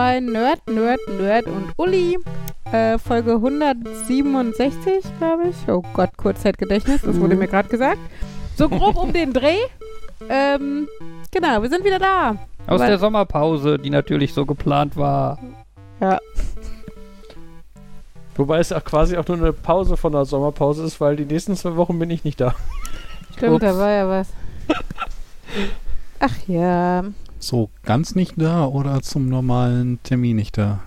Bei Nerd, Nerd, Nerd und Uli. Äh, Folge 167, glaube ich. Oh Gott, Kurzzeitgedächtnis, das wurde mir gerade gesagt. So grob um den Dreh. Ähm, genau, wir sind wieder da. Aus der Sommerpause, die natürlich so geplant war. Ja, Wobei es auch quasi auch nur eine Pause von der Sommerpause ist, weil die nächsten zwei Wochen bin ich nicht da. stimmt, Ups. da war ja was. Ach ja. So ganz nicht da oder zum normalen Termin nicht da?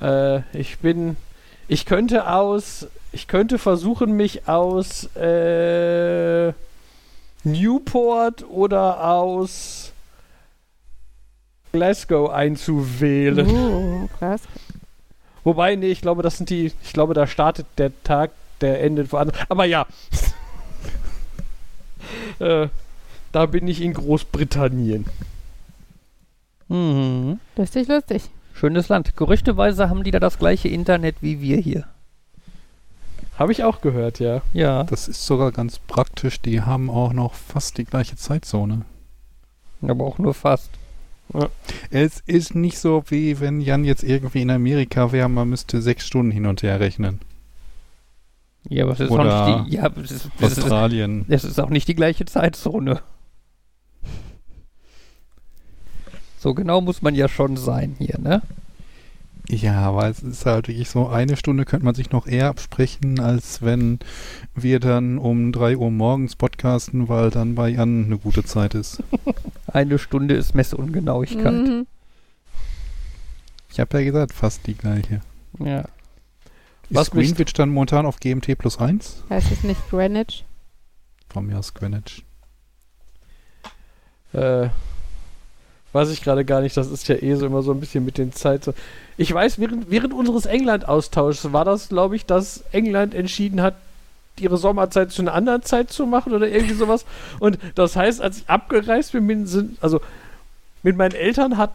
Äh, ich bin. Ich könnte aus. Ich könnte versuchen, mich aus äh, Newport oder aus Glasgow einzuwählen. Uh, krass. Wobei, nee, ich glaube, das sind die. Ich glaube, da startet der Tag, der endet woanders. Aber ja. äh, da bin ich in Großbritannien. Mhm. Lustig, lustig. Schönes Land. Gerüchteweise haben die da das gleiche Internet wie wir hier. Habe ich auch gehört, ja. Ja, Das ist sogar ganz praktisch. Die haben auch noch fast die gleiche Zeitzone. aber auch nur fast. Es ist nicht so, wie wenn Jan jetzt irgendwie in Amerika wäre, man müsste sechs Stunden hin und her rechnen. Ja, aber es ist Oder auch nicht die. Ja, es ist, es, ist, Australien. es ist auch nicht die gleiche Zeitzone. So genau muss man ja schon sein hier, ne? Ja, aber es ist halt wirklich so, eine Stunde könnte man sich noch eher absprechen, als wenn wir dann um 3 Uhr morgens podcasten, weil dann bei Jan eine gute Zeit ist. Eine Stunde ist Messungenauigkeit. Mhm. Ich habe ja gesagt, fast die gleiche. Ja. Was ist mich- Greenwich dann momentan auf GMT plus 1? Heißt es nicht Greenwich? Von mir aus Greenwich. Äh, weiß ich gerade gar nicht, das ist ja eh so immer so ein bisschen mit den Zeit. So. Ich weiß, während, während unseres England-Austauschs war das, glaube ich, dass England entschieden hat, ihre Sommerzeit zu einer anderen Zeit zu machen oder irgendwie sowas. Und das heißt, als ich abgereist bin, sind, also mit meinen Eltern hat,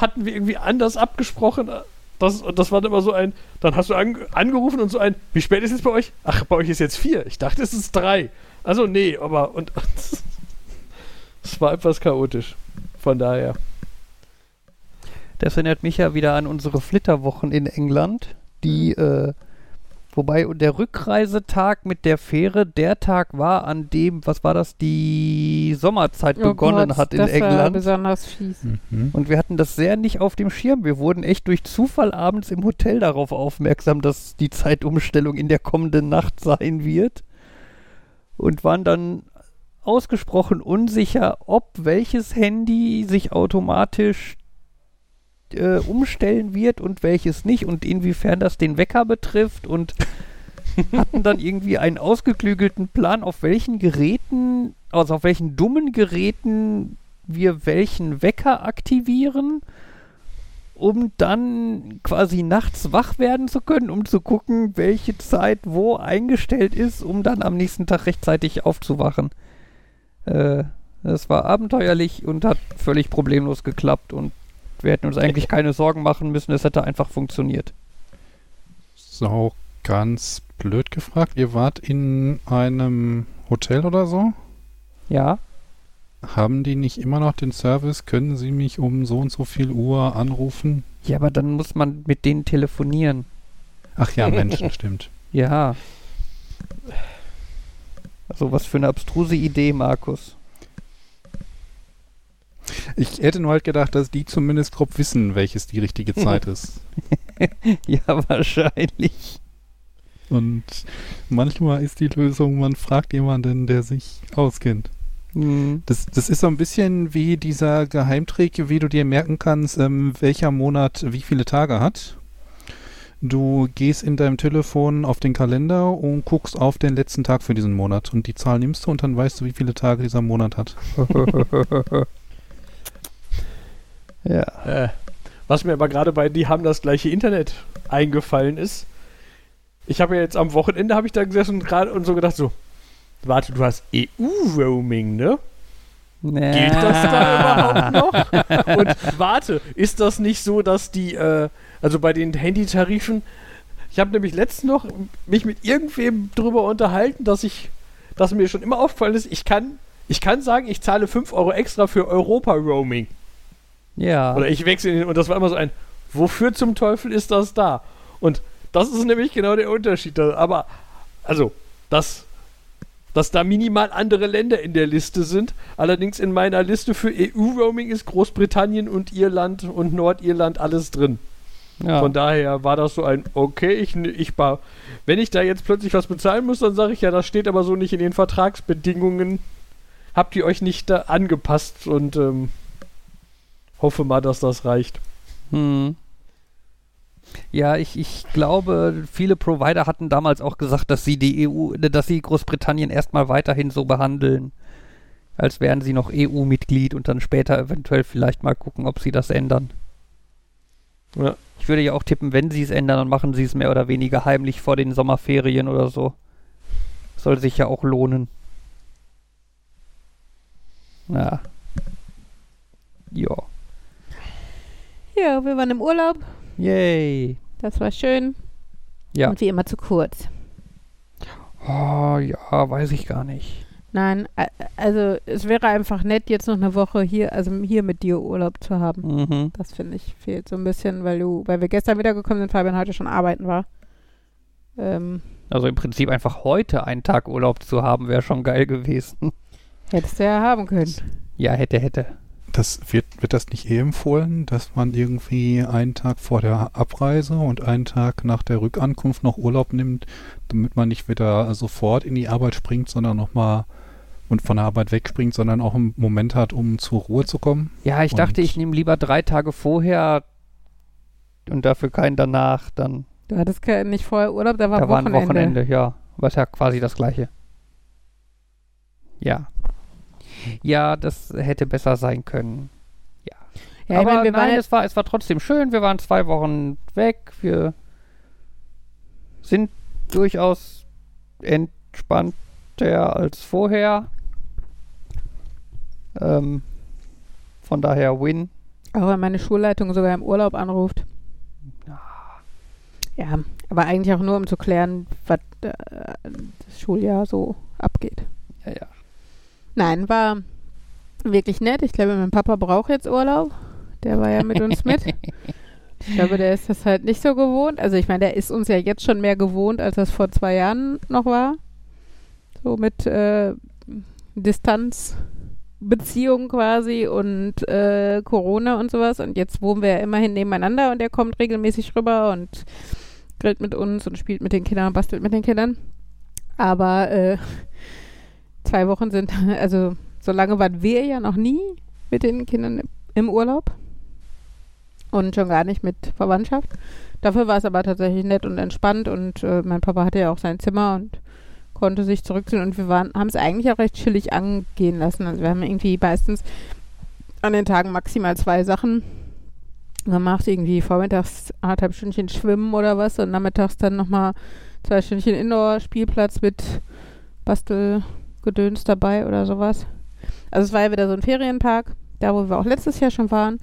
hatten wir irgendwie anders abgesprochen. Das, und das war dann immer so ein, dann hast du an, angerufen und so ein, wie spät ist es bei euch? Ach, bei euch ist jetzt vier. Ich dachte, es ist drei. Also nee, aber und es war etwas chaotisch. Von daher. Das erinnert mich ja wieder an unsere Flitterwochen in England, die, äh, wobei der Rückreisetag mit der Fähre der Tag war, an dem, was war das, die Sommerzeit begonnen Gott, hat in Oh das War England. besonders fies. Mhm. Und wir hatten das sehr nicht auf dem Schirm. Wir wurden echt durch Zufall abends im Hotel darauf aufmerksam, dass die Zeitumstellung in der kommenden Nacht sein wird. Und waren dann ausgesprochen unsicher, ob welches Handy sich automatisch äh, umstellen wird und welches nicht und inwiefern das den Wecker betrifft und hatten dann irgendwie einen ausgeklügelten Plan, auf welchen Geräten, also auf welchen dummen Geräten wir welchen Wecker aktivieren, um dann quasi nachts wach werden zu können, um zu gucken, welche Zeit wo eingestellt ist, um dann am nächsten Tag rechtzeitig aufzuwachen. Äh, das war abenteuerlich und hat völlig problemlos geklappt und wir hätten uns eigentlich keine Sorgen machen müssen, es hätte einfach funktioniert. So, ganz blöd gefragt. Ihr wart in einem Hotel oder so? Ja, Haben die nicht immer noch den Service? Können Sie mich um so und so viel Uhr anrufen? ja, aber dann muss man mit denen telefonieren. Ach ja, Menschen, stimmt. Ja. Also was für eine abstruse Idee, Markus. Ich hätte nur halt gedacht, dass die zumindest grob wissen, welches die richtige Zeit ist. ja, wahrscheinlich. Und manchmal ist die Lösung, man fragt jemanden, der sich auskennt. Hm. Das, das ist so ein bisschen wie dieser Geheimtrick, wie du dir merken kannst, ähm, welcher Monat wie viele Tage hat. Du gehst in deinem Telefon auf den Kalender und guckst auf den letzten Tag für diesen Monat. Und die Zahl nimmst du und dann weißt du, wie viele Tage dieser Monat hat. ja. Äh, was mir aber gerade bei Die haben das gleiche Internet eingefallen ist. Ich habe ja jetzt am Wochenende habe ich da gesessen und gerade und so gedacht so, warte, du hast EU-Roaming, ne? Gilt das da überhaupt noch? Und warte, ist das nicht so, dass die, äh, also bei den Handytarifen, ich habe nämlich letztens noch mich mit irgendwem drüber unterhalten, dass ich, dass mir schon immer aufgefallen ist, ich kann, ich kann sagen, ich zahle 5 Euro extra für Europa-Roaming. Ja. Oder ich wechsle in den, und das war immer so ein, wofür zum Teufel ist das da? Und das ist nämlich genau der Unterschied. Aber, also, dass, dass da minimal andere Länder in der Liste sind. Allerdings in meiner Liste für EU-Roaming ist Großbritannien und Irland und Nordirland alles drin. Ja. Von daher war das so ein, okay, ich, ich bar, wenn ich da jetzt plötzlich was bezahlen muss, dann sage ich ja, das steht aber so nicht in den Vertragsbedingungen. Habt ihr euch nicht da angepasst und ähm, hoffe mal, dass das reicht. Hm. Ja, ich, ich glaube, viele Provider hatten damals auch gesagt, dass sie die EU, dass sie Großbritannien erstmal weiterhin so behandeln, als wären sie noch EU-Mitglied und dann später eventuell vielleicht mal gucken, ob sie das ändern. Ja. Ich würde ja auch tippen, wenn sie es ändern, dann machen sie es mehr oder weniger heimlich vor den Sommerferien oder so. Soll sich ja auch lohnen. Ja. Ja. Ja, wir waren im Urlaub. Yay. Das war schön. Ja. Und wie immer zu kurz. Oh, ja, weiß ich gar nicht. Nein, also es wäre einfach nett, jetzt noch eine Woche hier, also hier mit dir Urlaub zu haben. Mhm. Das finde ich fehlt so ein bisschen, weil du, weil wir gestern wiedergekommen sind, Fabian heute schon arbeiten war. Ähm, Also im Prinzip einfach heute einen Tag Urlaub zu haben, wäre schon geil gewesen. hättest du ja haben können. Ja, hätte, hätte. Das wird, wird das nicht eh empfohlen, dass man irgendwie einen Tag vor der Abreise und einen Tag nach der Rückankunft noch Urlaub nimmt, damit man nicht wieder sofort in die Arbeit springt, sondern nochmal und von der Arbeit wegspringt, sondern auch einen Moment hat, um zur Ruhe zu kommen? Ja, ich dachte, ich nehme lieber drei Tage vorher und dafür keinen danach. Dann Du hattest nicht vorher Urlaub, da war da war ein Wochenende. Wochenende, ja. Was ja quasi das gleiche. Ja. Ja, das hätte besser sein können. Ja, ich Aber meine, nein, es war, es war trotzdem schön. Wir waren zwei Wochen weg. Wir sind durchaus entspannter als vorher. Ähm, von daher Win. auch wenn meine Schulleitung sogar im Urlaub anruft. Ja, aber eigentlich auch nur, um zu klären, was äh, das Schuljahr so abgeht. Ja, ja. Nein, war wirklich nett. Ich glaube, mein Papa braucht jetzt Urlaub. Der war ja mit uns mit. Ich glaube, der ist das halt nicht so gewohnt. Also ich meine, der ist uns ja jetzt schon mehr gewohnt, als das vor zwei Jahren noch war. So mit äh, Distanzbeziehung quasi und äh, Corona und sowas. Und jetzt wohnen wir ja immerhin nebeneinander und er kommt regelmäßig rüber und grillt mit uns und spielt mit den Kindern und bastelt mit den Kindern. Aber äh, zwei Wochen sind, also so lange waren wir ja noch nie mit den Kindern im Urlaub. Und schon gar nicht mit Verwandtschaft. Dafür war es aber tatsächlich nett und entspannt und äh, mein Papa hatte ja auch sein Zimmer und konnte sich zurückziehen und wir haben es eigentlich auch recht chillig angehen lassen. Also wir haben irgendwie meistens an den Tagen maximal zwei Sachen gemacht, irgendwie vormittags anderthalb Stündchen schwimmen oder was und nachmittags dann nochmal zwei Stündchen Indoor-Spielplatz mit Bastelgedöns dabei oder sowas. Also es war ja wieder so ein Ferienpark, da wo wir auch letztes Jahr schon waren.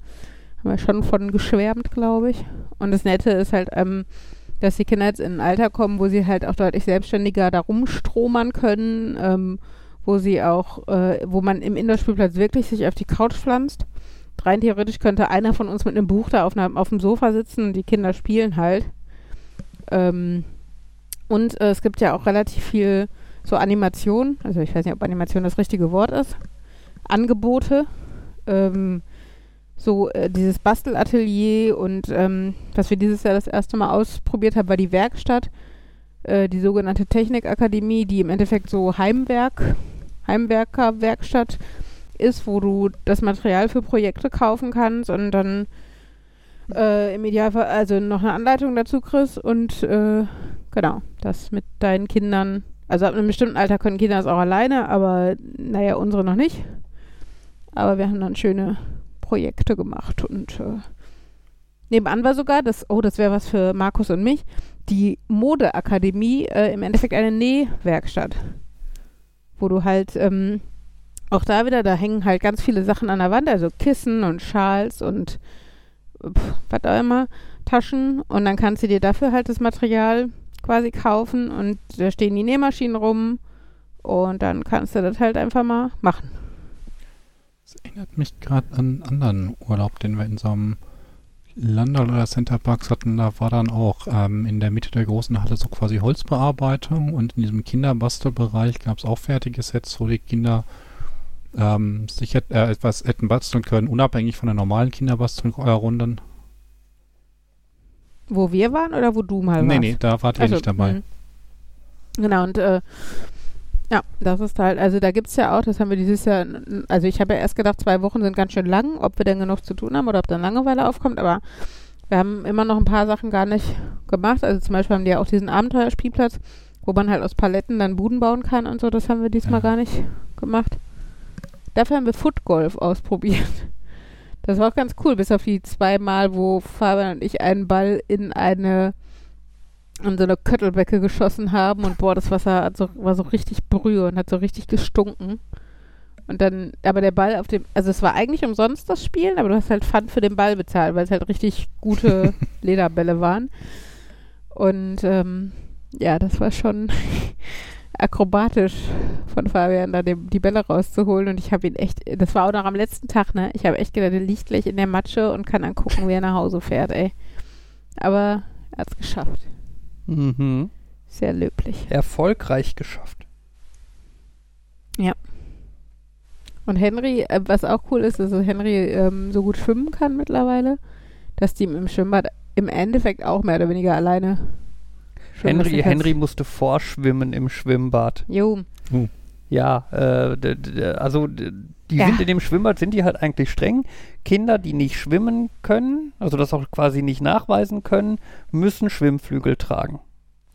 Haben wir schon von geschwärmt, glaube ich. Und das Nette ist halt, ähm, dass die Kinder jetzt in ein Alter kommen, wo sie halt auch deutlich selbstständiger da rumstromern können, ähm, wo sie auch, äh, wo man im Indoor-Spielplatz wirklich sich auf die Couch pflanzt. Rein theoretisch könnte einer von uns mit einem Buch da auf, einer, auf dem Sofa sitzen und die Kinder spielen halt. Ähm, und äh, es gibt ja auch relativ viel so Animation, also ich weiß nicht, ob Animation das richtige Wort ist, Angebote, ähm, so äh, dieses Bastelatelier und ähm, was wir dieses Jahr das erste Mal ausprobiert haben, war die Werkstatt, äh, die sogenannte Technikakademie, die im Endeffekt so Heimwerk, Heimwerkerwerkstatt ist, wo du das Material für Projekte kaufen kannst und dann äh, im Idealfall also noch eine Anleitung dazu kriegst und äh, genau, das mit deinen Kindern, also ab einem bestimmten Alter können Kinder das auch alleine, aber naja, unsere noch nicht. Aber wir haben dann schöne Projekte gemacht und äh, nebenan war sogar, das, oh, das wäre was für Markus und mich, die Modeakademie, äh, im Endeffekt eine Nähwerkstatt, wo du halt ähm, auch da wieder, da hängen halt ganz viele Sachen an der Wand, also Kissen und Schals und pff, was auch immer, Taschen und dann kannst du dir dafür halt das Material quasi kaufen und da stehen die Nähmaschinen rum und dann kannst du das halt einfach mal machen. Das erinnert mich gerade an einen anderen Urlaub, den wir in so einem Landal oder Center Parks hatten. Da war dann auch ähm, in der Mitte der großen Halle so quasi Holzbearbeitung und in diesem Kinderbastelbereich gab es auch fertige Sets, wo die Kinder ähm, sich äh, etwas hätten basteln können, unabhängig von der normalen Kinderbastelrunden. Wo wir waren oder wo du mal nee, warst? nee, da wart ihr Also, nicht dabei. mhm. Genau, und äh, ja, das ist halt, also da gibt es ja auch, das haben wir dieses Jahr, n- also ich habe ja erst gedacht, zwei Wochen sind ganz schön lang, ob wir denn genug zu tun haben oder ob dann Langeweile aufkommt, aber wir haben immer noch ein paar Sachen gar nicht gemacht. Also zum Beispiel haben die ja auch diesen Abenteuerspielplatz, wo man halt aus Paletten dann Buden bauen kann und so, das haben wir diesmal Ja. gar nicht gemacht. Dafür haben wir Footgolf ausprobiert. Das war auch ganz cool, bis auf die zwei Mal, wo Fabian und ich einen Ball in eine in so eine Köttelbecke geschossen haben und boah, das Wasser so, war so richtig brühe und hat so richtig gestunken. Und dann, aber der Ball auf dem, also es war eigentlich umsonst das Spielen, aber du hast halt Pfand für den Ball bezahlt, weil es halt richtig gute Lederbälle waren. Und ähm, ja, das war schon akrobatisch von Fabian, da dem, die Bälle rauszuholen. Und ich habe ihn echt, das war auch noch am letzten Tag, ne? Ich habe echt gedacht, der liegt gleich in der Matsche und kann dann gucken, wie er nach Hause fährt, ey. Aber er hat es geschafft. Mhm. Sehr löblich. Erfolgreich geschafft. Und Henry, äh, was auch cool ist, ist, dass Henry ähm, so gut schwimmen kann mittlerweile, dass die im Schwimmbad im Endeffekt auch mehr oder weniger alleine schwimmen Henry. Henry musste vorschwimmen im Schwimmbad. Jo, Ja, äh, also die Ja. sind in dem Schwimmbad, sind die halt eigentlich streng. Kinder, die nicht schwimmen können, also das auch quasi nicht nachweisen können, müssen Schwimmflügel tragen.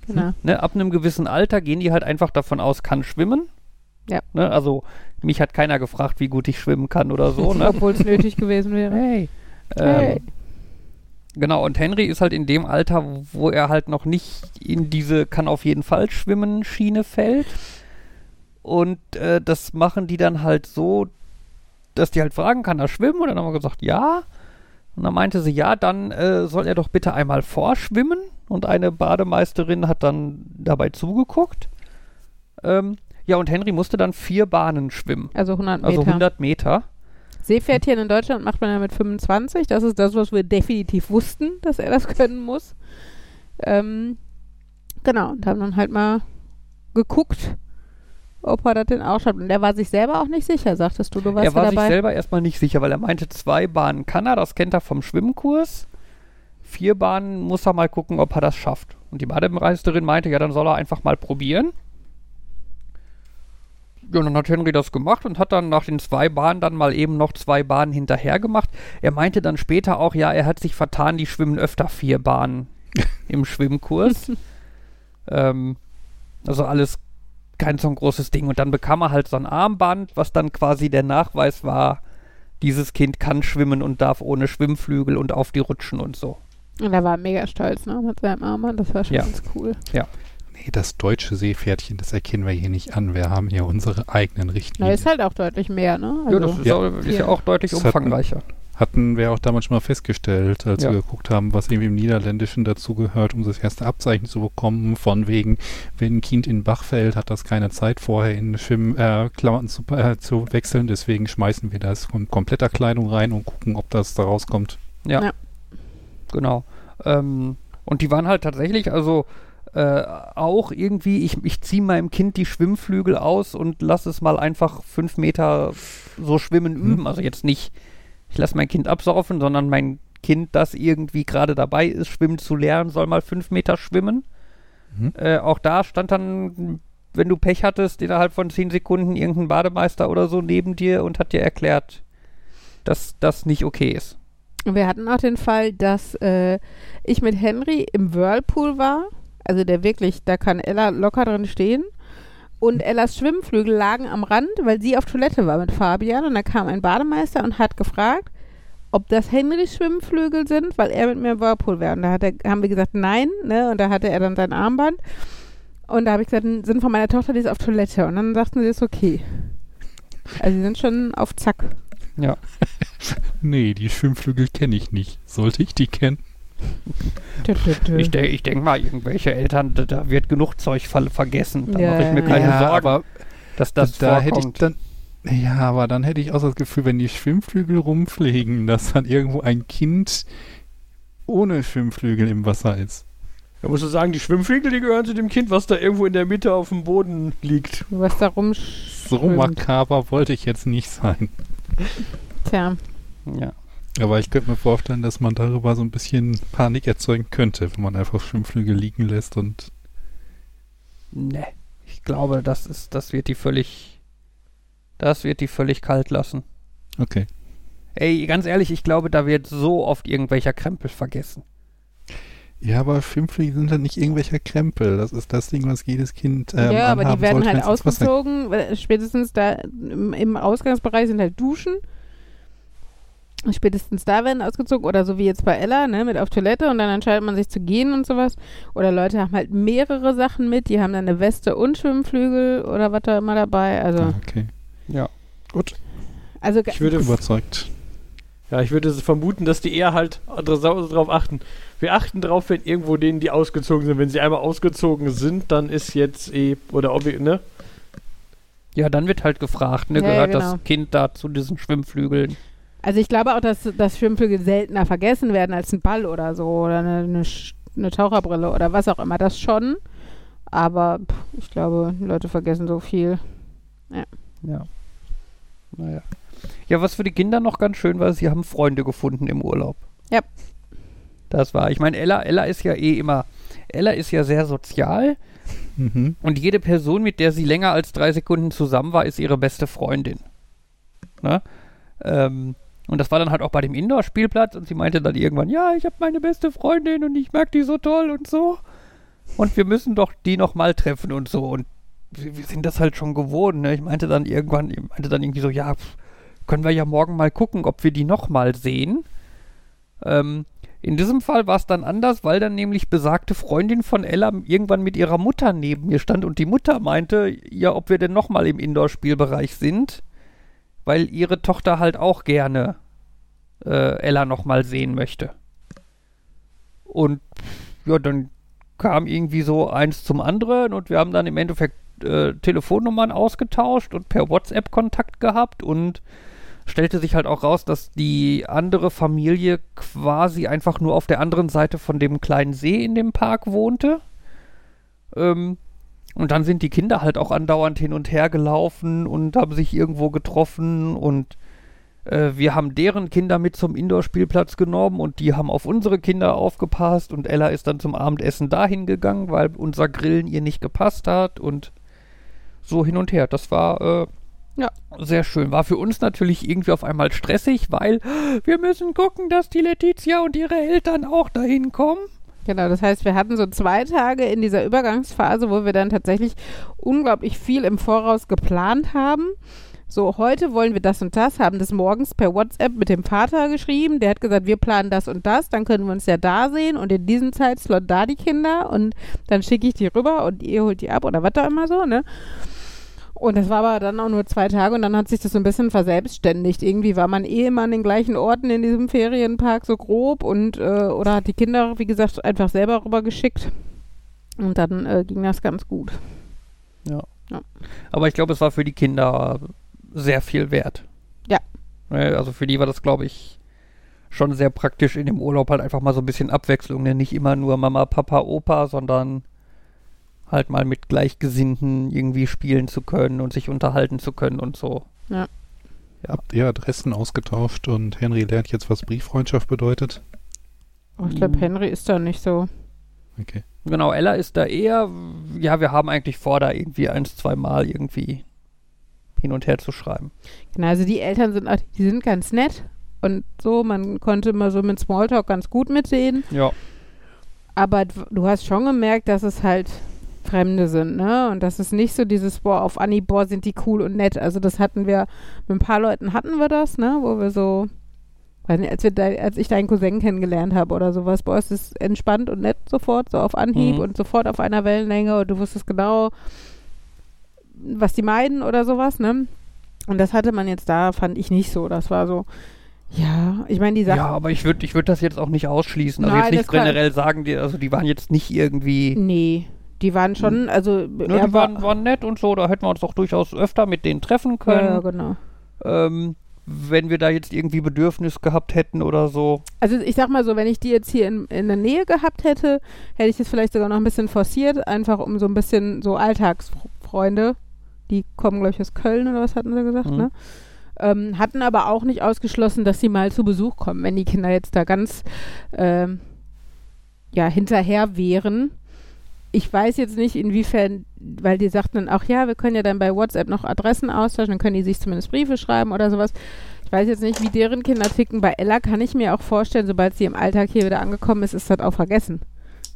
genau. Ne, ab einem gewissen Alter gehen die halt einfach davon aus, kann schwimmen. Ja. Ne, also mich hat keiner gefragt, wie gut ich schwimmen kann oder so. Ne? Obwohl es nötig gewesen wäre. Hey. Hey. Ähm, genau, und Henry ist halt in dem Alter, wo er halt noch nicht in diese kann auf jeden Fall schwimmen Schiene fällt. Und äh, das machen die dann halt so, dass die halt fragen, kann er schwimmen? Und dann haben wir gesagt, ja. Und dann meinte sie, ja, dann äh, soll er doch bitte einmal vorschwimmen. Und eine Bademeisterin hat dann dabei zugeguckt. Ähm, ja, und Henry musste dann vier Bahnen schwimmen. Also 100 Meter. Also 100 Meter. Seepferdchen in Deutschland macht man ja mit 25. Das ist das, was wir definitiv wussten, dass er das können muss. Ähm, genau, und haben dann halt mal geguckt, ob er das denn auch schafft. Und der war sich selber auch nicht sicher, sagtest du. Du warst er war ja sich dabei. selber erstmal nicht sicher, weil er meinte, zwei Bahnen kann er, das kennt er vom Schwimmkurs. Vier Bahnen muss er mal gucken, ob er das schafft. Und die Bademeisterin meinte, ja, dann soll er einfach mal probieren. Ja, und dann hat Henry das gemacht und hat dann nach den zwei Bahnen dann mal eben noch zwei Bahnen hinterher gemacht. Er meinte dann später auch, ja, er hat sich vertan, die schwimmen öfter vier Bahnen im Schwimmkurs. ähm, also alles kein so ein großes Ding. Und dann bekam er halt so ein Armband, was dann quasi der Nachweis war, dieses Kind kann schwimmen und darf ohne Schwimmflügel und auf die rutschen und so. Und er war mega stolz, ne, mit seinem Armband. Das war schon Ja. ganz cool. Nee, das deutsche Seepferdchen, das erkennen wir hier nicht an. Wir haben ja unsere eigenen Richtlinien. ist halt auch deutlich mehr, ne? ja, das ist, Ja. auch, ist ja auch deutlich Das hat- umfangreicher. Hatten wir auch damals schon mal festgestellt, als Ja. wir geguckt haben, was irgendwie im Niederländischen dazugehört, um das erste Abzeichen zu bekommen, von wegen, wenn ein Kind in den Bach fällt, hat das keine Zeit vorher in Schwimmklamotten äh, Klamotten zu, äh, zu wechseln, deswegen schmeißen wir das in kompletter Kleidung rein und gucken, ob das da rauskommt. Ja. Ja. Genau. Ähm, und die waren halt tatsächlich, also äh, auch irgendwie, ich, ich ziehe meinem Kind die Schwimmflügel aus und lasse es mal einfach fünf Meter so schwimmen Hm. üben. Also jetzt nicht, ich lasse mein Kind absaufen, sondern mein Kind, das irgendwie gerade dabei ist, schwimmen zu lernen, soll mal fünf Meter schwimmen. Mhm. Äh, auch da stand dann, wenn du Pech hattest, innerhalb von zehn Sekunden irgendein Bademeister oder so neben dir und hat dir erklärt, dass das nicht okay ist. Und wir hatten auch den Fall, dass äh, ich mit Henry im Whirlpool war. Also der wirklich, da kann Ella locker drin stehen. Und Ellas Schwimmflügel lagen am Rand, weil sie auf Toilette war mit Fabian. Und da kam ein Bademeister und hat gefragt, ob das Henrys Schwimmflügel sind, weil er mit mir im Whirlpool wäre. Und da er, haben wir gesagt, nein. Ne? Und da hatte er dann sein Armband. Und da habe ich gesagt, sind von meiner Tochter, die ist auf Toilette. Und dann sagten sie, ist okay. Also sie sind schon auf Zack. Ja. Nee, die Schwimmflügel kenne ich nicht. Sollte ich die kennen? Ich, de ich denke mal, irgendwelche Eltern, da, da wird genug Zeug ver vergessen. Da Ja, mache ich mir keine ja, Sorgen, aber dass das da hätte ich dann Ja, aber dann hätte ich auch das Gefühl, wenn die Schwimmflügel rumfliegen, dass dann irgendwo ein Kind ohne Schwimmflügel im Wasser ist. Da musst du sagen, die Schwimmflügel, die gehören zu dem Kind, was da irgendwo in der Mitte auf dem Boden liegt. Was da rum. So makaber wollte ich jetzt nicht sein. Tja. Ja. Aber ich könnte mir vorstellen, dass man darüber so ein bisschen Panik erzeugen könnte, wenn man einfach Schwimmflügel liegen lässt und Ne. Ich glaube, das ist, das wird die völlig, das wird die völlig kalt lassen. okay. Ey, ganz ehrlich, ich glaube, da wird so oft irgendwelcher Krempel vergessen. Ja, aber Schwimmflügel sind dann nicht irgendwelcher Krempel. Das ist das Ding, was jedes Kind ähm, ja, aber die werden sollte, halt ausgezogen. weil Spätestens da im, im Ausgangsbereich sind halt Duschen. Spätestens da werden ausgezogen. Oder so wie jetzt bei Ella, ne, mit auf Toilette und dann entscheidet man sich zu gehen und sowas. Oder Leute haben halt mehrere Sachen mit. Die haben dann eine Weste und Schwimmflügel oder was da immer dabei. Also, Ah, okay. Ja. Gut. also Ich würde, Überzeugt. ja, ich würde vermuten, dass die eher halt darauf achten. Wir achten drauf, wenn irgendwo denen, die ausgezogen sind. Wenn sie einmal ausgezogen sind, dann ist jetzt eh, oder ob, ne? Ja, dann wird halt gefragt, ne, Ja, ja, gehört genau. das Kind da zu diesen Schwimmflügeln? Also ich glaube auch, dass, dass Schwimmflügel seltener vergessen werden als ein Ball oder so oder eine, eine, eine Taucherbrille oder was auch immer. Das schon. Aber pff, ich glaube, Leute vergessen so viel. Ja. Naja. Ja, was für die Kinder noch ganz schön war, sie haben Freunde gefunden im Urlaub. Ja. Das war, ich meine, Ella, Ella ist ja eh immer, Ella ist ja sehr sozial Mhm. und jede Person, mit der sie länger als drei Sekunden zusammen war, ist ihre beste Freundin. Ne? Ähm, und das war dann halt auch bei dem Indoor-Spielplatz und sie meinte dann irgendwann, ja, ich habe meine beste Freundin und ich mag die so toll und so. Und wir müssen doch die noch mal treffen und so. Und wir, wir sind das halt schon gewohnt. Ne? Ich meinte dann irgendwann, ich meinte dann irgendwie so, ja, können wir ja morgen mal gucken, ob wir die noch mal sehen. Ähm, in diesem Fall war es dann anders, weil dann nämlich besagte Freundin von Ella irgendwann mit ihrer Mutter neben mir stand und die Mutter meinte, ja, ob wir denn noch mal im Indoor-Spielbereich sind, weil ihre Tochter halt auch gerne äh, Ella noch mal sehen möchte. Und ja, dann kam irgendwie so eins zum anderen und wir haben dann im Endeffekt äh, Telefonnummern ausgetauscht und per WhatsApp Kontakt gehabt und stellte sich halt auch raus, dass die andere Familie quasi einfach nur auf der anderen Seite von dem kleinen See in dem Park wohnte. Ähm, und dann sind die Kinder halt auch andauernd hin und her gelaufen und haben sich irgendwo getroffen und äh, wir haben deren Kinder mit zum Indoor-Spielplatz genommen und die haben auf unsere Kinder aufgepasst und Ella ist dann zum Abendessen dahin gegangen, weil unser Grillen ihr nicht gepasst hat und so hin und her. Das war äh, Ja. sehr schön. War für uns natürlich irgendwie auf einmal stressig, weil wir müssen gucken, dass die Letizia und ihre Eltern auch dahin kommen. Genau, das heißt, wir hatten so zwei Tage in dieser Übergangsphase, wo wir dann tatsächlich unglaublich viel im Voraus geplant haben. So, heute wollen wir das und das, haben das morgens per WhatsApp mit dem Vater geschrieben. Der hat gesagt, wir planen das und das, dann können wir uns ja da sehen und in diesem Zeitslot da die Kinder und dann schicke ich die rüber und ihr holt die ab oder was da immer so, ne? Und das war aber dann auch nur zwei Tage und dann hat sich das so ein bisschen verselbstständigt. Irgendwie war man eh immer an den gleichen Orten in diesem Ferienpark so grob und äh, oder hat die Kinder, wie gesagt, einfach selber rübergeschickt. Und dann äh, ging das ganz gut. Aber ich glaube, es war für die Kinder sehr viel wert. Ja. Also für die war das, glaube ich, schon sehr praktisch in dem Urlaub halt einfach mal so ein bisschen Abwechslung. Ne? Nicht immer nur Mama, Papa, Opa, sondern halt mal mit Gleichgesinnten irgendwie spielen zu können und sich unterhalten zu können und so. Habt ihr Adressen ausgetauscht und Henry lernt jetzt, was Brieffreundschaft bedeutet? Oh, ich glaube, Mhm. Henry ist da nicht so. Okay. Genau, Ella ist da eher, ja, wir haben eigentlich vor, da irgendwie eins, zwei Mal irgendwie hin und her zu schreiben. Genau, also die Eltern sind, auch- die sind ganz nett und so, man konnte mal so mit Smalltalk ganz gut mit denen. Ja. Aber du hast schon gemerkt, dass es halt Fremde sind, ne? Und das ist nicht so dieses, boah, auf Anhieb, boah, sind die cool und nett. Also das hatten wir, mit ein paar Leuten hatten wir das, ne? Wo wir so, nicht, als, wir de, als ich deinen Cousin kennengelernt habe oder sowas, boah, es ist entspannt und nett sofort, so auf Anhieb Mhm. und sofort auf einer Wellenlänge und du wusstest genau, was die meiden oder sowas, ne? Und das hatte man jetzt da, fand ich nicht so. Das war so, ja, ich meine, die Sache. Ja, aber ich würde ich würd das jetzt auch nicht ausschließen. Also Nein, jetzt nicht generell sagen, die, also die waren jetzt nicht irgendwie. Nee, die waren schon, also Ne, er die waren, waren nett und so, da hätten wir uns doch durchaus öfter mit denen treffen können. ja, genau. ähm, wenn wir da jetzt irgendwie Bedürfnis gehabt hätten oder so. Also ich sag mal so, wenn ich die jetzt hier in, in der Nähe gehabt hätte, hätte ich es vielleicht sogar noch ein bisschen forciert, einfach um so ein bisschen so Alltagsfreunde, die kommen, glaube ich, aus Köln oder was hatten sie gesagt, Mhm. ne? Ähm, hatten aber auch nicht ausgeschlossen, dass sie mal zu Besuch kommen, wenn die Kinder jetzt da ganz ähm, ja, hinterher wären. Ich weiß jetzt nicht, inwiefern, weil die sagten dann auch, ja, wir können ja dann bei WhatsApp noch Adressen austauschen, dann können die sich zumindest Briefe schreiben oder sowas. Ich weiß jetzt nicht, wie deren Kinder ticken. Bei Ella kann ich mir auch vorstellen, sobald sie im Alltag hier wieder angekommen ist, ist das auch vergessen.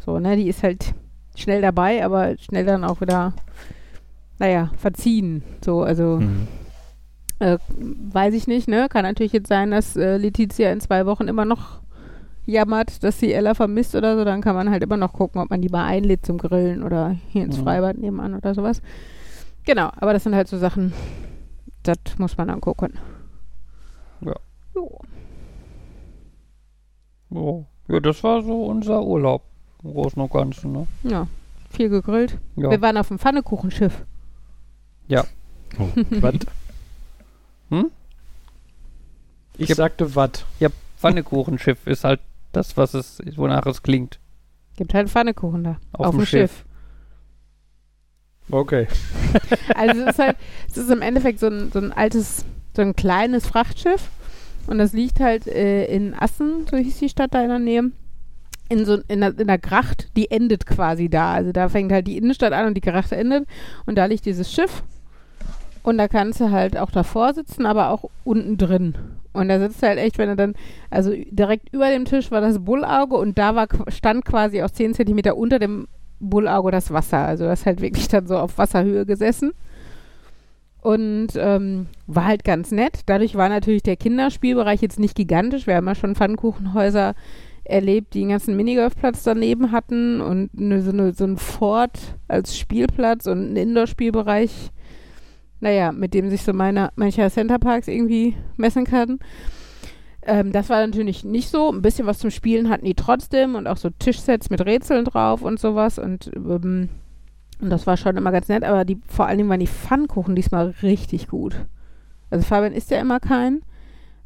So, ne, die ist halt schnell dabei, aber schnell dann auch wieder, naja, verziehen. So, also Mhm. äh, weiß ich nicht, ne? Kann natürlich jetzt sein, dass äh, Letizia in zwei Wochen immer noch jammert, dass sie Ella vermisst oder so. Dann kann man halt immer noch gucken, ob man die mal einlädt zum Grillen oder hier ins Mhm. Freibad nebenan oder sowas. Genau, aber das sind halt so Sachen, das muss man angucken. Ja. Jo. Ja. ja, das war so unser Urlaub im Großen und Ganzen. Ne? Ja, viel gegrillt. Ja. Wir waren auf dem Pfannekuchenschiff. Oh. Was? Hm? Ich Yep. sagte was. Pfannekuchenschiff ist halt das, was es, wonach es klingt. Gibt halt Pfannekuchen da. Auf dem Schiff. Okay. Also es ist halt, es ist im Endeffekt so ein, so ein altes, so ein kleines Frachtschiff. Und das liegt halt äh, in Assen, so hieß die Stadt da in der Nähe. In so in der, in der Gracht, die endet quasi da. Also da fängt halt die Innenstadt an und die Gracht endet. Und da liegt dieses Schiff. Und da kannst du halt auch davor sitzen, aber auch unten drin. Und da sitzt halt echt, wenn du dann, also direkt über dem Tisch war das Bullauge und da war, stand quasi auch 10 Zentimeter unter dem Bullauge das Wasser. Also das halt wirklich dann so auf Wasserhöhe gesessen. Und ähm, war halt ganz nett. Dadurch war natürlich der Kinderspielbereich jetzt nicht gigantisch. Wir haben ja schon Pfannkuchenhäuser erlebt, die einen ganzen Minigolfplatz daneben hatten und eine, so, eine, so ein Fort als Spielplatz und einen Indoor-Spielbereich. Naja, mit dem sich so meine, mancher Centerparks irgendwie messen kann. Ähm, das war natürlich nicht so. Ein bisschen was zum Spielen hatten die trotzdem und auch so Tischsets mit Rätseln drauf und sowas. Und, ähm, und das war schon immer ganz nett. Aber die, vor allen Dingen waren die Pfannkuchen diesmal richtig gut. Also Fabian isst ja immer keinen.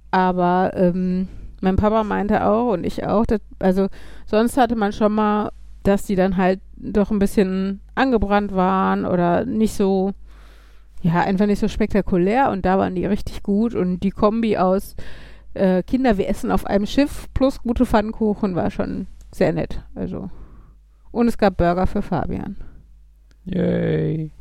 Aber ähm, mein Papa meinte auch und ich auch, dass, also sonst hatte man schon mal, dass die dann halt doch ein bisschen angebrannt waren oder nicht so, ja, einfach nicht so spektakulär und da waren die richtig gut und die Kombi aus äh, Kinder, wir essen auf einem Schiff plus gute Pfannkuchen war schon sehr nett. Also. Und es gab Burger für Fabian. Yay.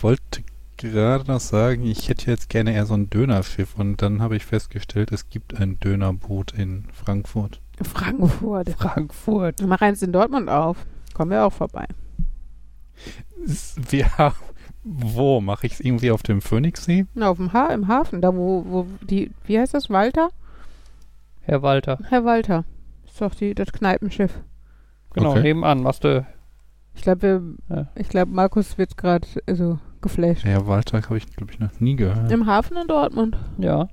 wollte gerade noch sagen, ich hätte jetzt gerne eher so ein Dönerschiff und dann habe ich festgestellt, es gibt ein Dönerboot in Frankfurt. Frankfurt. Frankfurt. Mach eins in Dortmund auf. Kommen wir auch vorbei. Wir, wo mache ich es irgendwie auf dem Phoenixsee? Na, auf dem ha im Hafen, da wo, wo die, wie heißt das, Walter? Herr Walter. Herr Walter. Ist doch die, das Kneipenschiff. Genau, Okay. nebenan. Machst du. Ich glaube, Ja. ich glaube, Markus wird gerade also geflasht. Ja, Walter habe ich, glaube ich, noch nie gehört. Im Hafen in Dortmund. Ja.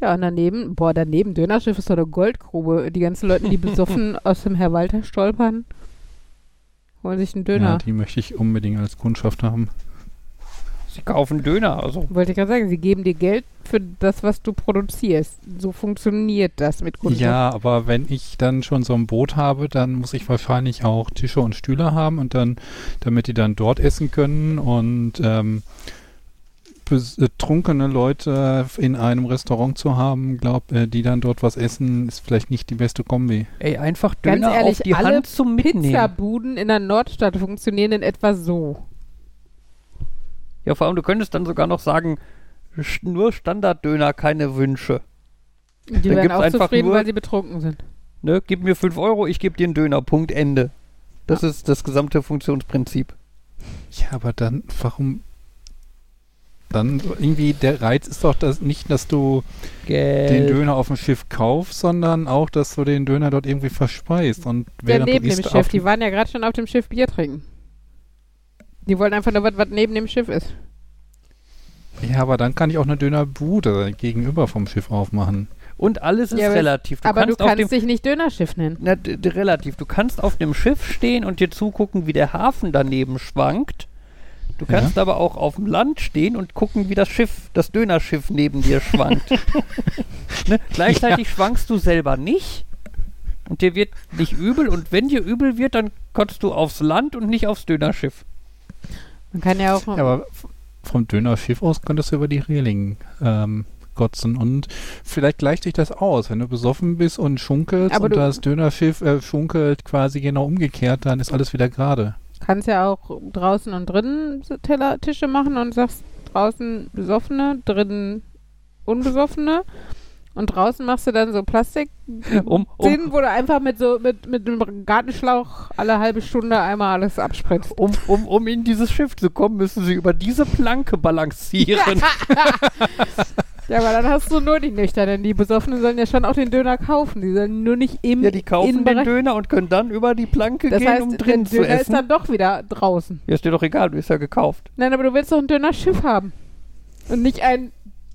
Ja, und daneben, boah, daneben, Dönerschiff ist doch eine Goldgrube. Die ganzen Leute, die besoffen aus dem Herr Walter stolpern, holen sich einen Ja, Döner. die möchte ich unbedingt als Kundschaft haben. Sie kaufen Döner. Also. Wollte ich gerade sagen, sie geben dir Geld für das, was du produzierst. So funktioniert das mit Kunden. Ja, aber wenn ich dann schon so ein Boot habe, dann muss ich wahrscheinlich auch Tische und Stühle haben und dann, damit die dann dort essen können und ähm, betrunkene Leute in einem Restaurant zu haben, glaub, äh, die dann dort was essen, ist vielleicht nicht die beste Kombi. Ey, einfach Ganz Döner ehrlich, auf die alle Hand zum Mitnehmen. Pizzabuden in der Nordstadt funktionieren in etwa so. Ja, vor allem, du könntest dann sogar noch sagen, nur Standarddöner, keine Wünsche. Die Dann werden auch einfach zufrieden, nur- weil sie betrunken sind. Ne? Gib mir 5 Euro, ich gebe dir einen Döner. Punkt, Ende. Das ist das gesamte Funktionsprinzip. Ja, aber dann, warum? Dann irgendwie, der Reiz ist doch das nicht, dass du Geld. den Döner auf dem Schiff kaufst, sondern auch, dass du den Döner dort irgendwie verspeist. Und Ja, während neben du dem Schiff. Die waren ja gerade schon auf dem Schiff Bier trinken. Die wollten einfach nur was, was neben dem Schiff ist. Ja, aber dann kann ich auch eine Dönerbude gegenüber vom Schiff aufmachen. Und alles ist Ja, relativ. Du Aber du kannst auf kannst dem, dich nicht Dönerschiff nennen. na, relativ. Du kannst auf dem Schiff stehen und dir zugucken, wie der Hafen daneben schwankt. Du Ja. kannst aber auch auf dem Land stehen und gucken, wie das Schiff, das Dönerschiff neben dir schwankt. ne? Gleichzeitig schwankst du selber nicht und dir wird nicht übel und wenn dir übel wird, dann kommst du aufs Land und nicht aufs Dönerschiff. Man kann ja auch. Ja, aber vom Dönerschiff aus könntest du über die Reling ähm, kotzen und vielleicht gleicht sich das aus. Wenn du besoffen bist und schunkelst Aber und das Dönerschiff äh, schunkelt quasi genau umgekehrt, dann ist alles wieder gerade. Kannst ja auch draußen und drinnen Teller, Tische machen und sagst draußen Besoffene, drinnen Unbesoffene. Und draußen machst du dann so Plastik, Um, um, Szenen, wo du einfach mit so mit, mit einem Gartenschlauch alle halbe Stunde einmal alles abspritzt. um, um, um in dieses Schiff zu kommen, müssen sie über diese Planke balancieren. Ja, aber dann hast du nur die Nüchternen. Die Besoffenen sollen ja schon auch den Döner kaufen. Die sollen nur nicht im Ja, die kaufen den Döner und können dann über die Planke Das gehen, heißt, um der drin zu Döner ist essen. dann doch wieder draußen. Ja, ist dir doch egal, du bist ja gekauft. Nein, aber du willst doch ein Dönerschiff haben. Und nicht ein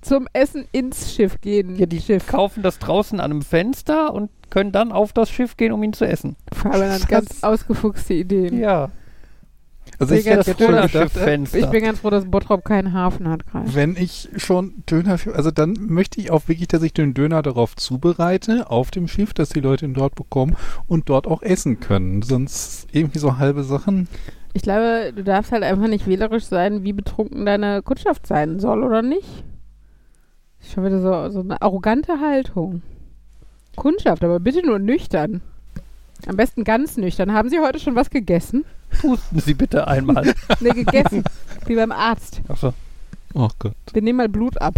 zum Essen ins Schiff gehen. Ja, die Schiff. kaufen das draußen an einem Fenster und können dann auf das Schiff gehen, um ihn zu essen. Fabian hat ganz ausgefuchste Ideen. Ja, Also Ich jetzt schon schon gedacht. Ich bin ganz froh, dass Bottrop keinen Hafen hat gerade. wenn ich schon Döner, also dann möchte ich auch wirklich, dass ich den Döner darauf zubereite, auf dem Schiff, dass die Leute ihn dort bekommen und dort auch essen können. Sonst irgendwie so halbe Sachen. Ich glaube, du darfst halt einfach nicht wählerisch sein, wie betrunken deine Kundschaft sein soll, oder nicht? Schon wieder so, so eine arrogante Haltung. Kundschaft, aber bitte nur nüchtern. Am besten ganz nüchtern. Haben Sie heute schon was gegessen? pusten Sie bitte einmal. Nee, gegessen. wie beim Arzt. Achso. Oh Gott. Wir nehmen mal Blut ab.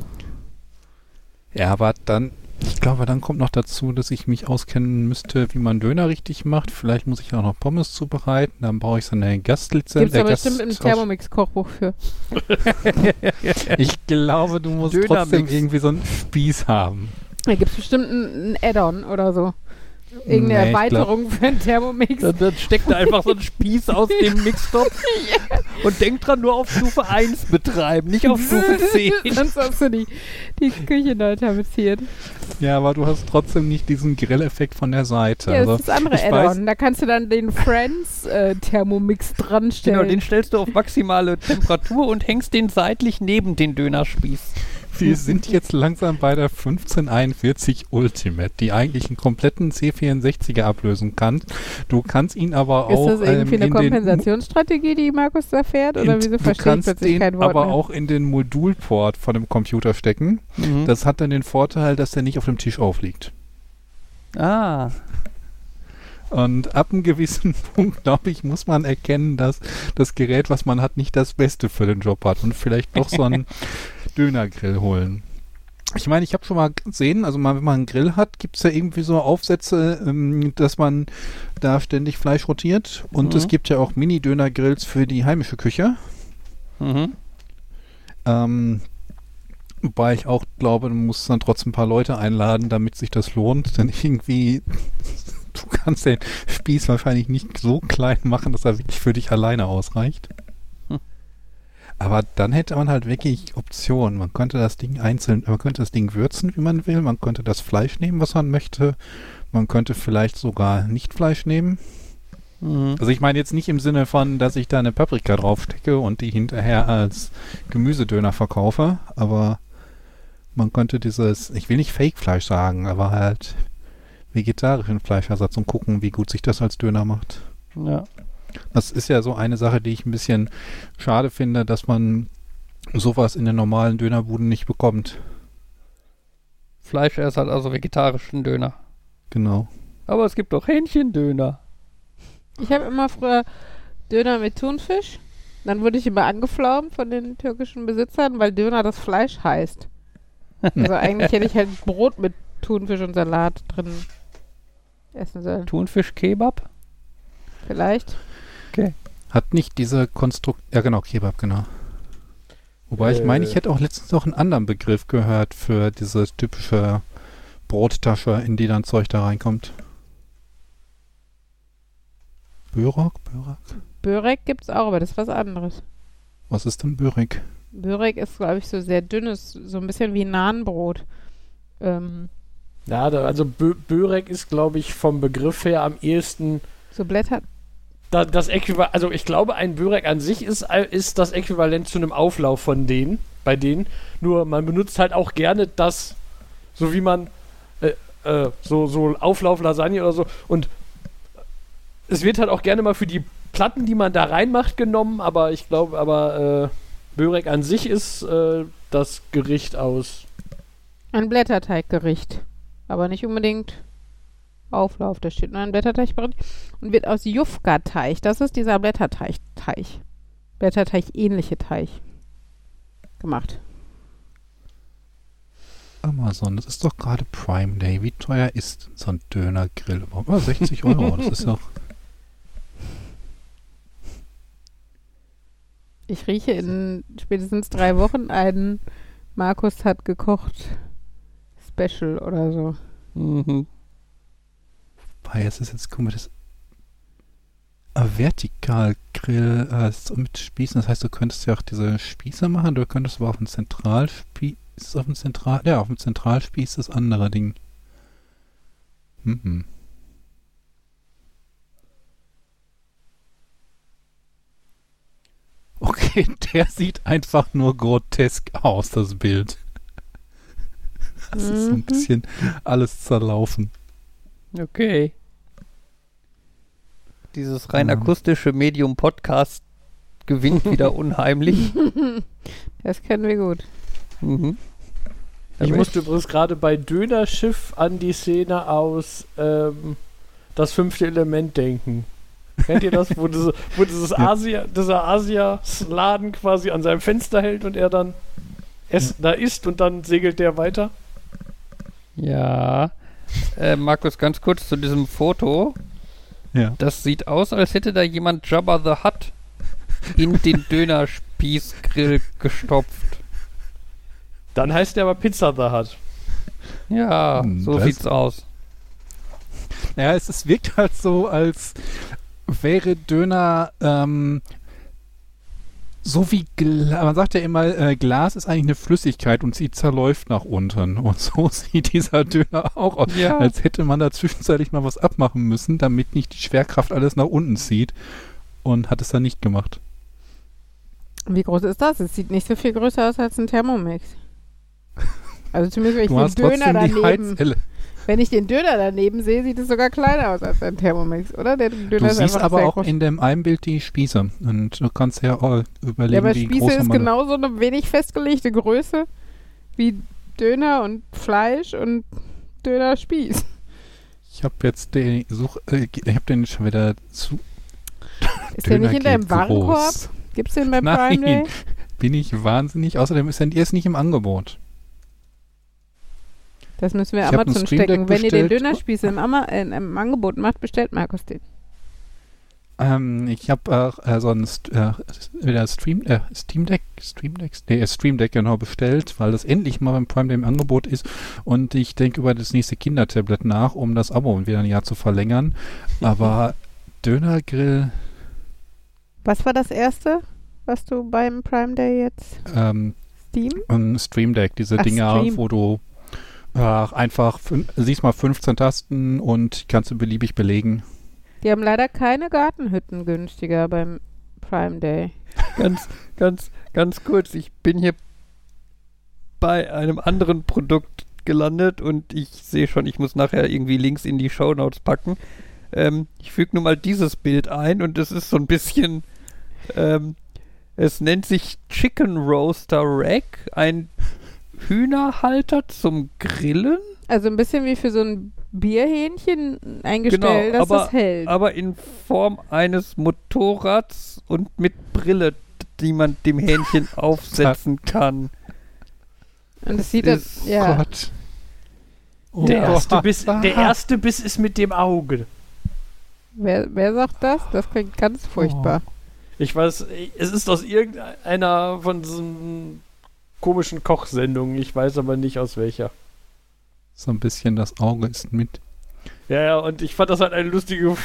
Ja, aber dann, ich glaube, dann kommt noch dazu, dass ich mich auskennen müsste, wie man Döner richtig macht. Vielleicht muss ich auch noch Pommes zubereiten. Dann brauche ich so eine Gastlizenz. Gibt es aber Gast- bestimmt im Thermomix-Kochbuch für. Ich glaube, du musst Dönermix. trotzdem irgendwie so einen Spieß haben. Da gibt es bestimmt ein, ein Add-on oder so. Irgendeine Nee, Erweiterung für einen Thermomix. Dann, dann steckt da einfach so ein Spieß aus dem Mixtopf und denkt dran, nur auf Stufe 1 betreiben, nicht auf Stufe 10. Sonst hast du die, die Küche neu tapeziert. Ja, aber du hast trotzdem nicht diesen Grilleffekt von der Seite. Ja, also, das ist das andere Add-on. Da kannst du dann den Friends-Thermomix dran Genau, stellen. den stellst du auf maximale Temperatur und hängst den seitlich neben den Dönerspieß. Wir sind jetzt langsam bei der 1541 Ultimate, die eigentlich einen kompletten C64er ablösen kann. Du kannst ihn aber ist auch das irgendwie ähm, eine in Kompensationsstrategie, die Markus da fährt? Oder wieso du verstehe ich plötzlich den kein Wort aber mehr? auch in den Modulport von dem Computer stecken. Mhm. Das hat dann den Vorteil, dass der nicht auf dem Tisch aufliegt. ah, Und ab einem gewissen Punkt, glaube ich, muss man erkennen, dass das Gerät, was man hat, nicht das Beste für den Job hat und vielleicht doch so einen Dönergrill holen. Ich meine, ich habe schon mal gesehen, also mal, wenn man einen Grill hat, gibt es ja irgendwie so Aufsätze, ähm, dass man da ständig Fleisch rotiert. Und Mhm. es gibt ja auch Mini-Döner-Grills für die heimische Küche. mhm. Ähm, wobei ich auch glaube, man muss dann trotzdem ein paar Leute einladen, damit sich das lohnt. Denn irgendwie, du kannst den Spieß wahrscheinlich nicht so klein machen, dass er wirklich für dich alleine ausreicht. Aber dann hätte man halt wirklich Optionen. Man könnte das Ding einzeln, man könnte das Ding würzen, wie man will. Man könnte das Fleisch nehmen, was man möchte. Man könnte vielleicht sogar nicht Fleisch nehmen. Mhm. Also ich meine jetzt nicht im Sinne von, dass ich da eine Paprika draufstecke und die hinterher als Gemüsedöner verkaufe, aber man könnte dieses, ich will nicht Fake-Fleisch sagen, aber halt vegetarischen Fleischersatz und gucken, wie gut sich das als Döner macht. Ja. Das ist ja so eine Sache, die ich ein bisschen schade finde, dass man sowas in den normalen Dönerbuden nicht bekommt. Fleisch, hat also vegetarischen Döner. Genau. Aber es gibt auch Hähnchendöner. Ich habe immer früher Döner mit Thunfisch. Dann wurde ich immer angeflaumt von den türkischen Besitzern, weil Döner das Fleisch heißt. Also eigentlich hätte ich halt Brot mit Thunfisch und Salat drin essen sollen. Thunfisch-Kebab? Vielleicht. Hat nicht diese Konstrukt... Ja genau, Kebab, genau. Wobei ich meine, ich Äh. hätte auch letztens noch einen anderen Begriff gehört für diese typische Brottasche, in die dann Zeug da reinkommt. Börek? Börek? Börek gibt's auch, aber das ist was anderes. Was ist denn Börek? Börek ist, glaube ich, so sehr dünnes, so ein bisschen wie Nahenbrot. Ähm, Ja, da, also Bö Börek ist, glaube ich, vom Begriff her am ehesten So Blätter. da, das Äquivalent. Also ich glaube, ein Börek an sich ist, äh, ist das Äquivalent zu einem Auflauf von denen, bei denen. Nur man benutzt halt auch gerne das, so wie man äh, äh, so, so Auflauf Lasagne oder so. Und es wird halt auch gerne mal für die Platten, die man da reinmacht, genommen, aber ich glaube, aber äh, Börek an sich ist äh, das Gericht aus. Ein Blätterteiggericht. Aber nicht unbedingt Auflauf. Da steht nur ein Blätterteig drin. Und wird aus Jufka-Teig. Das ist dieser Blätterteig. Teig. Blätterteig-ähnliche Teig. Gemacht. Amazon, das ist doch gerade Prime Day. Wie teuer ist so ein Dönergrill? Oh, 60 Euro, das ist doch. Ich rieche in spätestens drei Wochen einen Markus hat gekocht Special oder so. Mhm. Wobei, es ist jetzt, mal, das. Vertikalgrill äh, mit Spießen, das heißt, du könntest ja auch diese Spieße machen, du könntest aber auf dem Zentralspieß, auf dem Zentral, ja, auf dem Zentralspieß das andere Ding. Mhm. Okay, der sieht einfach nur grotesk aus, das Bild. Das ist so ein Mhm. bisschen alles zerlaufen. Okay. Dieses rein Ja. akustische Medium Podcast gewinnt wieder unheimlich. Das kennen wir gut. Mhm. Ich musste übrigens gerade bei Dönerschiff an die Szene aus ähm, das fünfte Element denken. Kennt ihr das, wo, diese, wo dieses Ja. Asia, dieser Asia-Laden quasi an seinem Fenster hält und er dann es da isst und dann segelt der weiter? Ja. Äh, Markus, ganz kurz zu diesem Foto. Ja. Das sieht aus, als hätte da jemand Jabba the Hutt in den Dönerspießgrill gestopft. Dann heißt der aber Pizza da hat. Ja, Hm, so das- sieht's aus. Ja, es, es wirkt halt so, als wäre Döner ähm, so wie Glas. Man sagt ja immer, äh, Glas ist eigentlich eine Flüssigkeit und sie zerläuft nach unten. Und so sieht dieser Döner auch aus. Ja. Als hätte man da zwischenzeitlich mal was abmachen müssen, damit nicht die Schwerkraft alles nach unten zieht. Und hat es dann nicht gemacht. Wie groß ist das? Es sieht nicht so viel größer aus als ein Thermomix. Also zumindest wenn ich Du hast Döner trotzdem die daneben, Heizelle. Wenn ich den Döner daneben sehe, sieht es sogar kleiner aus als ein Thermomix, oder? Der Döner Du ist siehst aber auch groß. in dem einen Bild die Spieße. Und du kannst ja auch überlegen, Ja, aber wie Spieße groß ist genauso eine wenig festgelegte Größe wie Döner und Fleisch und Dönerspieß. Ich habe jetzt den Such, äh, ich habe den schon wieder zu. Ist der nicht in deinem Warenkorb? groß. Gibt's den bei Nein. Prime Day? Bin ich wahnsinnig. Außerdem ist er, er ist nicht im Angebot. Das müssen wir Ich Amazon stecken. Wenn ihr den. Dönerspieß im, Ama äh, im Angebot macht, bestellt Markus den. Ähm, ich habe auch äh, so ein St äh, wieder Stream, äh, Steam Deck, Stream Deck, nee, Stream Deck genau bestellt, weil das endlich mal beim Prime Day im Angebot ist. Und ich denke über das nächste Kindertablet nach, um das Abo wieder ein Jahr zu verlängern. Aber Dönergrill, Was war das erste, was du beim Prime Day jetzt ähm, Steam? ein Stream Deck, diese Ach, Dinger, Stream. wo du äh, einfach siehst mal 15 Tasten und kannst du beliebig belegen. Die haben leider keine Gartenhütten günstiger beim Prime Day. Ganz, ganz, ganz kurz. Ich bin hier bei einem anderen Produkt gelandet und ich sehe schon, ich muss nachher irgendwie Links in die Shownotes packen. Ähm, ich füge nur mal dieses Bild ein und es ist so ein bisschen. Ähm, es nennt sich Chicken Roaster Rack, ein Hühnerhalter zum Grillen, Also ein bisschen wie für so ein Bierhähnchen ein Gestell, Genau, das aber- das hält. aber in Form eines Motorrads und mit Brille, die man dem Hähnchen aufsetzen kann. Und es sieht ist- das, ja. Gott. Oh Der, Gott. erste Biss, der erste Biss ist mit dem Auge. Wer, wer sagt das? Das klingt ganz furchtbar. Ich weiß, es ist aus irgendeiner von diesen komischen Kochsendungen. Ich weiß aber nicht aus welcher. So ein bisschen das Auge ist mit. Ja, ja, und ich fand das halt eine lustige.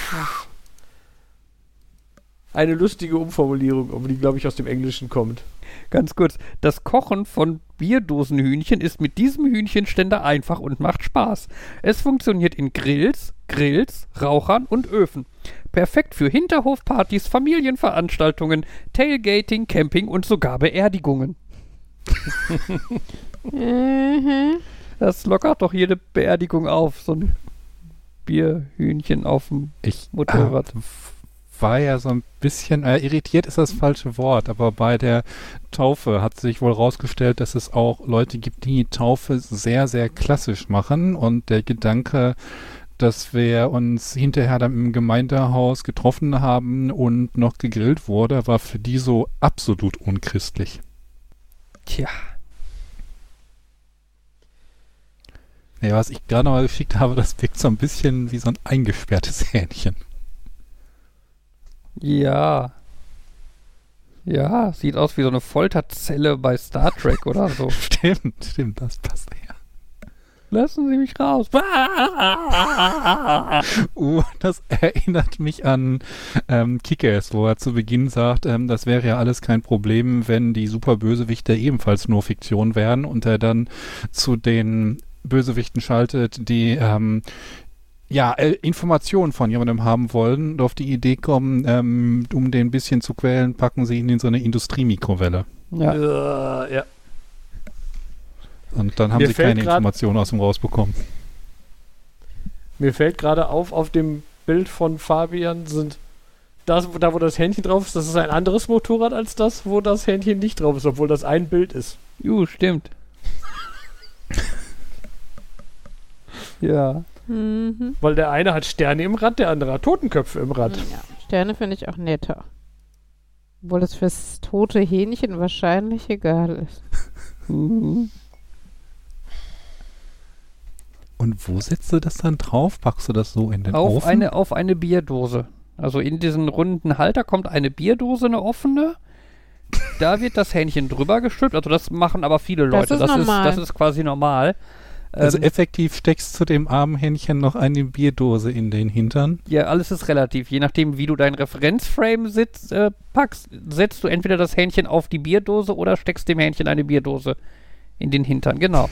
Eine lustige Umformulierung, aber die, glaube ich, aus dem Englischen kommt. Ganz kurz. Das Kochen von Bierdosenhühnchen ist mit diesem Hühnchenständer einfach und macht Spaß. Es funktioniert in Grills, Grills, Rauchern und Öfen. Perfekt für Hinterhofpartys, Familienveranstaltungen, Tailgating, Camping und sogar Beerdigungen. Mhm. Das lockert doch jede Beerdigung auf, so ein Bierhühnchen auf dem Ich Motorrad. äh, war ja so ein bisschen, äh, irritiert ist das falsche Wort, aber bei der Taufe hat sich wohl rausgestellt, dass es auch Leute gibt, die Taufe sehr, sehr klassisch machen und der Gedanke, dass wir uns hinterher dann im Gemeindehaus getroffen haben und noch gegrillt wurde, war für die so absolut unchristlich. Tja. Ja, was ich gerade mal geschickt habe, das wirkt so ein bisschen wie so ein eingesperrtes Hähnchen. Ja. Ja, sieht aus wie so eine Folterzelle bei Star Trek oder so. Stimmt, stimmt, das passt. Lassen Sie mich raus. Uh, das erinnert mich an ähm, Kickers, wo er zu Beginn sagt, ähm, das wäre ja alles kein Problem, wenn die Superbösewichte ebenfalls nur Fiktion wären und er dann zu den Bösewichten schaltet, die ähm, ja, äh, Informationen von jemandem haben wollen und auf die Idee kommen, ähm, um den ein bisschen zu quälen, packen sie ihn in so eine Industriemikrowelle. Ja. Äh, ja. Und dann haben Mir sie keine grad- Informationen aus ihm rausbekommen. Mir fällt gerade auf, auf dem Bild von Fabian sind das, da wo das Hähnchen drauf ist, das ist ein anderes Motorrad als das, wo das Hähnchen nicht drauf ist, obwohl das ein Bild ist. Juh, stimmt. ja. Mhm. Weil der eine hat Sterne im Rad, der andere hat Totenköpfe im Rad. Ja, Sterne finde ich auch netter. Obwohl es fürs tote Hähnchen wahrscheinlich egal ist. Mhm. Und wo setzt du das dann drauf? Packst du das so in den Auf, Ofen? eine, auf eine Bierdose. Also in diesen runden Halter kommt eine Bierdose, eine offene. Da wird das Hähnchen drüber gestülpt. Also das machen aber viele Das Leute. ist das, ist, normal. das ist quasi normal. Also Ähm, effektiv steckst du dem armen Hähnchen noch eine Bierdose in den Hintern. ja, alles ist relativ. Je nachdem, wie du dein Referenzframe sitzt, äh, packst, setzt du entweder das Hähnchen auf die Bierdose oder steckst dem Hähnchen eine Bierdose in den Hintern. Genau.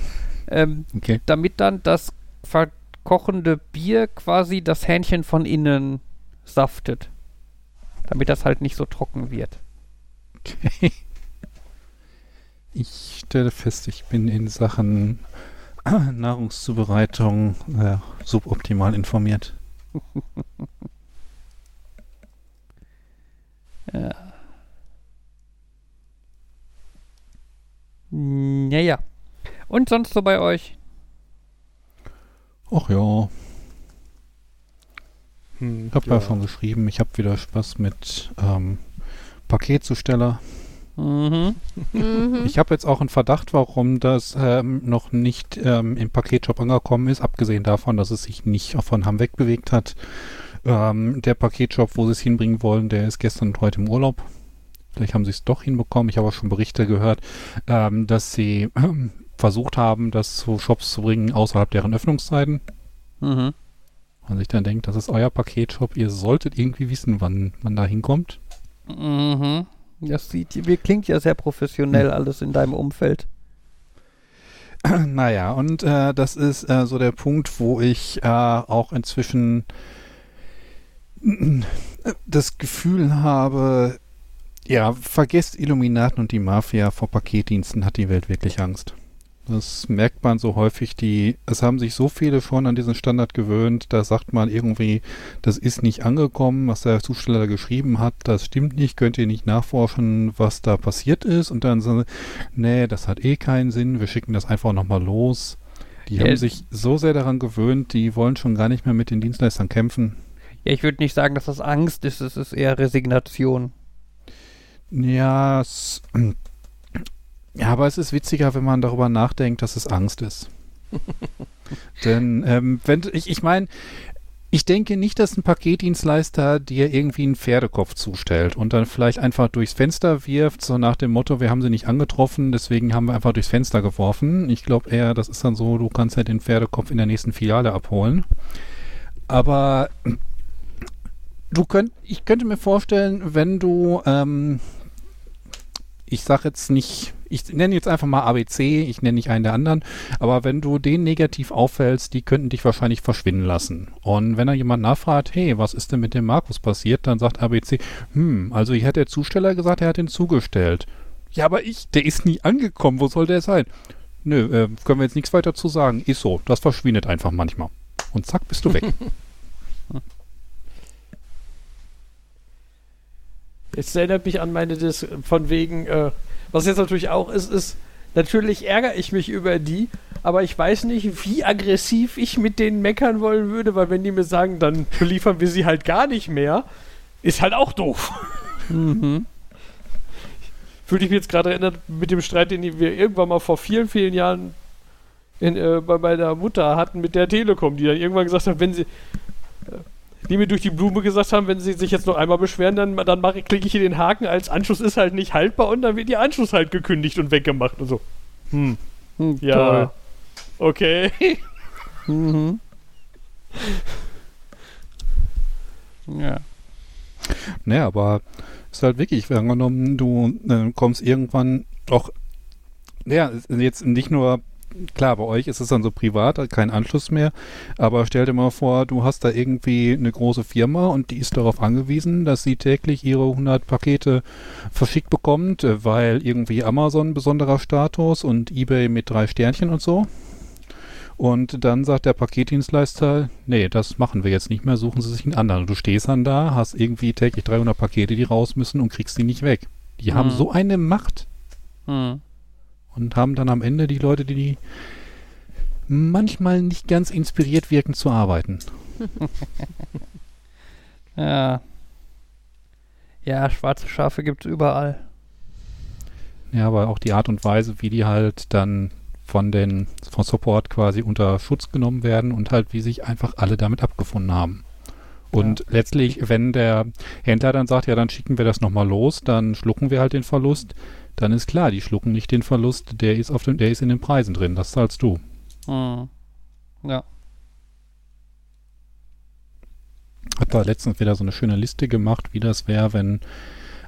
Ähm, Okay. damit dann das verkochende Bier quasi das Hähnchen von innen saftet. Damit das halt nicht so trocken wird. okay. Ich stelle fest, ich bin in Sachen Nahrungszubereitung äh, suboptimal informiert. Ja. Naja. Und sonst so bei euch? Ach ja, Hm, ich habe ja. schon geschrieben, ich habe wieder Spaß mit ähm, Paketzusteller. Mhm. Mhm. Ich habe jetzt auch einen Verdacht, warum das ähm, noch nicht ähm, im Paketshop angekommen ist, abgesehen davon, dass es sich nicht von Hamm wegbewegt hat. Ähm, der Paketshop, wo sie es hinbringen wollen, der ist gestern und heute im Urlaub. Vielleicht haben sie es doch hinbekommen. Ich habe auch schon Berichte gehört, ähm, dass sie ähm, versucht haben, das zu Shops zu bringen außerhalb deren Öffnungszeiten. Mhm. Man sich dann denkt, das ist euer Paketshop, ihr solltet irgendwie wissen, wann man da hinkommt. Mhm. Das sieht, wie- klingt ja sehr professionell alles in deinem Umfeld. Naja, und äh, das ist äh, so der Punkt, wo ich äh, auch inzwischen das Gefühl habe, ja, vergesst Illuminaten und die Mafia vor Paketdiensten hat die Welt wirklich Angst. Das merkt man so häufig, die, es haben sich so viele schon an diesen Standard gewöhnt, da sagt man irgendwie, das ist nicht angekommen, was der Zusteller geschrieben hat, das stimmt nicht, könnt ihr nicht nachforschen, was da passiert ist und dann so, nee, das hat eh keinen Sinn, wir schicken das einfach nochmal los. Die Ja, haben sich so sehr daran gewöhnt, die wollen schon gar nicht mehr mit den Dienstleistern kämpfen. Ja, ich würde nicht sagen, dass das Angst ist, es ist eher Resignation. Ja, es, ja, aber es ist witziger, wenn man darüber nachdenkt, dass es Angst ist. Denn ähm, wenn ich, ich meine, ich denke nicht, dass ein Paketdienstleister dir irgendwie einen Pferdekopf zustellt und dann vielleicht einfach durchs Fenster wirft, so nach dem Motto, wir haben sie nicht angetroffen, deswegen haben wir einfach durchs Fenster geworfen. Ich glaube eher, das ist dann so, du kannst ja den Pferdekopf in der nächsten Filiale abholen. Aber du könnt, ich könnte mir vorstellen, wenn du ähm, ich sage jetzt nicht, ich nenne jetzt einfach mal ABC, ich nenne nicht einen der anderen, aber wenn du den negativ auffällst, die könnten dich wahrscheinlich verschwinden lassen. Und wenn da jemand nachfragt, hey, was ist denn mit dem Markus passiert, dann sagt ABC, hm, also hier hat der Zusteller gesagt, er hat ihn zugestellt. Ja, aber ich, der ist nie angekommen, wo soll der sein? Nö, äh, können wir jetzt nichts weiter zu sagen. Ist so, das verschwindet einfach manchmal. Und zack, bist du weg. Jetzt erinnert mich an meine Dis von wegen, äh, was jetzt natürlich auch ist, ist, natürlich ärgere ich mich über die, aber ich weiß nicht, wie aggressiv ich mit denen meckern wollen würde, weil wenn die mir sagen, dann beliefern wir sie halt gar nicht mehr, ist halt auch doof. Mhm. Fühlte ich mich jetzt gerade erinnert mit dem Streit, den wir irgendwann mal vor vielen, vielen Jahren in, äh, bei meiner Mutter hatten mit der Telekom, die dann irgendwann gesagt hat, wenn sie, äh, die mir durch die Blume gesagt haben, wenn sie sich jetzt noch einmal beschweren, dann, dann mache, klicke ich hier den Haken, als Anschluss ist halt nicht haltbar und dann wird ihr Anschluss halt gekündigt und weggemacht und so. Hm, Hm, ja, toll. okay. Mhm. Ja. Naja, aber ist halt wirklich, wenn angenommen, du äh, kommst irgendwann auch, naja, jetzt nicht nur, klar, bei euch ist es dann so privat, kein Anschluss mehr, aber stell dir mal vor, du hast da irgendwie eine große Firma und die ist darauf angewiesen, dass sie täglich ihre 100 Pakete verschickt bekommt, äh, weil irgendwie Amazon besonderer Status und eBay mit drei Sternchen und so. Und dann sagt der Paketdienstleister, nee, das machen wir jetzt nicht mehr, suchen Sie sich einen anderen. Du stehst dann da, hast irgendwie täglich 300 Pakete, die raus müssen und kriegst die nicht weg. Die haben Mhm. so eine Macht Hm. Und haben dann am Ende die Leute, die, manchmal nicht ganz inspiriert wirken zu arbeiten. Ja. Ja, schwarze Schafe gibt's überall. Ja, aber auch die Art und Weise, wie die halt dann von den von Support quasi unter Schutz genommen werden und halt wie sich einfach alle damit abgefunden haben. Und letztlich, wenn der Händler dann sagt, ja, dann schicken wir das nochmal los, dann schlucken wir halt den Verlust, dann ist klar, die schlucken nicht den Verlust, der ist auf dem, der ist in den Preisen drin, das zahlst du. Hm. Ja. Hat da letztens wieder so eine schöne Liste gemacht, wie das wäre, wenn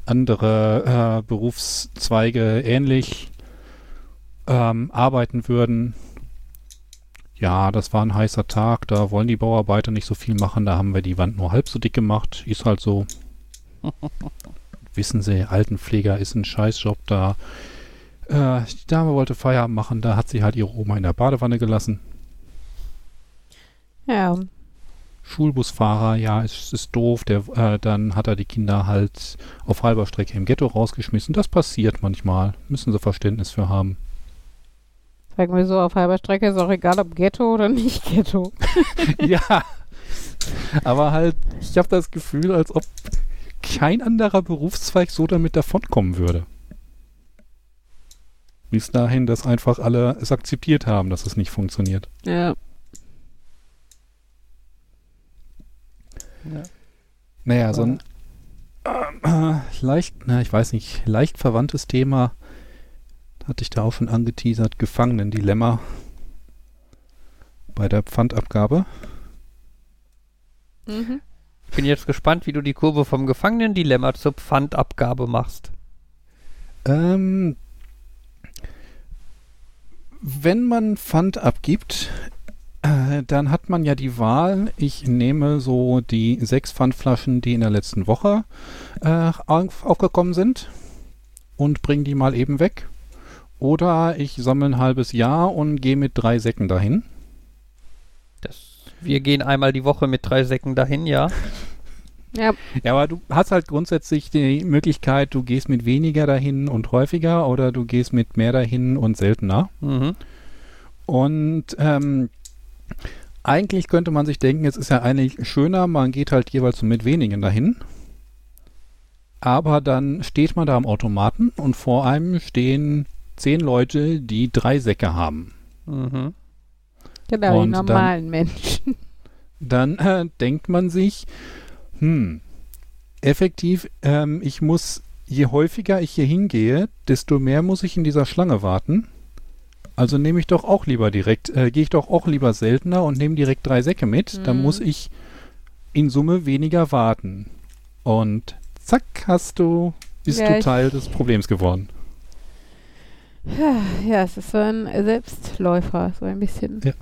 andere äh, Berufszweige ähnlich ähm, arbeiten würden. Ja, das war ein heißer Tag, da wollen die Bauarbeiter nicht so viel machen, da haben wir die Wand nur halb so dick gemacht. Ist halt so. Wissen Sie, Altenpfleger ist ein Scheißjob, da äh, die Dame wollte Feierabend machen, da hat sie halt ihre Oma in der Badewanne gelassen. Ja. Schulbusfahrer, ja, es ist doof, der, äh, dann hat er die Kinder halt auf halber Strecke im Ghetto rausgeschmissen. Das passiert manchmal. Müssen sie Verständnis für haben. Sagen wir so, auf halber Strecke ist auch egal, ob Ghetto oder nicht Ghetto. ja. Aber halt, ich habe das Gefühl, als ob kein anderer Berufszweig so damit davonkommen würde. Bis dahin, dass einfach alle es akzeptiert haben, dass es nicht funktioniert. Ja. Naja, so ein äh, leicht, na, ich weiß nicht, leicht verwandtes Thema hatte ich da auch schon angeteasert, Gefangenendilemma bei der Pfandabgabe. Mhm. Ich bin jetzt gespannt, wie du die Kurve vom Gefangenendilemma zur Pfandabgabe machst. Ähm, wenn man Pfand abgibt, äh, dann hat man ja die Wahl, ich nehme so die sechs Pfandflaschen, die in der letzten Woche äh, auf, aufgekommen sind und bringe die mal eben weg. Oder ich sammle ein halbes Jahr und gehe mit drei Säcken dahin. Wir gehen einmal die Woche mit drei Säcken dahin, ja. Ja, Ja, aber du hast halt grundsätzlich die Möglichkeit, du gehst mit weniger dahin und häufiger oder du gehst mit mehr dahin und seltener. Mhm. Und ähm, eigentlich könnte man sich denken, es ist ja eigentlich schöner, man geht halt jeweils mit wenigen dahin. Aber dann steht man da am Automaten und vor einem stehen zehn Leute, die drei Säcke haben. Mhm. Genau, Und die dann- normalen Menschen. Dann äh, denkt man sich, hm, effektiv, ähm, ich muss, je häufiger ich hier hingehe, desto mehr muss ich in dieser Schlange warten. Also nehme ich doch auch lieber direkt, äh, gehe ich doch auch lieber seltener und nehme direkt drei Säcke mit. Dann Mhm. muss ich in Summe weniger warten. Und zack, hast du, bist Ja, du Teil des Problems geworden. Ja, es ist so ein Selbstläufer, so ein bisschen. Ja.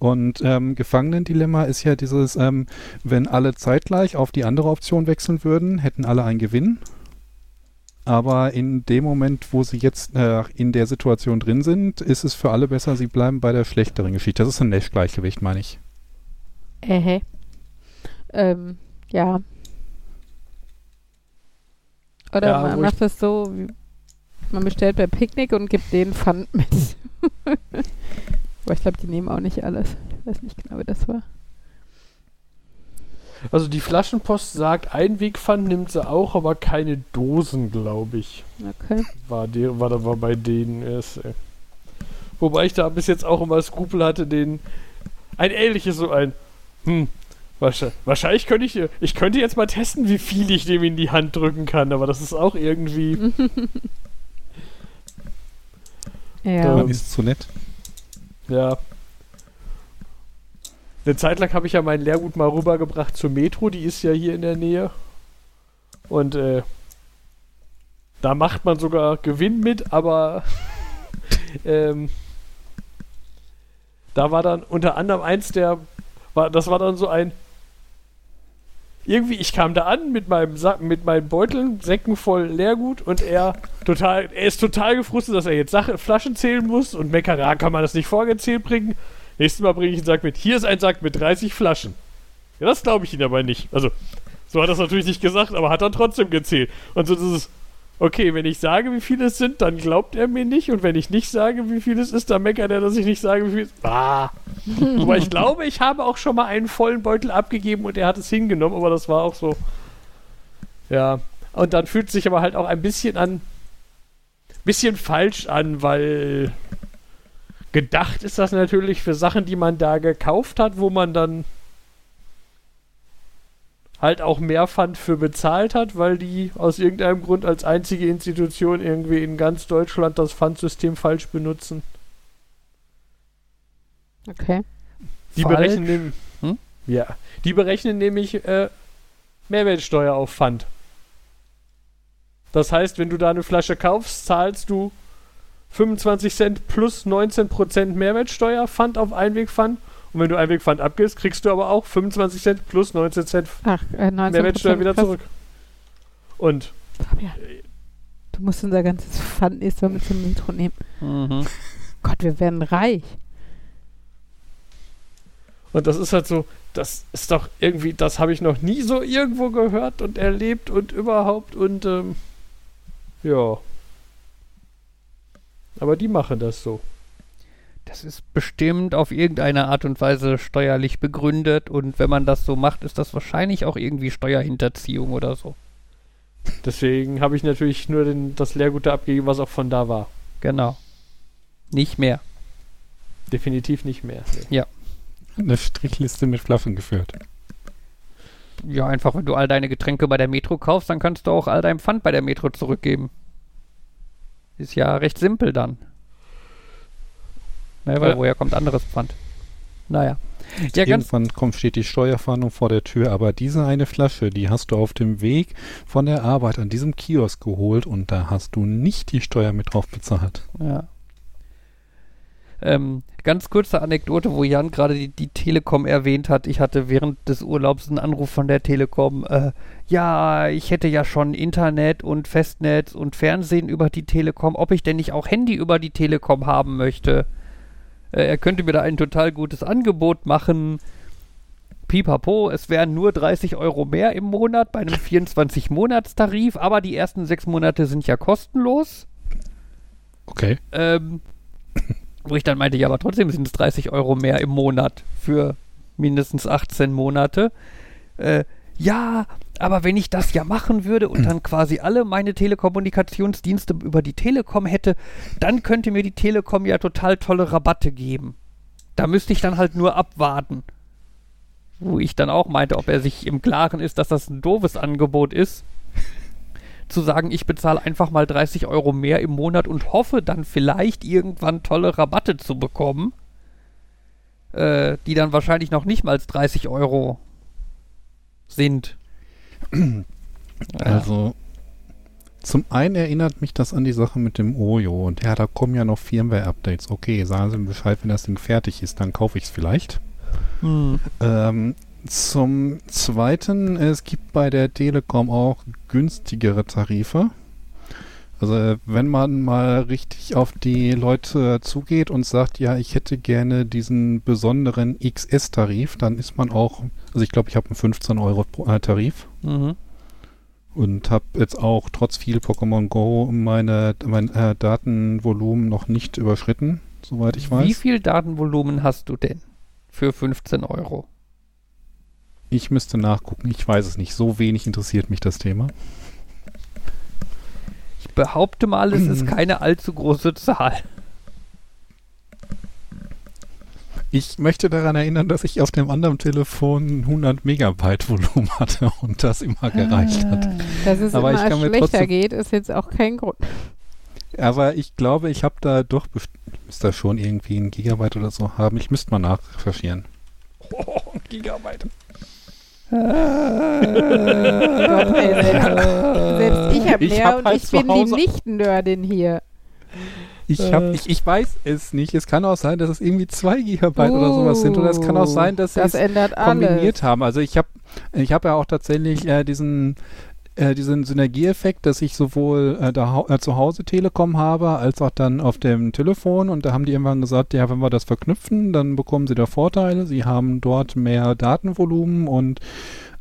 Und ähm, Gefangenendilemma ist ja dieses, ähm, wenn alle zeitgleich auf die andere Option wechseln würden, hätten alle einen Gewinn. Aber in dem Moment, wo sie jetzt äh, in der Situation drin sind, ist es für alle besser, sie bleiben bei der schlechteren Geschichte. Das ist ein Nash-Gleichgewicht, meine ich. Ähä. Ähm, ja. Oder Ja, man wo macht das so, wie, man bestellt bei Picknick und gibt denen Pfand mit. Aber ich glaube, die nehmen auch nicht alles. Ich weiß nicht genau, wie das war. Also die Flaschenpost sagt, Einwegpfand nimmt sie auch, aber keine Dosen, glaube ich. Okay. War, der, war, da war bei denen erst. Äh. Wobei ich da bis jetzt auch immer Skrupel hatte, den. Ein ähnliches so ein. Hm. Wahrscheinlich, wahrscheinlich könnte ich. Ich könnte jetzt mal testen, wie viel ich dem in die Hand drücken kann, aber das ist auch irgendwie. Ja. Man ist zu nett. Ja. Eine Zeit lang habe ich ja mein Lehrgut mal rübergebracht zur Metro, die ist ja hier in der Nähe. Und äh, da macht man sogar Gewinn mit, aber ähm, da war dann unter anderem eins der, war, das war dann so ein, irgendwie, ich kam da an mit meinem Sack, mit meinen Beuteln, Säcken voll Leergut und er total, er ist total gefrustet, dass er jetzt Sache, Flaschen zählen muss und meckert, ja, kann man das nicht vorgezählt bringen. Nächstes Mal bringe ich einen Sack mit. Hier ist ein Sack mit 30 Flaschen. Ja, das glaube ich ihn aber nicht. Also, so hat er es natürlich nicht gesagt, aber hat dann trotzdem gezählt. Und so ist es, okay, wenn ich sage, wie viele es sind, dann glaubt er mir nicht. Und wenn ich nicht sage, wie viel es ist, dann meckert er, dass ich nicht sage, wie viel es ist. Ah. aber ich glaube, ich habe auch schon mal einen vollen Beutel abgegeben und er hat es hingenommen, aber das war auch so. Ja. Und dann fühlt es sich aber halt auch ein bisschen an. Bisschen falsch an, weil gedacht ist das natürlich für Sachen, die man da gekauft hat, wo man dann halt auch mehr Pfand für bezahlt hat, weil die aus irgendeinem Grund als einzige Institution irgendwie in ganz Deutschland das Pfandsystem falsch benutzen. Okay. Die Falsch? berechnen nehm- Hm? ja, die berechnen nämlich äh, Mehrwertsteuer auf Pfand. Das heißt, wenn du da eine Flasche kaufst, zahlst du 25 Cent plus 19% Mehrwertsteuer, Pfand auf Einwegpfand. Und wenn du Einwegpfand abgibst, kriegst du aber auch 25 Cent plus 19 Cent Ach, äh, 19 Mehrwertsteuer wieder zurück. Und Fabian, du musst unser ganzes Pfand nächstes Mal mit zum Metro nehmen. Mhm. Gott, wir werden reich. Und das ist halt so, das ist doch irgendwie, das habe ich noch nie so irgendwo gehört und erlebt und überhaupt und ähm, ja. Aber die machen das so. Das ist bestimmt auf irgendeine Art und Weise steuerlich begründet und wenn man das so macht, ist das wahrscheinlich auch irgendwie Steuerhinterziehung oder so. Deswegen habe ich natürlich nur den, das Lehrgut da abgegeben, was auch von da war. Genau. Nicht mehr. Definitiv nicht mehr. Nee. Eine Strichliste mit Flaschen geführt. Ja, einfach, wenn du all deine Getränke bei der Metro kaufst, dann kannst du auch all dein Pfand bei der Metro zurückgeben. Ist ja recht simpel dann. Ne, weil Ja. woher kommt anderes Pfand? Naja. Ja, ganz, Irgendwann kommt, steht die Steuerfahndung vor der Tür, aber diese eine Flasche, die hast du auf dem Weg von der Arbeit an diesem Kiosk geholt und da hast du nicht die Steuer mit drauf bezahlt. ja. Ähm, ganz kurze Anekdote, wo Jan gerade die, die Telekom erwähnt hat. Ich hatte während des Urlaubs einen Anruf von der Telekom. Äh, ja, ich hätte ja schon Internet und Festnetz und Fernsehen über die Telekom. Ob ich denn nicht auch Handy über die Telekom haben möchte? Äh, er könnte mir da ein total gutes Angebot machen. Pipapo, es wären nur 30 Euro mehr im Monat bei einem 24-Monats-Tarif, aber die ersten sechs Monate sind ja kostenlos. Okay. Ähm, wo ich dann meinte, ja, aber trotzdem sind es 30 Euro mehr im Monat für mindestens 18 Monate. Äh, ja, aber wenn ich das ja machen würde und dann quasi alle meine Telekommunikationsdienste über die Telekom hätte, dann könnte mir die Telekom ja total tolle Rabatte geben. Da müsste ich dann halt nur abwarten. Wo ich dann auch meinte, ob er sich im Klaren ist, dass das ein doofes Angebot ist zu sagen, ich bezahle einfach mal 30 Euro mehr im Monat und hoffe dann vielleicht irgendwann tolle Rabatte zu bekommen, äh, die dann wahrscheinlich noch nicht mal 30 Euro sind. Also, Zum einen erinnert mich das an die Sache mit dem Ojo. Und ja, da kommen ja noch Firmware-Updates. Okay, sagen Sie mir Bescheid, wenn das Ding fertig ist, dann kaufe ich es vielleicht. Hm. Ähm, zum Zweiten, es gibt bei der Telekom auch günstigere Tarife. Also äh, wenn man mal richtig auf die Leute zugeht und sagt, ja, ich hätte gerne diesen besonderen XS-Tarif, dann ist man auch, also ich glaube, ich habe einen 15 Euro äh, Tarif Mhm. und habe jetzt auch trotz viel Pokémon Go meine, mein äh, Datenvolumen noch nicht überschritten, soweit ich weiß. Wie viel Datenvolumen hast du denn für 15 Euro? Ich müsste nachgucken, ich weiß es nicht. So wenig interessiert mich das Thema. Ich behaupte mal, es ist keine allzu große Zahl. Ich möchte daran erinnern, dass ich auf dem anderen Telefon 100 Megabyte Volumen hatte und das immer gereicht hat. Dass es Aber immer ich kann mir schlechter trotzdem- geht, ist jetzt auch kein Grund. Aber ich glaube, ich habe da doch, müsste da schon irgendwie ein Gigabyte oder so haben. Ich müsste mal nachrecherchieren. Oh, Gigabyte. Gott, ey, selbst, selbst ich habe mehr hab und halt ich bin die Hause- Nicht-Nerdin hier. Ich, hab, ich, ich weiß es nicht. Es kann auch sein, dass es irgendwie 2 Gigabyte oder sowas sind. Oder es kann auch sein, dass sie das es kombiniert alles. haben. Also ich habe ich hab ja auch tatsächlich äh, diesen, äh, diesen Synergieeffekt, dass ich sowohl äh, da, äh, zu Hause Telekom habe, als auch dann auf dem Telefon. Und da haben die irgendwann gesagt, ja, wenn wir das verknüpfen, dann bekommen sie da Vorteile. Sie haben dort mehr Datenvolumen und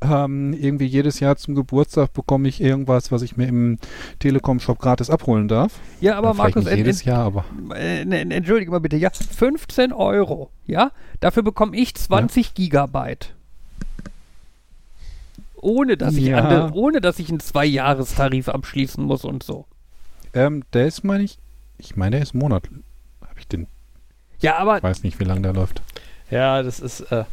ähm, irgendwie jedes Jahr zum Geburtstag bekomme ich irgendwas, was ich mir im Telekom-Shop gratis abholen darf. Ja, aber Ja, Markus, nicht jedes Jahr, aber äh, ne, ne, entschuldige mal bitte, ja, 15 Euro, ja? Dafür bekomme ich 20 Gigabyte. Ohne dass, ich Ja. andere, ohne dass ich einen Zwei-Jahres-Tarif abschließen muss und so. ähm, der ist, meine ich, ich meine, der ist Monat. Habe ich den, Ja, aber ich weiß nicht, wie lange der läuft. Ja, das ist. Äh,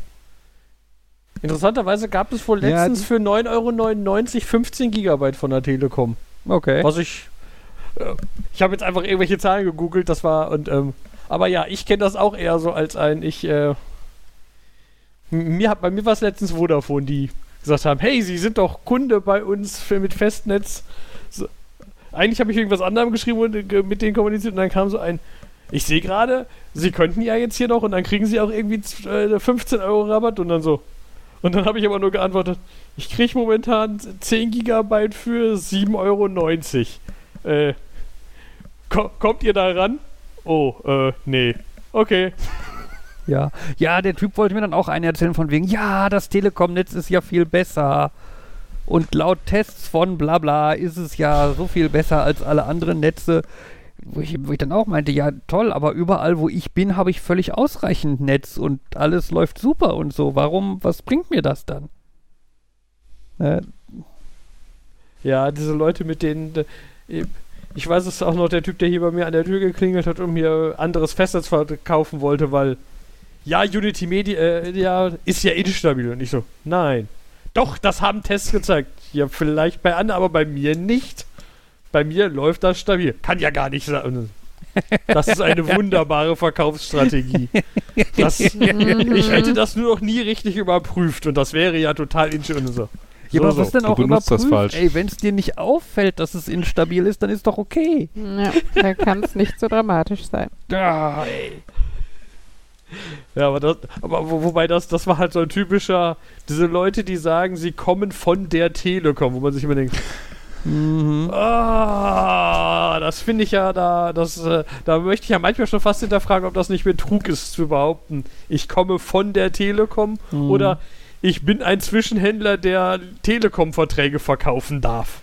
interessanterweise gab es wohl Ja, letztens für 9,99 Euro 15 Gigabyte von der Telekom. okay. Was ich. Äh, ich habe jetzt einfach irgendwelche Zahlen gegoogelt, das war. und ähm, Aber ja, ich kenne das auch eher so als ein. Ich. Äh, mir hat, bei mir war es letztens Vodafone, die gesagt haben: Hey, Sie sind doch Kunde bei uns für, mit Festnetz. So, eigentlich habe ich irgendwas anderem geschrieben und äh, mit denen kommuniziert und dann kam so ein. Ich sehe gerade, Sie könnten ja jetzt hier noch und dann kriegen Sie auch irgendwie z- äh, 15 Euro Rabatt und dann so. Und dann habe ich aber nur geantwortet, ich kriege momentan 10 Gigabyte für 7,90 Euro. Äh, ko kommt ihr da ran? Oh, äh, nee. Okay. Ja. ja, der Typ wollte mir dann auch einen erzählen von wegen, ja, das Telekom-Netz ist ja viel besser. Und laut Tests von bla bla ist es ja so viel besser als alle anderen Netze. Wo ich, wo ich dann auch meinte, ja toll, aber überall, wo ich bin, habe ich völlig ausreichend Netz und alles läuft super und so. Warum, was bringt mir das dann? Äh, Ja, diese Leute mit denen. Ich weiß es auch noch der Typ, der hier bei mir an der Tür geklingelt hat und mir anderes Festnetz verkaufen wollte, weil. Ja, Unity Media äh, ja, ist ja instabil. Und ich so, nein. Doch, das haben Tests gezeigt. Ja, vielleicht bei anderen, aber bei mir nicht. Bei mir läuft das stabil. Kann ja gar nicht sein. Das ist eine wunderbare Verkaufsstrategie. Das, ich hätte das nur noch nie richtig überprüft und das wäre ja total instabil. Und so. ja, So, aber so. was denn Du auch benutzt das überprüft? falsch. Ey, wenn es dir nicht auffällt, dass es instabil ist, dann ist doch okay. Ja, da kann es nicht so dramatisch sein. Ja, ey. Ja, aber, das, aber wo, wobei das, das war halt so ein typischer, diese Leute, die sagen, sie kommen von der Telekom, wo man sich immer denkt, Mhm. ah, das finde ich ja da, das, äh, da möchte ich ja manchmal schon fast hinterfragen, ob das nicht Betrug ist zu behaupten, ich komme von der Telekom Mhm. oder ich bin ein Zwischenhändler, der Telekom-Verträge verkaufen darf.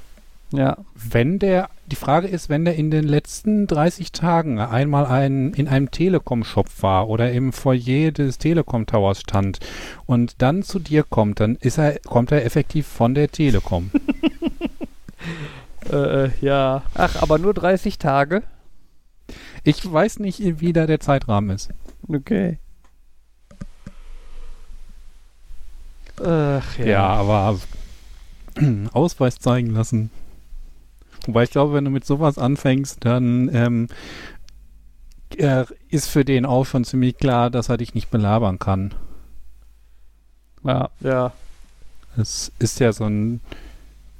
Ja. Wenn der, die Frage ist, wenn der in den letzten 30 Tagen einmal ein, in einem Telekom-Shop war oder im Foyer des Telekom-Towers stand und dann zu dir kommt, dann ist er, kommt er effektiv von der Telekom. Äh, äh, ja. Ach, aber nur 30 Tage? Ich weiß nicht, wie da der Zeitrahmen ist. Okay. Ach, Ja, aber Ausweis zeigen lassen. Wobei ich glaube, wenn du mit sowas anfängst, dann ähm, äh, ist für den auch schon ziemlich klar, dass er dich nicht belabern kann. Ja. Ja. Es ist ja so ein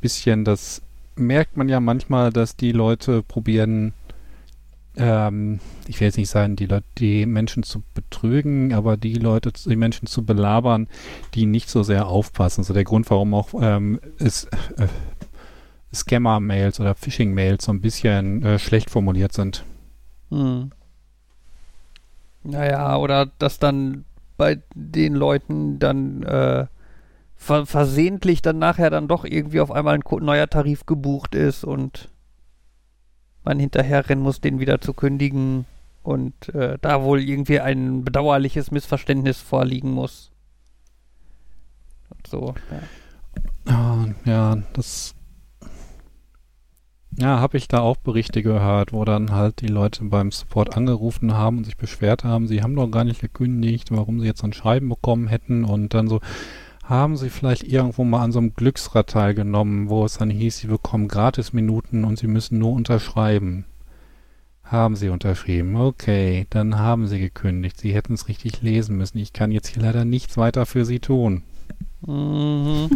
bisschen das merkt man ja manchmal, dass die Leute probieren, ähm, ich will jetzt nicht sagen, die Leute, die Menschen zu betrügen, aber die Leute, die Menschen zu belabern, die nicht so sehr aufpassen. So der Grund, warum auch ähm, ist, äh, Scammer-Mails oder Phishing-Mails so ein bisschen äh, schlecht formuliert sind. Hm. Naja, oder dass dann bei den Leuten dann äh, ver versehentlich dann nachher dann doch irgendwie auf einmal ein neuer Tarif gebucht ist und man hinterher rennen muss, den wieder zu kündigen und äh, da wohl irgendwie ein bedauerliches Missverständnis vorliegen muss. Und so, ja. Ah, ja, das ja, habe ich da auch Berichte gehört, wo dann halt die Leute beim Support angerufen haben und sich beschwert haben, sie haben doch gar nicht gekündigt, warum sie jetzt ein Schreiben bekommen hätten und dann so, haben sie vielleicht irgendwo mal an so einem Glücksrad teilgenommen, wo es dann hieß, sie bekommen Gratis-Minuten und sie müssen nur unterschreiben. Haben sie unterschrieben. Okay, dann haben sie gekündigt. Sie hätten es richtig lesen müssen. Ich kann jetzt hier leider nichts weiter für sie tun. Mhm.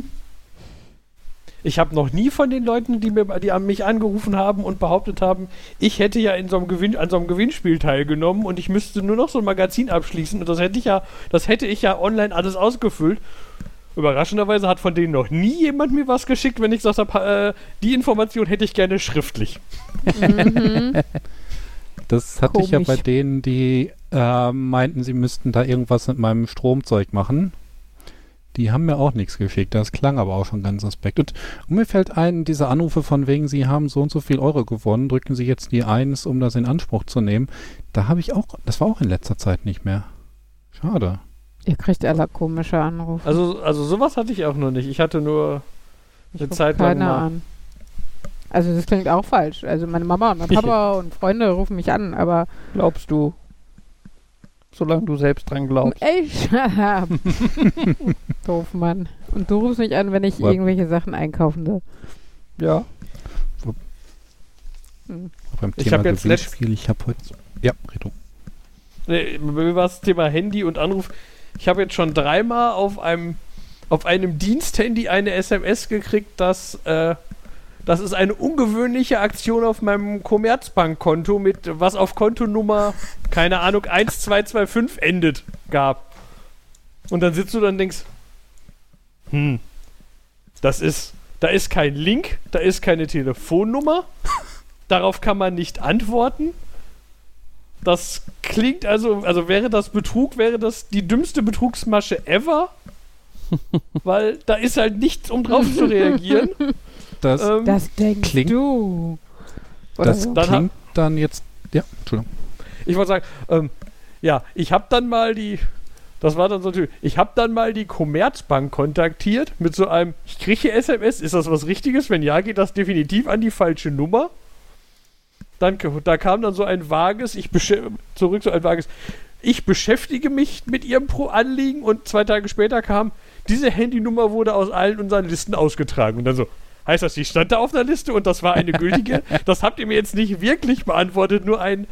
Ich habe noch nie von den Leuten, die, mir, die an mich angerufen haben und behauptet haben, ich hätte ja in so einem Gewinn, an so einem Gewinnspiel teilgenommen und ich müsste nur noch so ein Magazin abschließen und das hätte ich ja, das hätte ich ja online alles ausgefüllt. Überraschenderweise hat von denen noch nie jemand mir was geschickt, wenn ich gesagt habe, äh, die Information hätte ich gerne schriftlich. Mhm. Das hatte Komisch. ich ja bei denen, die äh, meinten, sie müssten da irgendwas mit meinem Stromzeug machen. Die haben mir auch nichts geschickt. Das klang aber auch schon ganz aspekt. Und, und mir fällt ein, diese Anrufe von wegen, Sie haben so und so viel Euro gewonnen, drücken Sie jetzt die Eins, um das in Anspruch zu nehmen. Da habe ich auch, das war auch in letzter Zeit nicht mehr. Schade. Ihr kriegt alle komische Anrufe. Also, also sowas hatte ich auch noch nicht. Ich hatte nur eine ich Zeit lang mal. An. Also das klingt auch falsch. Also meine Mama und mein Papa und Freunde rufen mich an, aber glaubst du? Solange du selbst dran glaubst. Ich Doof, Mann. Und du rufst mich an, wenn ich What? irgendwelche Sachen einkaufen will. Ja. Hm. Beim Thema ich habe jetzt Gewinnspiel, ich habe heute... Ja, Reto. Nee, mir war das Thema Handy und Anruf. Ich habe jetzt schon dreimal auf einem auf einem Diensthandy eine SMS gekriegt, dass äh, das ist eine ungewöhnliche Aktion auf meinem Commerzbankkonto mit was auf Kontonummer, keine Ahnung, 1225 endet gab. Und dann sitzt du dann und denkst, hm, das ist, da ist kein Link, da ist keine Telefonnummer, darauf kann man nicht antworten. Das klingt also, also wäre das Betrug, wäre das die dümmste Betrugsmasche ever. Weil da ist halt nichts, um drauf zu reagieren. Das, ähm, das denkst klingt, du. Oder das so? klingt dann jetzt. Ja, Entschuldigung. Ich wollte sagen, ähm, ja, ich habe dann mal die. Das war dann so Ich habe dann mal die Commerzbank kontaktiert mit so einem, ich kriege hier SMS, ist das was Richtiges? Wenn ja, geht das definitiv an die falsche Nummer. Dann, da kam dann so ein vages, ich zurück so ein vages, ich beschäftige mich mit Ihrem Pro-Anliegen und zwei Tage später kam, diese Handynummer wurde aus allen unseren Listen ausgetragen. Und dann so, Heißt das, die stand da auf der Liste und das war eine gültige? das habt ihr mir jetzt nicht wirklich beantwortet, nur ein,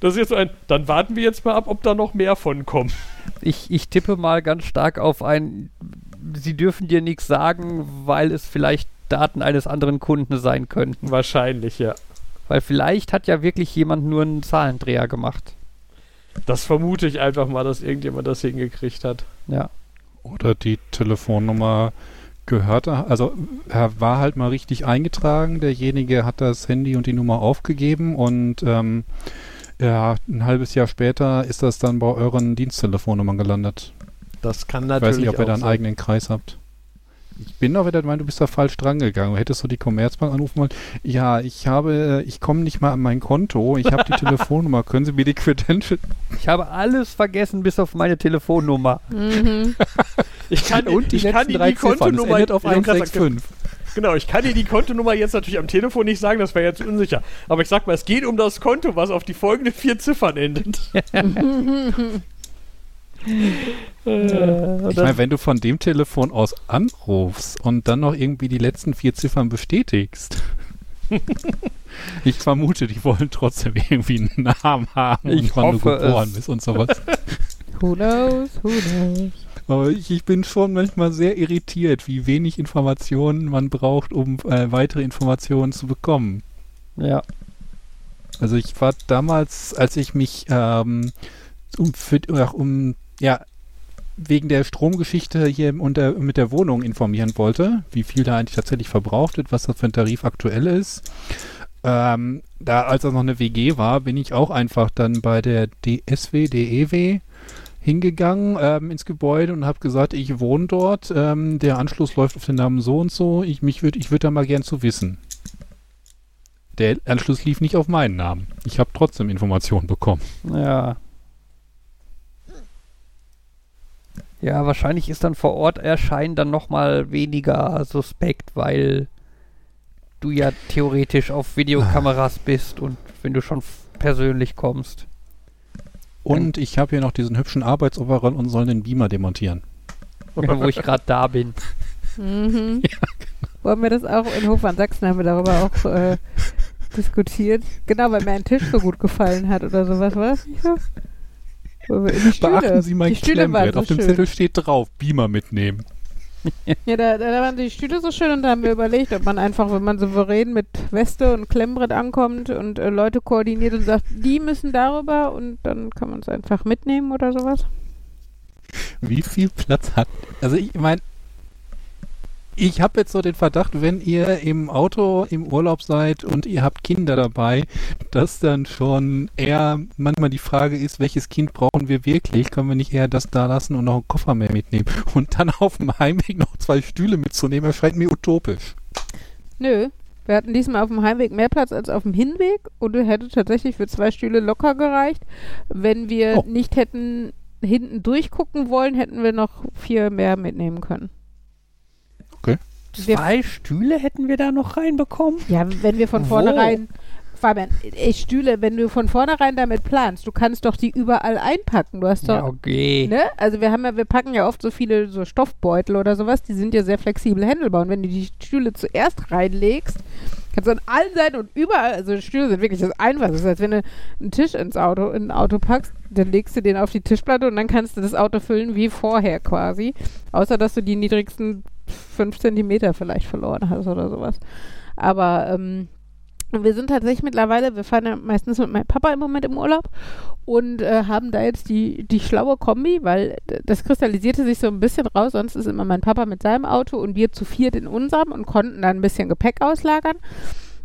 das ist jetzt so ein, dann warten wir jetzt mal ab, ob da noch mehr von kommen. Ich, ich tippe mal ganz stark auf ein, sie dürfen dir nichts sagen, weil es vielleicht Daten eines anderen Kunden sein könnten. Wahrscheinlich, ja. Weil vielleicht hat ja wirklich jemand nur einen Zahlendreher gemacht. Das vermute ich einfach mal, dass irgendjemand das hingekriegt hat. Ja. Oder die Telefonnummer gehörte, also er war halt mal richtig eingetragen. Derjenige hat das Handy und die Nummer aufgegeben und ähm, ja, ein halbes Jahr später ist das dann bei euren Diensttelefonnummern gelandet. Das kann natürlich. Ich weiß nicht, ob ihr da einen eigenen Kreis habt. Ich bin auch wieder der Meinung, du bist da falsch dran gegangen. Hättest du die Commerzbank anrufen wollen? Ja, ich habe, ich komme nicht mal an mein Konto. Ich habe die Telefonnummer. Können Sie mir die Credentials? Ich habe alles vergessen, bis auf meine Telefonnummer. Mhm. ich kann, Und die ich kann die, die Kontonummer auf 165. Genau, ich kann dir die Kontonummer jetzt natürlich am Telefon nicht sagen, das wäre jetzt unsicher. Aber ich sag mal, es geht um das Konto, was auf die folgenden vier Ziffern endet. Äh, ich meine, wenn du von dem Telefon aus anrufst und dann noch irgendwie die letzten vier Ziffern bestätigst. ich vermute, die wollen trotzdem irgendwie einen Namen haben ich und wann du geboren bist und sowas. Who knows, who knows. Aber ich, ich bin schon manchmal sehr irritiert, wie wenig Informationen man braucht, um äh, weitere Informationen zu bekommen. Ja. Also ich war damals, als ich mich ähm, um, für, um ja wegen der Stromgeschichte hier unter, mit der Wohnung informieren wollte, wie viel da eigentlich tatsächlich verbraucht wird, was das für ein Tarif aktuell ist. Ähm, da, als das noch eine WG war, bin ich auch einfach dann bei der DSW, DEW hingegangen ähm, ins Gebäude und habe gesagt, ich wohne dort, ähm, der Anschluss läuft auf den Namen so und so, ich, mich würd, ich würde da mal gern zu wissen. Der Anschluss lief nicht auf meinen Namen. Ich habe trotzdem Informationen bekommen. Ja. Ja, wahrscheinlich ist dann vor Ort erscheinen dann nochmal weniger suspekt, weil du ja theoretisch auf Videokameras bist und wenn du schon persönlich kommst. Und ich habe hier noch diesen hübschen Arbeitsoverall und soll den Beamer demontieren. Ja, wo ich gerade da bin. Mhm. Wo haben wir das auch in Hof an Sachsen haben wir darüber auch äh, diskutiert. Genau, weil mir ein Tisch so gut gefallen hat oder sowas, war das nicht so? Wo wir, die Stühle, Beachten Sie mein Klemmbrett. so Auf dem schön. Zettel steht drauf, Beamer mitnehmen. Ja, da, da waren die Stühle so schön und da haben wir überlegt, ob man einfach, wenn man souverän mit Weste und Klemmbrett ankommt und äh, Leute koordiniert und sagt, die müssen darüber und dann kann man es einfach mitnehmen oder sowas. Wie viel Platz hat. Also ich meine, ich habe jetzt so den Verdacht, wenn ihr im Auto im Urlaub seid und ihr habt Kinder dabei, dass dann schon eher manchmal die Frage ist, welches Kind brauchen wir wirklich? Können wir nicht eher das da lassen und noch einen Koffer mehr mitnehmen? Und dann auf dem Heimweg noch zwei Stühle mitzunehmen, erscheint mir utopisch. Nö. Wir hatten diesmal auf dem Heimweg mehr Platz als auf dem Hinweg und hätte tatsächlich für zwei Stühle locker gereicht. Wenn wir Oh. nicht hätten hinten durchgucken wollen, hätten wir noch vier mehr mitnehmen können. Wir- Zwei Stühle hätten wir da noch reinbekommen? Ja, wenn wir von vornherein. Fabian, ey, Stühle, wenn du von vornherein damit planst, du kannst doch die überall einpacken. Du hast doch. Ja, okay. Ne? Also wir haben ja, wir packen ja oft so viele so Stoffbeutel oder sowas, die sind ja sehr flexibel handelbar. Und wenn du die Stühle zuerst reinlegst, kannst du an allen Seiten und überall, also Stühle sind wirklich das Einfachste. Das ist, als wenn du einen Tisch ins Auto, in ein Auto packst, dann legst du den auf die Tischplatte und dann kannst du das Auto füllen wie vorher quasi. Außer dass du die niedrigsten fünf Zentimeter vielleicht verloren hast oder sowas. Aber ähm, wir sind tatsächlich mittlerweile, wir fahren ja meistens mit meinem Papa im Moment im Urlaub und äh, haben da jetzt die, die schlaue Kombi, weil das kristallisierte sich so ein bisschen raus. Sonst ist immer mein Papa mit seinem Auto und wir zu viert in unserem und konnten dann ein bisschen Gepäck auslagern.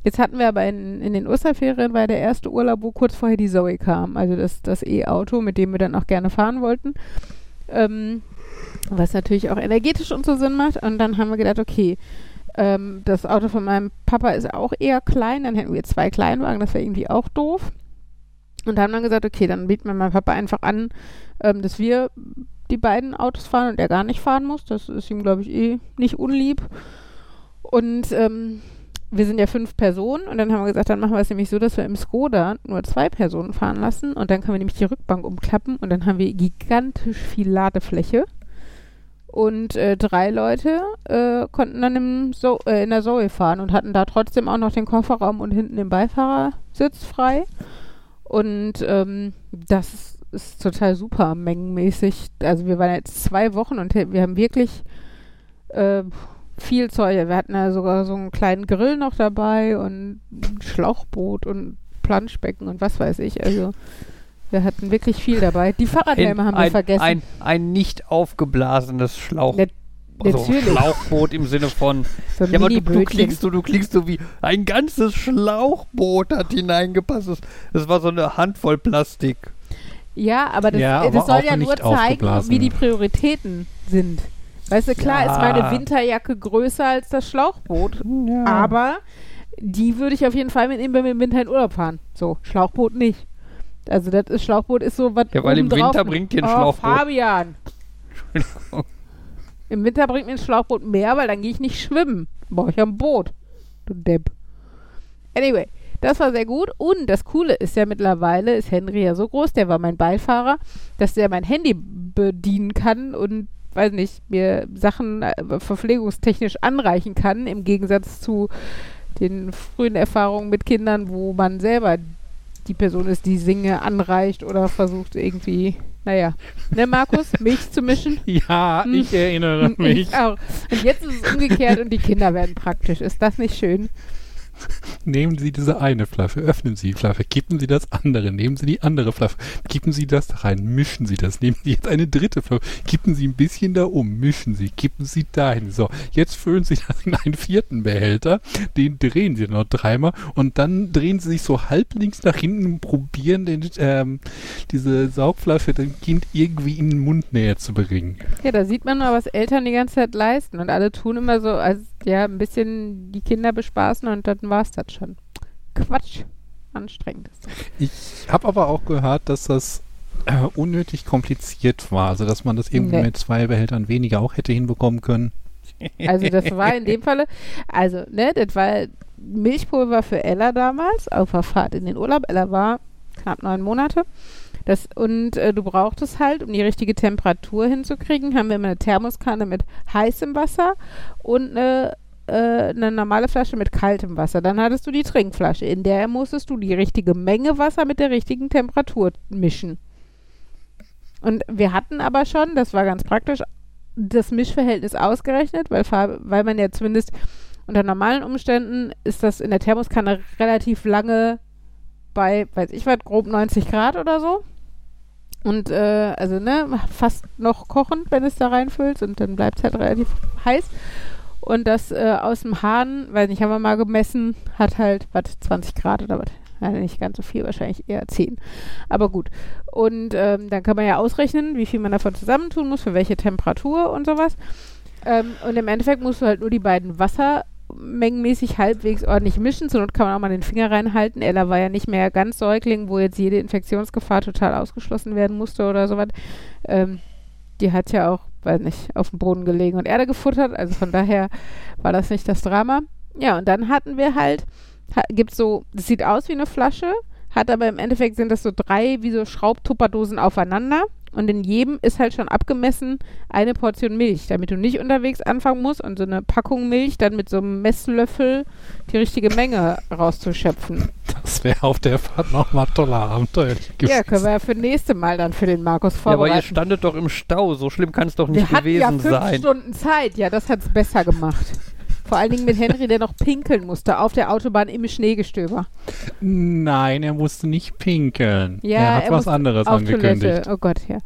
Jetzt hatten wir aber in, in den Osterferien, war der erste Urlaub, wo kurz vorher die Zoe kam, also das, das E-Auto, mit dem wir dann auch gerne fahren wollten. Ähm, was natürlich auch energetisch und so Sinn macht. Und dann haben wir gedacht, okay, ähm, das Auto von meinem Papa ist auch eher klein, dann hätten wir zwei Kleinwagen, das wäre irgendwie auch doof. Und haben dann gesagt, okay, dann bieten wir meinem Papa einfach an, ähm, dass wir die beiden Autos fahren und er gar nicht fahren muss. Das ist ihm, glaube ich, eh nicht unlieb. Und ähm, wir sind ja fünf Personen und dann haben wir gesagt, dann machen wir es nämlich so, dass wir im Skoda nur zwei Personen fahren lassen und dann können wir nämlich die Rückbank umklappen und dann haben wir gigantisch viel Ladefläche. Und äh, drei Leute äh, konnten dann im so äh, in der Zoe fahren und hatten da trotzdem auch noch den Kofferraum und hinten den Beifahrersitz frei. Und ähm, das ist, total super mengenmäßig. Also wir waren jetzt zwei Wochen und wir haben wirklich äh, viel Zeug. Wir hatten ja sogar so einen kleinen Grill noch dabei und ein Schlauchboot und Planschbecken und was weiß ich. Also wir hatten wirklich viel dabei. Die Fahrradhelme haben wir ein, vergessen. Ein, ein nicht aufgeblasenes Schlauch. Net- also natürlich. Schlauchboot im Sinne von. so Ja, aber du, du klingst so, du klingst so wie ein ganzes Schlauchboot hat hineingepasst. Das, das war so eine Handvoll Plastik. Ja, aber das, Ja, das aber soll ja nur zeigen, wie die Prioritäten sind. Weißt du, klar Ja. ist meine Winterjacke größer als das Schlauchboot, aber die würde ich auf jeden Fall mitnehmen, wenn wir im Winter in Urlaub fahren. So, Schlauchboot nicht. Also das ist, Schlauchboot ist so was Ja, weil im Winter bringt dir ein oh, Schlauchboot- Fabian. Entschuldigung. Im Winter bringt mir ein Schlauchboot mehr, weil dann gehe ich nicht schwimmen. Brauche ich ein Boot. Du Depp. Anyway, das war sehr gut. Und das Coole ist ja mittlerweile, ist Henry ja so groß, der war mein Beifahrer, dass der mein Handy bedienen kann und, weiß nicht, mir Sachen äh, verpflegungstechnisch anreichen kann, im Gegensatz zu den frühen Erfahrungen mit Kindern, wo man selber die Person ist, die Singe anreicht oder versucht irgendwie Naja, ne Markus, Milch zu mischen? Ja, Hm. ich erinnere mich. Ich auch. Und jetzt ist es umgekehrt und die Kinder werden praktisch. Ist das nicht schön? Nehmen Sie diese eine Flasche, öffnen Sie die Flasche, kippen Sie das andere, nehmen Sie die andere Flasche, kippen Sie das rein, mischen Sie das, nehmen Sie jetzt eine dritte Flasche, kippen Sie ein bisschen da um, mischen Sie, kippen Sie dahin. So, jetzt füllen Sie das in einen vierten Behälter, den drehen Sie noch dreimal und dann drehen Sie sich so halblinks nach hinten und probieren, den, ähm, diese Saugflasche dem Kind irgendwie in den Mund näher zu bringen. Ja, da sieht man mal, was Eltern die ganze Zeit leisten. Und alle tun immer so, als ja, ein bisschen die Kinder bespaßen und dann war es das schon. Quatsch. Anstrengend ist das. Ich habe aber auch gehört, dass das äh, unnötig kompliziert war, also dass man das irgendwie Nee. mit zwei Behältern weniger auch hätte hinbekommen können. Also das war in dem Falle, also ne, das war Milchpulver für Ella damals auf der Fahrt in den Urlaub. Ella war knapp neun Monate. Das, und äh, du brauchtest halt, um die richtige Temperatur hinzukriegen, haben wir immer eine Thermoskanne mit heißem Wasser und eine, äh, eine normale Flasche mit kaltem Wasser. Dann hattest du die Trinkflasche, in der musstest du die richtige Menge Wasser mit der richtigen Temperatur mischen. Und wir hatten aber schon, das war ganz praktisch, das Mischverhältnis ausgerechnet, weil, weil man ja zumindest unter normalen Umständen ist das in der Thermoskanne relativ lange bei, weiß ich was, grob 90 Grad oder so. Und äh, also ne, fast noch kochend, wenn es da reinfüllst und dann bleibt es halt relativ heiß. Und das äh, aus dem Hahn, weiß nicht, haben wir mal gemessen, hat halt, was, 20 Grad oder was? Ja, nicht ganz so viel, wahrscheinlich eher 10. Aber gut. Und ähm, dann kann man ja ausrechnen, wie viel man davon zusammentun muss, für welche Temperatur und sowas. Ähm, und im Endeffekt musst du halt nur die beiden Wassermengenmäßig halbwegs ordentlich mischen. Zur Not kann man auch mal den Finger reinhalten. Ella war ja nicht mehr ganz Säugling, wo jetzt jede Infektionsgefahr total ausgeschlossen werden musste oder sowas. Ähm, die hat ja auch, weiß nicht, auf dem Boden gelegen und Erde gefuttert. Also von daher war das nicht das Drama. Ja, und dann hatten wir halt, ha, gibt so, das sieht aus wie eine Flasche, hat aber im Endeffekt sind das so drei wie so Schraubtupperdosen aufeinander. Und in jedem ist halt schon abgemessen eine Portion Milch, damit du nicht unterwegs anfangen musst und so eine Packung Milch dann mit so einem Messlöffel die richtige Menge rauszuschöpfen. Das wäre auf der Fahrt nochmal toller Abenteuer gewesen. Ja, können wir ja für nächste Mal dann für den Markus Ja, aber ihr vorbereiten. standet doch im Stau. So schlimm kann es doch nicht wir hatten ja gewesen fünf sein. Stunden Zeit. Ja, das hat es besser gemacht. Vor allen Dingen mit Henry, der noch pinkeln musste auf der Autobahn im Schneegestöber. Nein, er musste nicht pinkeln. Ja, er hat er was anderes angekündigt. Toilette. Oh Gott, ja.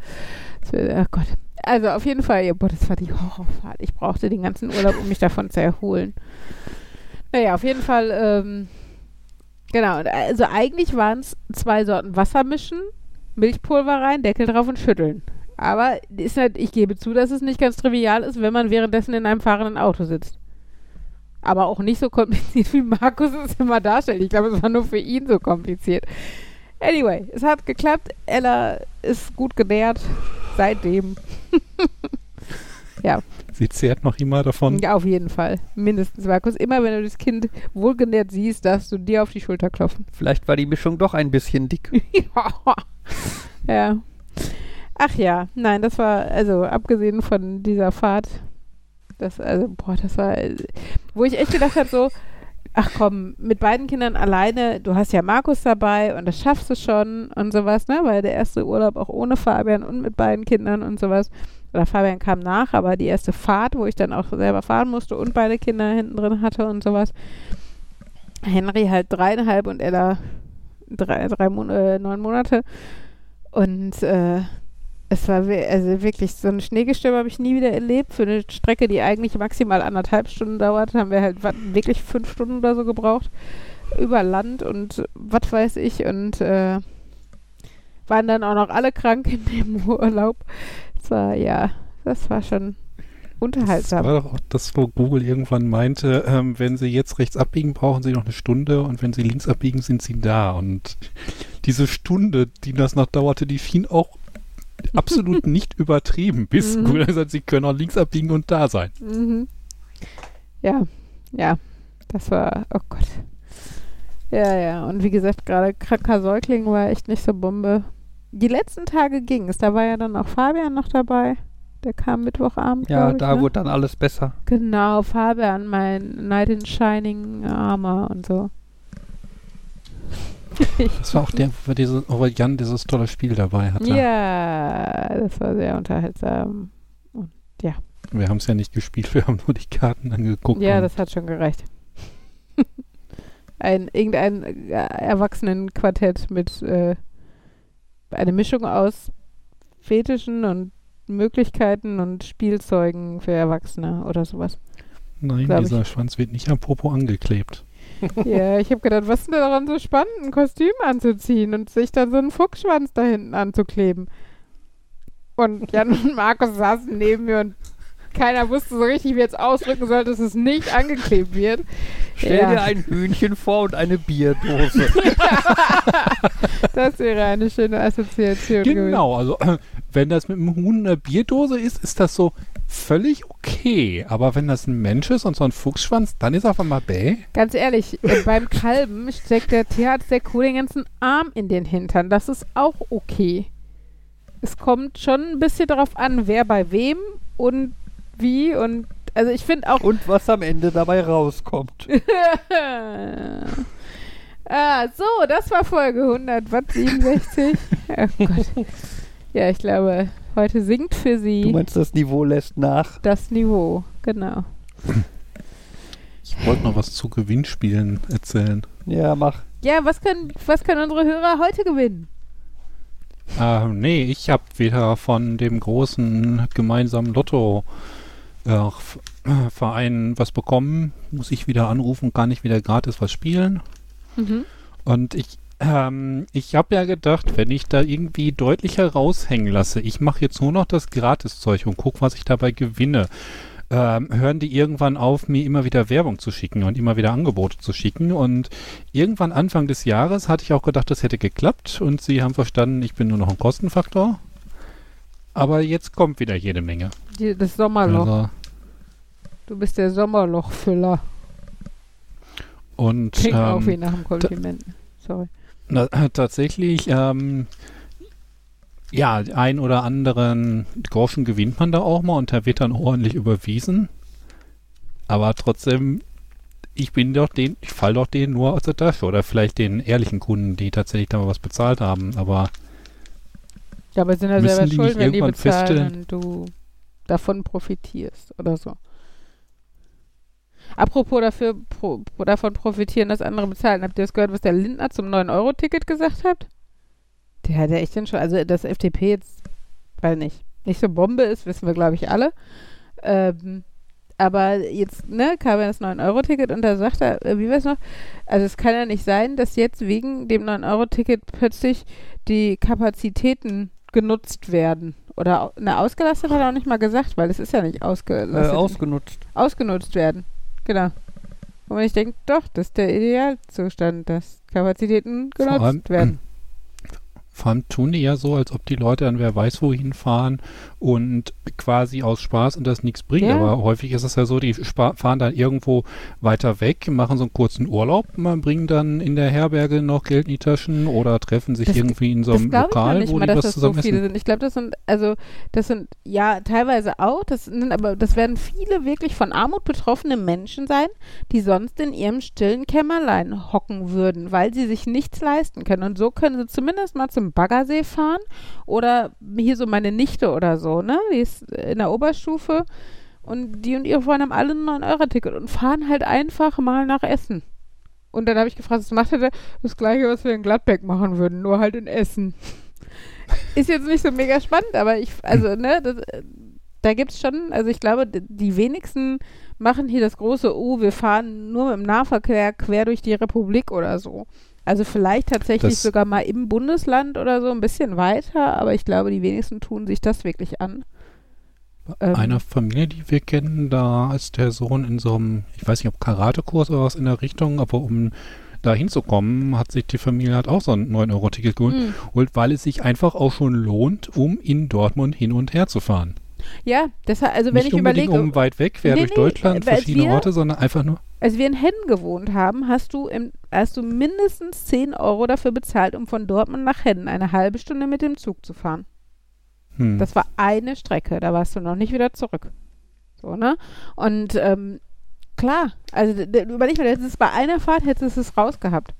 Oh Gott. Also auf jeden Fall, ja, boah, das war die Horrorfahrt. Ich brauchte den ganzen Urlaub, um mich davon zu erholen. Naja, auf jeden Fall, ähm, genau. Also eigentlich waren es zwei Sorten Wasser mischen, Milchpulver rein, Deckel drauf und schütteln. Aber ist halt, ich gebe zu, dass es nicht ganz trivial ist, wenn man währenddessen in einem fahrenden Auto sitzt. Aber auch nicht so kompliziert, wie Markus es immer darstellt. Ich glaube, es war nur für ihn so kompliziert. Anyway, es hat geklappt. Ella ist gut genährt. Seitdem. Sie zehrt noch immer davon. Ja, auf jeden Fall. Mindestens, Markus. Immer wenn du das Kind wohlgenährt siehst, darfst du dir auf die Schulter klopfen. Vielleicht war die Mischung doch ein bisschen dick. ja. Ach ja, nein, das war, also abgesehen von dieser Fahrt, das, also, boah, das war, wo ich echt gedacht habe, so, ach komm, mit beiden Kindern alleine, du hast ja Markus dabei und das schaffst du schon und sowas, ne, weil der erste Urlaub auch ohne Fabian und mit beiden Kindern und sowas, oder Fabian kam nach, aber die erste Fahrt, wo ich dann auch selber fahren musste und beide Kinder hinten drin hatte und sowas, Henry halt dreieinhalb und Ella drei, drei Mon äh, neun Monate. Und äh, es war also wirklich so ein Schneegestöber habe ich nie wieder erlebt. Für eine Strecke, die eigentlich maximal anderthalb Stunden dauert, haben wir halt wirklich fünf Stunden oder so gebraucht. Über Land und was weiß ich. Und äh, waren dann auch noch alle krank in dem Urlaub. Das war, ja, das war schon Das unterhaltsam. war doch auch das, wo Google irgendwann meinte, ähm, wenn Sie jetzt rechts abbiegen, brauchen Sie noch eine Stunde und wenn Sie links abbiegen, sind Sie da. Und diese Stunde, die das noch dauerte, die schien auch absolut nicht übertrieben, bis Mhm. Hat, Sie können auch links abbiegen und da sein. Mhm. Ja, ja, das war, oh Gott. Ja, ja, und wie gesagt, gerade kranker Säugling war echt nicht so Bombe. Die letzten Tage ging es, da war ja dann auch Fabian noch dabei. Der kam Mittwochabend. Ja, ich, da ne? wurde dann alles besser. Genau, Fabian, mein Knight in Shining Armor und so. Das war auch der, wo, diese, wo Jan dieses tolle Spiel dabei hatte. Ja, das war sehr unterhaltsam. Wir haben es ja nicht gespielt, wir haben nur die Karten angeguckt. Ja, und das hat schon gereicht. Ein, irgendein äh, Erwachsenenquartett mit äh, eine Mischung aus Fetischen und Möglichkeiten und Spielzeugen für Erwachsene oder sowas. Nein, dieser ich. Schwanz wird nicht am Popo angeklebt. Ja, ich habe gedacht, was ist denn daran so spannend, ein Kostüm anzuziehen und sich dann so einen Fuchsschwanz da hinten anzukleben? Und Jan und Markus saßen neben mir und keiner wusste so richtig, wie er jetzt ausdrücken soll, dass es nicht angeklebt wird. Stell Ja. dir ein Hühnchen vor und eine Bierdose. Das wäre eine schöne Assoziation gewesen. Genau, also wenn das mit einem Huhn eine Bierdose ist, ist das so völlig okay. Aber wenn das ein Mensch ist und so ein Fuchsschwanz, dann ist auf einmal bäh. Ganz ehrlich, äh, beim Kalben steckt der Tierarzt der Kuh den ganzen Arm in den Hintern. Das ist auch okay. Es kommt schon ein bisschen darauf an, wer bei wem und wie und also ich finde auch und was am Ende dabei rauskommt. ah, so, das war Folge 100, was 67. oh Gott. Ja, ich glaube, heute sinkt für Du sie meinst, das Niveau lässt nach? das Niveau. Genau. Ich wollte noch was zu Gewinnspielen erzählen. Ja, mach. Ja, was können, was können unsere Hörer heute gewinnen? Ähm, nee, ich habe wieder von dem großen gemeinsamen Lotto äh, Verein was bekommen. Muss ich wieder anrufen, kann ich wieder gratis was spielen. Mhm. Und ich, ähm, ich habe ja gedacht, wenn ich da irgendwie deutlicher raushängen lasse, ich mache jetzt nur noch das Gratiszeug und guck, was ich dabei gewinne. Ähm, hören die irgendwann auf, mir immer wieder Werbung zu schicken und immer wieder Angebote zu schicken. Und irgendwann Anfang des Jahres hatte ich auch gedacht, das hätte geklappt und sie haben verstanden, ich bin nur noch ein Kostenfaktor. Aber jetzt kommt wieder jede Menge. Die, das Sommerloch. Also, Du bist der Sommerlochfüller. und Klingt auch wie ähm, nach einem Kompliment. Sorry. Na, tatsächlich, ähm, ja, ein oder anderen Groschen gewinnt man da auch mal und der wird dann ordentlich überwiesen. Aber trotzdem, ich bin doch den, ich fall doch denen nur aus der Tasche oder vielleicht den ehrlichen Kunden, die tatsächlich da mal was bezahlt haben. Aber Ja, aber sind ja selber schuld, wenn die irgendwann bezahlen und du davon profitierst oder so. Apropos dafür, pro, davon profitieren, dass andere bezahlen. Habt ihr das gehört, was der Lindner zum 9-Euro-Ticket gesagt hat? Der hat ja echt dann schon, also dass FDP jetzt, weil nicht, nicht so Bombe ist, wissen wir, glaube ich, alle. Ähm, aber jetzt, ne, kam ja das 9-Euro-Ticket und da sagt er, äh, wie war es noch? Also es kann ja nicht sein, dass jetzt wegen dem 9-Euro-Ticket plötzlich die Kapazitäten genutzt werden. Oder ne, ausgelastet hat er auch nicht mal gesagt, weil es ist ja nicht Äh, ausgelastet. ausgenutzt. ausgenutzt werden. Genau. Und ich denke, doch, das ist der Idealzustand, dass Kapazitäten genutzt allem- werden. Vor allem tun die ja so, als ob die Leute dann wer weiß wohin fahren und quasi aus Spaß und das nichts bringt. Ja. Aber häufig ist es ja so, die spa- fahren dann irgendwo weiter weg, machen so einen kurzen Urlaub, man bringen dann in der Herberge noch Geld in die Taschen oder treffen sich Das- irgendwie in so einem Lokal, wo mal, die was das so zusammen viele essen. sind. Ich glaube, das sind, also, das sind, ja, teilweise auch, das sind, aber das werden viele wirklich von Armut betroffene Menschen sein, die sonst in ihrem stillen Kämmerlein hocken würden, weil sie sich nichts leisten können. Und so können sie zumindest mal zum Baggersee fahren oder hier so meine Nichte oder so, ne? Die ist in der Oberstufe und die und ihre Freunde haben alle ein 9-Euro-Ticket und fahren halt einfach mal nach Essen. Und dann habe ich gefragt, was macht er? Das gleiche, was wir in Gladbeck machen würden, nur halt in Essen. Ist jetzt nicht so mega spannend, aber ich, also, ne, das, äh, da gibt's schon, also ich glaube, die wenigsten machen hier das große, oh, wir fahren nur mit dem Nahverkehr quer durch die Republik oder so. Also vielleicht tatsächlich Das- sogar mal im Bundesland oder so ein bisschen weiter, aber ich glaube, die wenigsten tun sich das wirklich an. Ähm, Einer Familie, die wir kennen, da ist der Sohn in so einem, ich weiß nicht, ob Karatekurs oder was in der Richtung, aber um da hinzukommen, hat sich die Familie halt auch so ein 9-Euro-Ticket geholt, mh. und weil es sich einfach auch schon lohnt, um in Dortmund hin und her zu fahren. Ja, deshalb, also wenn Nicht ich unbedingt überlege, um weit weg, quer Nee, durch nee, Deutschland, weil verschiedene wir- Orte, sondern einfach nur. als wir in Hennen gewohnt haben, hast du, im, hast du mindestens 10 Euro dafür bezahlt, um von Dortmund nach Hennen eine halbe Stunde mit dem Zug zu fahren. Hm. Das war eine Strecke, da warst du noch nicht wieder zurück. So, ne? Und ähm, klar, also überleg mal, hättest es bei einer Fahrt hättest du es rausgehabt.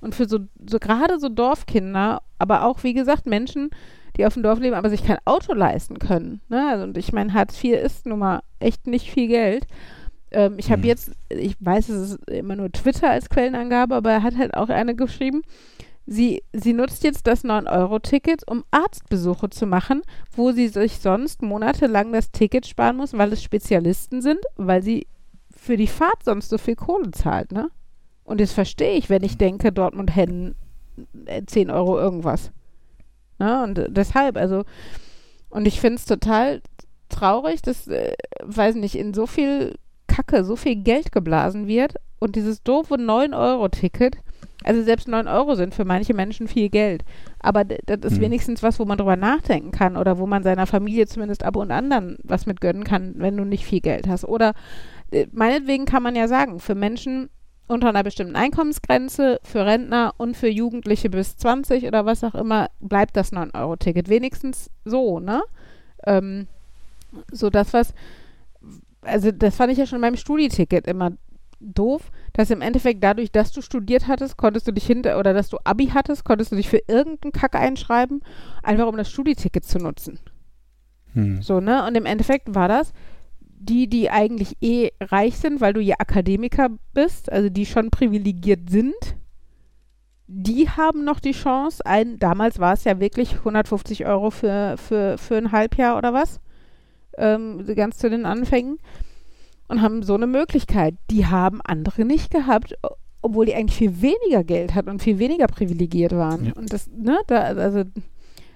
Und für so, so gerade so Dorfkinder, aber auch, wie gesagt, Menschen, die auf dem Dorf leben, aber sich kein Auto leisten können. Ne? Also, und ich meine, Hartz IV ist nun mal echt nicht viel Geld. Ähm, ich habe Mhm. jetzt, ich weiß, es ist immer nur Twitter als Quellenangabe, aber er hat halt auch eine geschrieben, sie, sie nutzt jetzt das 9-Euro-Ticket, um Arztbesuche zu machen, wo sie sich sonst monatelang das Ticket sparen muss, weil es Spezialisten sind, weil sie für die Fahrt sonst so viel Kohle zahlt, ne? Und das verstehe ich, wenn ich denke, Dortmund Hennen äh, 10 Euro irgendwas. Ne? Und deshalb, also, und ich finde es total traurig, dass, äh, weiß nicht, in so viel Kacke so viel Geld geblasen wird und dieses doofe 9-Euro-Ticket, also selbst 9 Euro sind für manche Menschen viel Geld, aber das ist Hm. wenigstens was, wo man drüber nachdenken kann oder wo man seiner Familie zumindest ab und an dann was mit gönnen kann, wenn du nicht viel Geld hast. Oder äh, meinetwegen kann man ja sagen, für Menschen unter einer bestimmten Einkommensgrenze, für Rentner und für Jugendliche bis 20 oder was auch immer, bleibt das 9-Euro-Ticket. Wenigstens so, ne? Ähm, so das, was, also das fand ich ja schon beim Studieticket immer doof, dass im Endeffekt dadurch, dass du studiert hattest, konntest du dich hinter, oder dass du Abi hattest, konntest du dich für irgendeinen Kack einschreiben, einfach um das Studieticket zu nutzen. Hm. So, ne? Und im Endeffekt war das, die, die eigentlich eh reich sind, weil du ja Akademiker bist, also die schon privilegiert sind, die haben noch die Chance, ein, damals war es ja wirklich 150 Euro für, für, für ein Halbjahr oder was, ähm, ganz zu den Anfängen, und haben so eine Möglichkeit. Die haben andere nicht gehabt, obwohl die eigentlich viel weniger Geld hatten und viel weniger privilegiert waren. Ja. Und das, ne, da, also,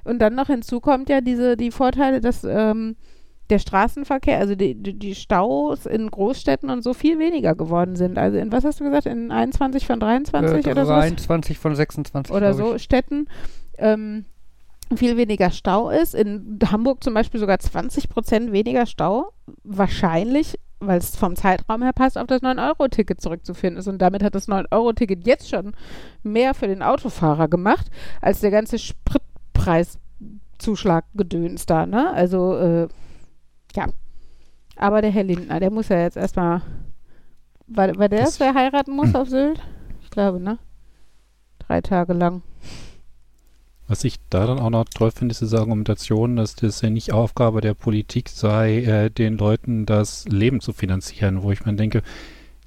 und dann noch hinzu kommt ja diese, die Vorteile, dass ähm, der Straßenverkehr, also die, die, Staus in Großstädten und so viel weniger geworden sind. Also in, was hast du gesagt, in 21 von 23 äh, oder so? 23 von 26. Oder so ich. Städten ähm, viel weniger Stau ist. In Hamburg zum Beispiel sogar 20 Prozent weniger Stau. Wahrscheinlich, weil es vom Zeitraum her passt, auf das 9-Euro-Ticket zurückzuführen ist. Und damit hat das 9-Euro-Ticket jetzt schon mehr für den Autofahrer gemacht, als der ganze Spritpreiszuschlag gedöns da. Ne? Also, äh, ja. Aber der Herr Lindner, der muss ja jetzt erstmal. War, war der Das- der heiraten muss Hm. auf Sylt? Ich glaube, ne? Drei Tage lang. Was ich da dann auch noch toll finde, ist diese Argumentation, dass das ja nicht Aufgabe der Politik sei, äh, den Leuten das Leben zu finanzieren, wo ich mir denke,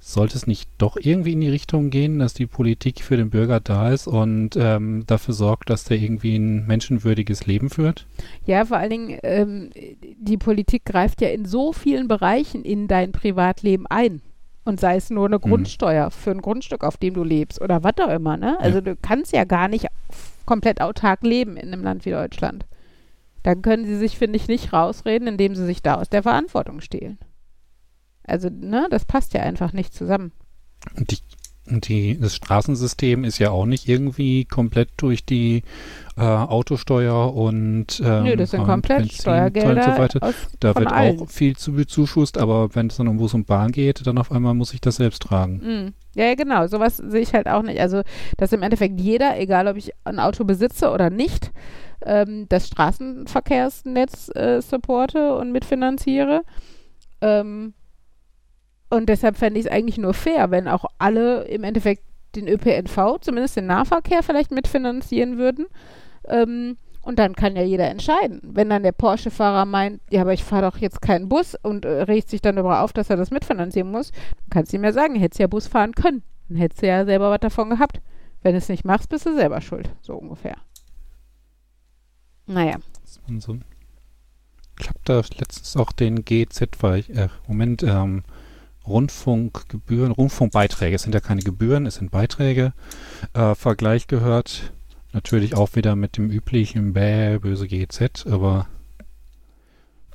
sollte es nicht doch irgendwie in die Richtung gehen, dass die Politik für den Bürger da ist und ähm, dafür sorgt, dass der irgendwie ein menschenwürdiges Leben führt? Ja, vor allen Dingen, ähm, die Politik greift ja in so vielen Bereichen in dein Privatleben ein. Und sei es nur eine Grundsteuer für ein Grundstück, auf dem du lebst oder was auch immer, ne? Also du kannst ja gar nicht komplett autark leben in einem Land wie Deutschland. Dann können sie sich, finde ich, nicht rausreden, indem sie sich da aus der Verantwortung stehlen. Also, ne, das passt ja einfach nicht zusammen. Und die, und die, das Straßensystem ist ja auch nicht irgendwie komplett durch die äh, Autosteuer und ähm, Nö, das sind und komplett und Steuergelder so weiter. aus, Da wird allen. auch viel zu bezuschusst, aber wenn es dann um Bus und Bahn geht, dann auf einmal muss ich das selbst tragen. Mm. Ja, ja, genau. Sowas sehe ich halt auch nicht. Also, dass im Endeffekt jeder, egal ob ich ein Auto besitze oder nicht, ähm, das Straßenverkehrsnetz äh, supporte und mitfinanziere. Ähm, und deshalb fände ich es eigentlich nur fair, wenn auch alle im Endeffekt den ÖPNV, zumindest den Nahverkehr, vielleicht mitfinanzieren würden. Ähm, und dann kann ja jeder entscheiden. Wenn dann der Porsche-Fahrer meint, ja, aber ich fahre doch jetzt keinen Bus und äh, regt sich dann darüber auf, dass er das mitfinanzieren muss, dann kannst du ihm ja sagen, hättest ja Bus fahren können. Dann hättest du ja selber was davon gehabt. Wenn du es nicht machst, bist du selber schuld. So ungefähr. Naja. Man so habe da letztens auch den GZ, weil ich, äh, Moment, ähm, Rundfunkgebühren, Rundfunkbeiträge, es sind ja keine Gebühren, es sind Beiträge, äh, Vergleich gehört. Natürlich auch wieder mit dem üblichen Bäh, böse GZ, aber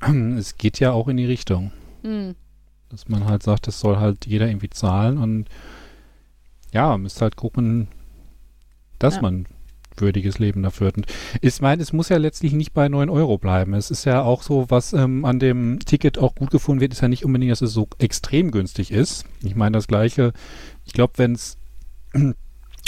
es geht ja auch in die Richtung, Hm. dass man halt sagt, das soll halt jeder irgendwie zahlen und ja, man müsste halt gucken, dass Ja. man würdiges Leben hat. Und ich meine, es muss ja letztlich nicht bei 9 Euro bleiben. Es ist ja auch so, was ähm, an dem Ticket auch gut gefunden wird, ist ja nicht unbedingt, dass es so extrem günstig ist. Ich meine, das gleiche, ich glaube, wenn es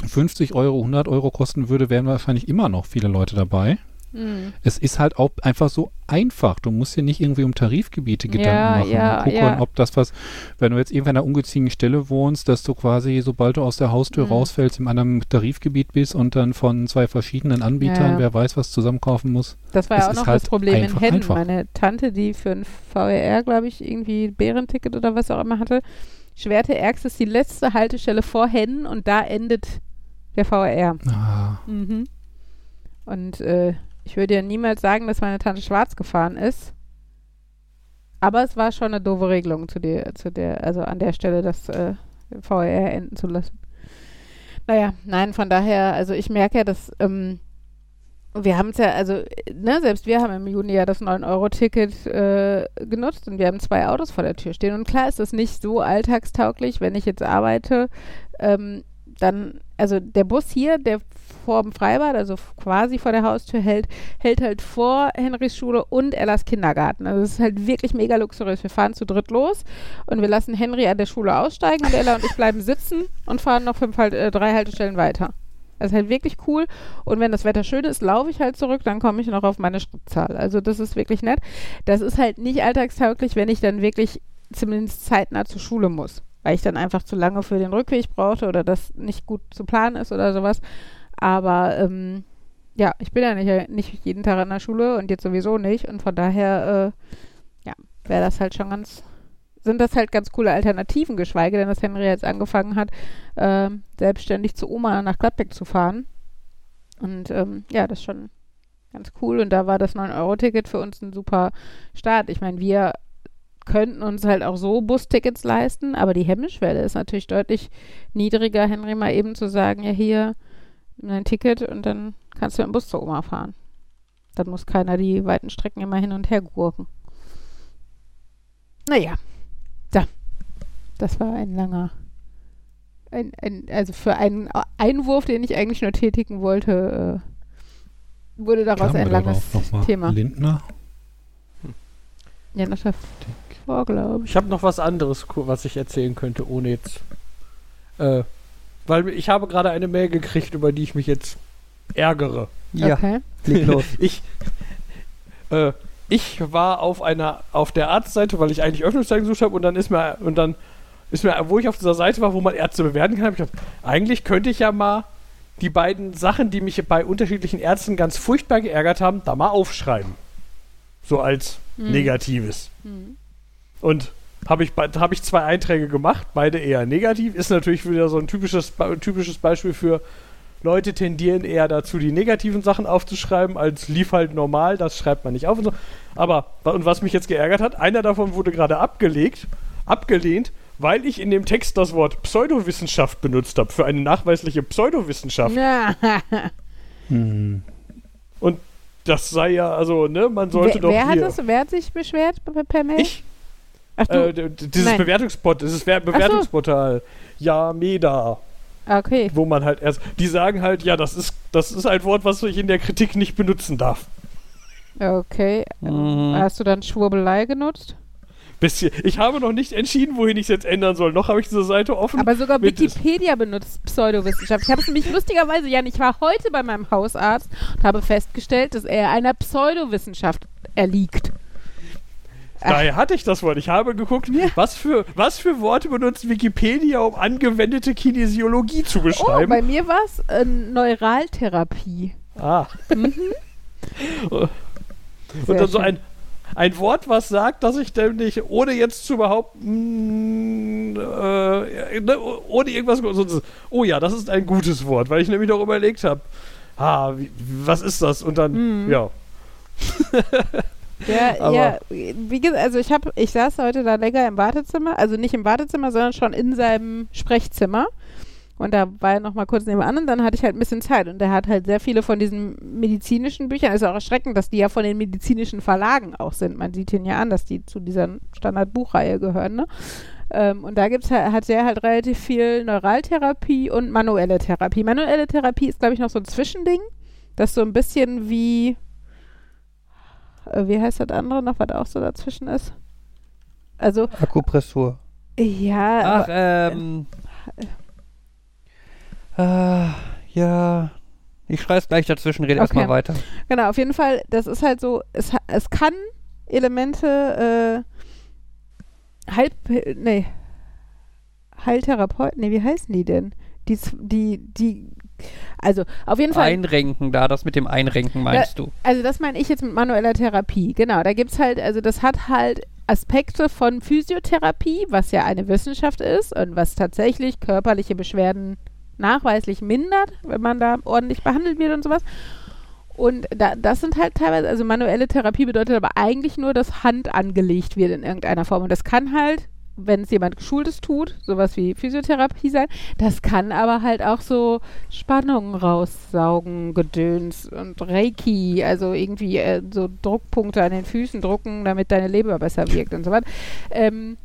50 Euro, 100 Euro kosten würde, wären wahrscheinlich immer noch viele Leute dabei. Mhm. Es ist halt auch einfach so einfach. Du musst dir nicht irgendwie um Tarifgebiete Gedanken Ja, machen. ja, und gucken, ja. ob das was, wenn du jetzt irgendwo an einer ungezogenen Stelle wohnst, dass du quasi, sobald du aus der Haustür Mhm. rausfällst, im anderen Tarifgebiet bist und dann von zwei verschiedenen Anbietern, Ja. wer weiß, was zusammenkaufen muss. Das war Es ja auch noch halt das Problem in einfach Hennen. einfach. Meine Tante, die für ein VR, glaube ich, irgendwie Bärenticket oder was auch immer hatte, Schwerte Erx ist die letzte Haltestelle vor Hennen und da endet der VR. Ah, Mhm. Und äh, ich würde ja niemals sagen, dass meine Tante schwarz gefahren ist. Aber es war schon eine doofe Regelung zu der, zu der, also an der Stelle das äh, VR enden zu lassen. Naja, nein, von daher, also ich merke ja, dass ähm, wir haben es ja, also, ne, selbst wir haben im Juni ja das 9-Euro-Ticket äh, genutzt und wir haben zwei Autos vor der Tür stehen. Und klar ist das nicht so alltagstauglich, wenn ich jetzt arbeite, ähm, dann, also der Bus hier, der vor dem Freibad, also quasi vor der Haustür hält, hält halt vor Henrys Schule und Ellas Kindergarten. Also es ist halt wirklich mega luxuriös. Wir fahren zu dritt los und wir lassen Henry an der Schule aussteigen und Ella und ich bleiben sitzen und fahren noch fünf, halt, äh, drei Haltestellen weiter. Das ist halt wirklich cool. Und wenn das Wetter schön ist, laufe ich halt zurück, dann komme ich noch auf meine Schrittzahl. Also das ist wirklich nett. Das ist halt nicht alltagstauglich, wenn ich dann wirklich zumindest zeitnah zur Schule muss. Weil ich dann einfach zu lange für den Rückweg brauchte oder das nicht gut zu planen ist oder sowas. Aber ähm, ja, ich bin ja nicht, nicht jeden Tag in der Schule und jetzt sowieso nicht. Und von daher, äh, ja, wäre das halt schon ganz, sind das halt ganz coole Alternativen, geschweige denn, dass Henry jetzt angefangen hat, ähm, selbstständig zu Oma nach Gladbeck zu fahren. Und ähm, ja, das ist schon ganz cool. Und da war das 9-Euro-Ticket für uns ein super Start. Ich meine, wir könnten uns halt auch so Bustickets leisten, aber die Hemmschwelle ist natürlich deutlich niedriger, Henry mal eben zu sagen, ja hier, nimm dein Ticket und dann kannst du im Bus zur Oma fahren. Dann muss keiner die weiten Strecken immer hin und her gurken. Naja, da. Das war ein langer, ein, ein, also für einen Einwurf, den ich eigentlich nur tätigen wollte, äh, wurde daraus kamen ein langes? Thema. Lindner? Ja, das war vor, glaube ich. Ich habe noch was anderes, was ich erzählen könnte, ohne jetzt. Äh, weil ich habe gerade eine Mail gekriegt, über die ich mich jetzt ärgere. Ja, Okay. leg los. Ich, äh, ich war auf einer, auf der Arztseite, weil ich eigentlich Öffnungszeiten gesucht habe und dann ist mir, und dann ist mir, wo ich auf dieser Seite war, wo man Ärzte bewerten kann, habe ich gedacht, eigentlich könnte ich ja mal die beiden Sachen, die mich bei unterschiedlichen Ärzten ganz furchtbar geärgert haben, da mal aufschreiben. So als Hm. Negatives. Hm. Und habe ich, hab ich zwei Einträge gemacht, beide eher negativ. Ist natürlich wieder so ein typisches, typisches Beispiel für Leute tendieren eher dazu, die negativen Sachen aufzuschreiben, als lief halt normal, das schreibt man nicht auf und so. Aber, und was mich jetzt geärgert hat, einer davon wurde gerade abgelegt, abgelehnt, weil ich in dem Text das Wort Pseudowissenschaft benutzt habe, für eine nachweisliche Pseudowissenschaft. Ja. Hm. Das sei ja, also, ne, man sollte wer, doch wer hat das, wer hat sich beschwert per, per Mail? Ich, Ach du, äh, dieses Nein. Bewertungsport, dieses Wer- Bewertungsportal, ja, Meda. okay. wo man halt erst, die sagen halt, ja, das ist, das ist ein Wort, was ich in der Kritik nicht benutzen darf. Okay. Mhm. Hast du dann Schwurbelei genutzt? Bisschen. Ich habe noch nicht entschieden, wohin ich es jetzt ändern soll. Noch habe ich diese Seite offen. Aber sogar Wikipedia benutzt Pseudowissenschaft. Ich habe es nämlich lustigerweise, Jan, ich war heute bei meinem Hausarzt und habe festgestellt, dass er einer Pseudowissenschaft erliegt. Daher hatte ich das Wort. Ich habe geguckt, Ja. was, für, was für Worte benutzt Wikipedia, um angewendete Kinesiologie zu Oh, beschreiben. bei mir war es äh, Neuraltherapie. ah. Mhm. Und Sehr dann so ein, ein Wort, was sagt, dass ich nämlich, ohne jetzt zu behaupten, äh, ne, ohne irgendwas, so, oh ja, das ist ein gutes Wort, weil ich nämlich noch überlegt habe, ah, wie, was ist das? Und dann, Mhm. ja. Ja, Aber- ja, wie gesagt, also ich habe, ich saß heute da länger im Wartezimmer, also nicht im Wartezimmer, sondern schon in seinem Sprechzimmer. Und da war er noch mal kurz nebenan und dann hatte ich halt ein bisschen Zeit. Und er hat halt sehr viele von diesen medizinischen Büchern. Ist auch erschreckend, dass die ja von den medizinischen Verlagen auch sind. Man sieht ihn ja an, dass die zu dieser Standardbuchreihe gehören. Ne? Ähm, und da gibt's halt, hat er halt relativ viel Neuraltherapie und manuelle Therapie. Manuelle Therapie ist, glaube ich, noch so ein Zwischending. Das ist so ein bisschen wie, wie heißt das andere noch, was auch so dazwischen ist? Also, Akupressur. ja, Ach, aber- ähm. Ah, ja. Ich schrei's gleich dazwischen, rede Okay. erstmal weiter. Genau, auf jeden Fall, das ist halt so, es, es kann Elemente äh, halb, nee, Heiltherapeuten, nee, wie heißen die denn? Die, die, die, also auf jeden Fall, Einrenken da, das mit dem Einrenken meinst du? also das meine ich jetzt mit manueller Therapie, genau, da gibt's halt, also das hat halt Aspekte von Physiotherapie, was ja eine Wissenschaft ist und was tatsächlich körperliche Beschwerden nachweislich mindert, wenn man da ordentlich behandelt wird und sowas. Und da, das sind halt teilweise, also manuelle Therapie bedeutet aber eigentlich nur, dass Hand angelegt wird in irgendeiner Form. Und das kann halt, wenn es jemand Geschultes tut, sowas wie Physiotherapie sein, das kann aber halt auch so Spannungen raussaugen, Gedöns und Reiki, also irgendwie äh, so Druckpunkte an den Füßen drucken, damit deine Leber besser wirkt und so weiter. Ähm,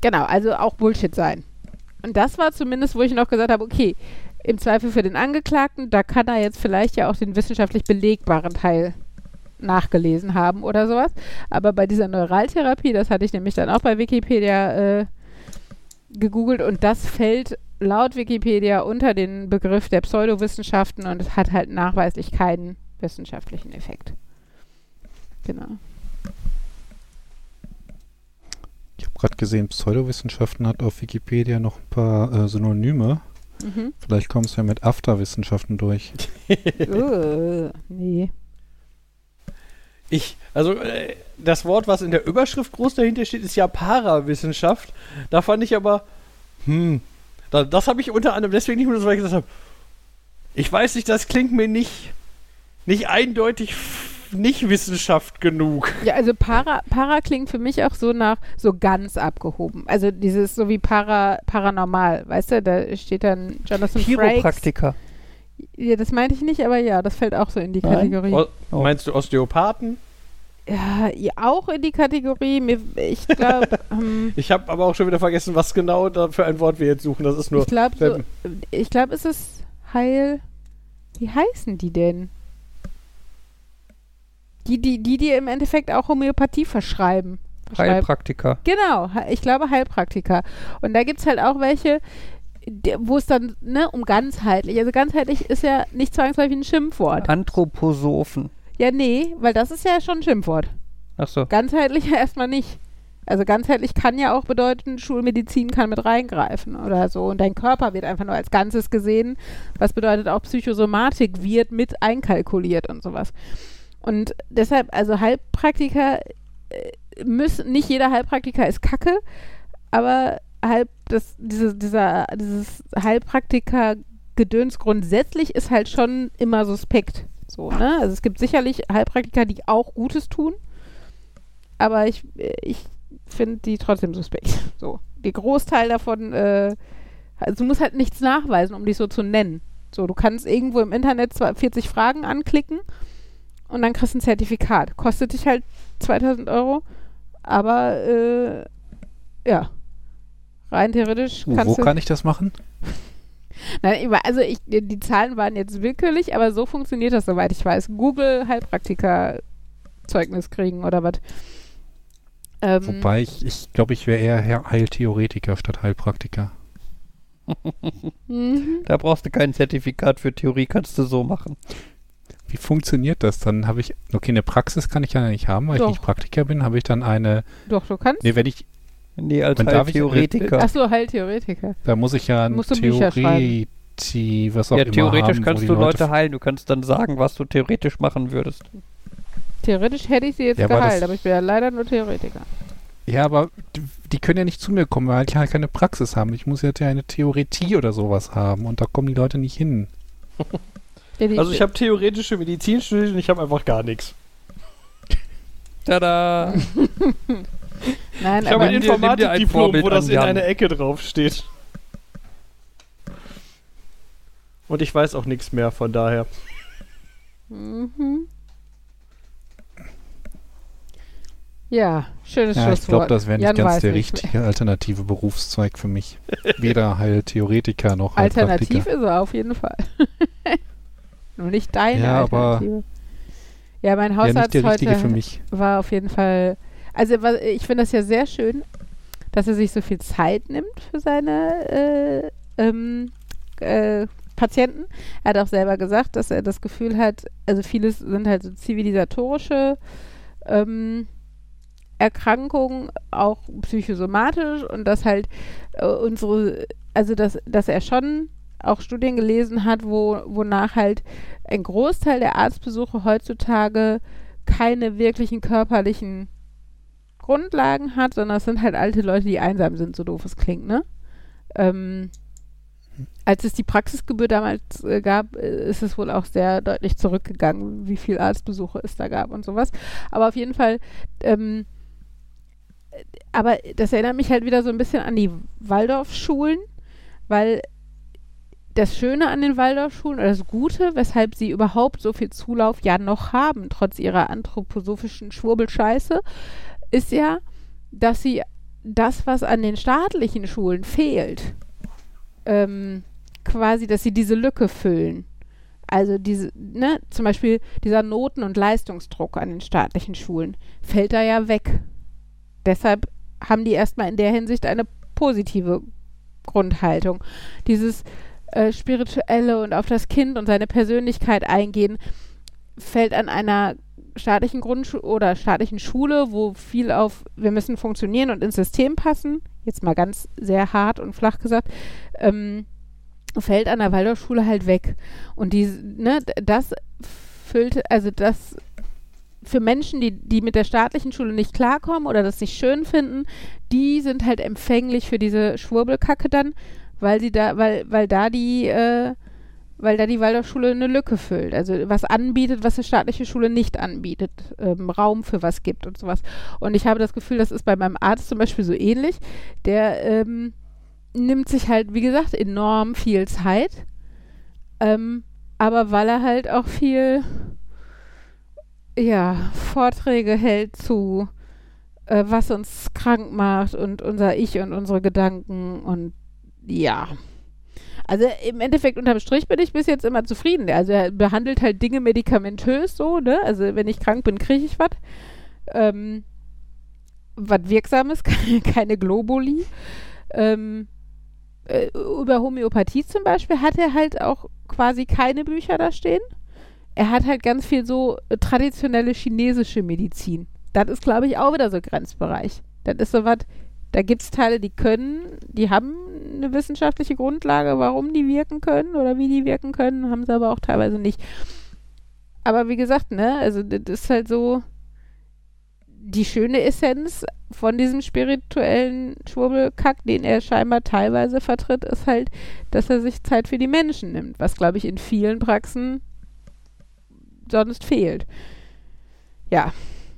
genau, also auch Bullshit sein. Und das war zumindest, wo ich noch gesagt habe, okay, im Zweifel für den Angeklagten, da kann er jetzt vielleicht ja auch den wissenschaftlich belegbaren Teil nachgelesen haben oder sowas. Aber bei dieser Neuraltherapie, das hatte ich nämlich dann auch bei Wikipedia äh, gegoogelt und das fällt laut Wikipedia unter den Begriff der Pseudowissenschaften und es hat halt nachweislich keinen wissenschaftlichen Effekt. Genau. Ich habe gerade gesehen, Pseudowissenschaften hat auf Wikipedia noch ein paar äh, Synonyme. Mhm. Vielleicht kommst du ja mit Afterwissenschaften durch. uh, nee. Ich, also äh, das Wort, was in der Überschrift groß dahinter steht, ist ja Parawissenschaft. Da fand ich aber, hm, da, das habe ich unter anderem deswegen nicht mehr, weil ich gesagt habe, ich weiß nicht, das klingt mir nicht, nicht eindeutig nicht Wissenschaft genug. Ja, also Para, Para klingt für mich auch so nach so ganz abgehoben. Also dieses so wie Para, paranormal, weißt du, da steht dann Jonathan Frakes. Ja, das meinte ich nicht, aber ja, das fällt auch so in die Nein? Kategorie. O Oh. Meinst du Osteopathen? Ja, ja, auch in die Kategorie. Ich glaube, ähm, Ich habe aber auch schon wieder vergessen, was genau da für ein Wort wir jetzt suchen. Das ist nur. ich glaube, so, ich glaube, es ist Heil. Wie heißen die denn? Die, die, die dir im Endeffekt auch Homöopathie verschreiben. verschreiben. Heilpraktiker. Genau, ich glaube Heilpraktiker. Und da gibt es halt auch welche, wo es dann ne, um ganzheitlich, also ganzheitlich ist ja nicht zwangsläufig ein Schimpfwort. Anthroposophen. Ja, nee, weil das ist ja schon ein Schimpfwort. Achso. Ganzheitlich ja erstmal nicht. Also ganzheitlich kann ja auch bedeuten, Schulmedizin kann mit reingreifen oder so. Und dein Körper wird einfach nur als Ganzes gesehen. Was bedeutet auch Psychosomatik wird mit einkalkuliert und sowas. Und deshalb, also Heilpraktiker äh, müssen, nicht jeder Heilpraktiker ist Kacke, aber halb das, diese, dieser, dieses Heilpraktiker-Gedöns grundsätzlich ist halt schon immer suspekt. So, ne? Also es gibt sicherlich Heilpraktiker, die auch Gutes tun, aber ich, ich finde die trotzdem suspekt. So. Der Großteil davon, äh, also du musst halt nichts nachweisen, um dich so zu nennen. So, du kannst irgendwo im Internet zwar 40 Fragen anklicken und dann kriegst du ein Zertifikat. Kostet dich halt 2000 Euro, aber äh, ja, rein theoretisch Wo, kannst wo du. kann ich das machen? Nein, also ich, die die Zahlen waren jetzt willkürlich, aber so funktioniert das, soweit ich weiß. Google Heilpraktiker Zeugnis kriegen oder was. Ähm, Wobei ich, ich glaube, ich wäre eher Heiltheoretiker statt Heilpraktiker. mhm. Da brauchst du kein Zertifikat für Theorie, kannst du so machen. Wie funktioniert das? Dann habe ich, okay, eine Praxis kann ich ja nicht haben, weil Doch. ich nicht Praktiker bin, habe ich dann eine, Doch, du kannst. nee, wenn ich, Nee, als Dann darf ich- Theoretiker. Achso, Heiltheoretiker. da muss ich ja ein Theoretie, was auch Ja, immer theoretisch haben, kannst du Leute heilen. Du kannst dann sagen, was du theoretisch machen würdest. Theoretisch hätte ich sie jetzt Ja, geheilt, aber ich bin ja leider nur Theoretiker. Ja, aber die, die können ja nicht zu mir kommen, weil ich halt keine Praxis haben. Ich muss jetzt ja eine Theoretie oder sowas haben und da kommen die Leute nicht hin. Also ich habe theoretische Medizin studiert und ich habe einfach gar nichts. Tada! Nein, Ich habe aber ein Informatikdiplom, wo das in einer Ecke drauf steht. Und ich weiß auch nichts mehr, von daher. Mhm. Ja, schönes Ja, ich Schlusswort. glaube, das wäre nicht Jan ganz der nicht. richtige alternative Berufszweig für mich. Weder Heiltheoretiker noch Alternativ Heilpraktiker. ist er auf jeden Fall. Nur nicht deine Ja, aber- Alternative. Ja, mein Ja, nicht Hausarzt richtige heute für mich. war auf jeden Fall. Also ich finde das ja sehr schön, dass er sich so viel Zeit nimmt für seine äh, ähm, äh, Patienten. Er hat auch selber gesagt, dass er das Gefühl hat, also vieles sind halt so zivilisatorische ähm, Erkrankungen, auch psychosomatisch und dass halt äh, unsere, also dass, dass er schon auch Studien gelesen hat, wo, wonach halt ein Großteil der Arztbesuche heutzutage keine wirklichen körperlichen Grundlagen hat, sondern es sind halt alte Leute, die einsam sind, so doof es klingt, ne? Ähm, als es die Praxisgebühr damals äh, gab, äh, ist es wohl auch sehr deutlich zurückgegangen, wie viel Arztbesuche es da gab und sowas. Aber auf jeden Fall, ähm, aber das erinnert mich halt wieder so ein bisschen an die Waldorfschulen, weil das Schöne an den Waldorfschulen oder das Gute, weshalb sie überhaupt so viel Zulauf ja noch haben, trotz ihrer anthroposophischen Schwurbelscheiße, ist ja, dass sie das, was an den staatlichen Schulen fehlt, ähm, quasi, dass sie diese Lücke füllen. Also diese, ne, zum Beispiel dieser Noten- und Leistungsdruck an den staatlichen Schulen fällt da ja weg. Deshalb haben die erstmal in der Hinsicht eine positive Grundhaltung. Dieses äh, spirituelle und auf das Kind und seine Persönlichkeit eingehen fällt an einer staatlichen Grundschule oder staatlichen Schule, wo viel auf wir müssen funktionieren und ins System passen, jetzt mal ganz sehr hart und flach gesagt, ähm, fällt an der Waldorfschule halt weg. Und die, ne, das füllt, also das für Menschen, die, die mit der staatlichen Schule nicht klarkommen oder das nicht schön finden, die sind halt empfänglich für diese Schwurbelkacke dann, weil sie da, weil, weil da die, äh, weil da die Waldorfschule eine Lücke füllt. Also was anbietet, was eine staatliche Schule nicht anbietet, ähm, Raum für was gibt und sowas. Und ich habe das Gefühl, das ist bei meinem Arzt zum Beispiel so ähnlich. Der ähm, nimmt sich halt, wie gesagt, enorm viel Zeit. Ähm, aber weil er halt auch viel ja, Vorträge hält zu, äh, was uns krank macht und unser Ich und unsere Gedanken und ja. Also im Endeffekt unterm Strich bin ich bis jetzt immer zufrieden. Also er behandelt halt Dinge medikamentös so, ne? Also wenn ich krank bin, kriege ich was. Ähm, was Wirksames, keine Globuli. Ähm, äh, über Homöopathie zum Beispiel hat er halt auch quasi keine Bücher da stehen er hat halt ganz viel so traditionelle chinesische Medizin. Das ist, glaube ich, auch wieder so Grenzbereich. Das ist so was, da gibt es Teile, die können, die haben eine wissenschaftliche Grundlage, warum die wirken können oder wie die wirken können, haben sie aber auch teilweise nicht. Aber wie gesagt, ne, also das ist halt so die schöne Essenz von diesem spirituellen Schwurbelkack, den er scheinbar teilweise vertritt, ist halt, dass er sich Zeit für die Menschen nimmt, was, glaube ich, in vielen Praxen sonst fehlt. Ja,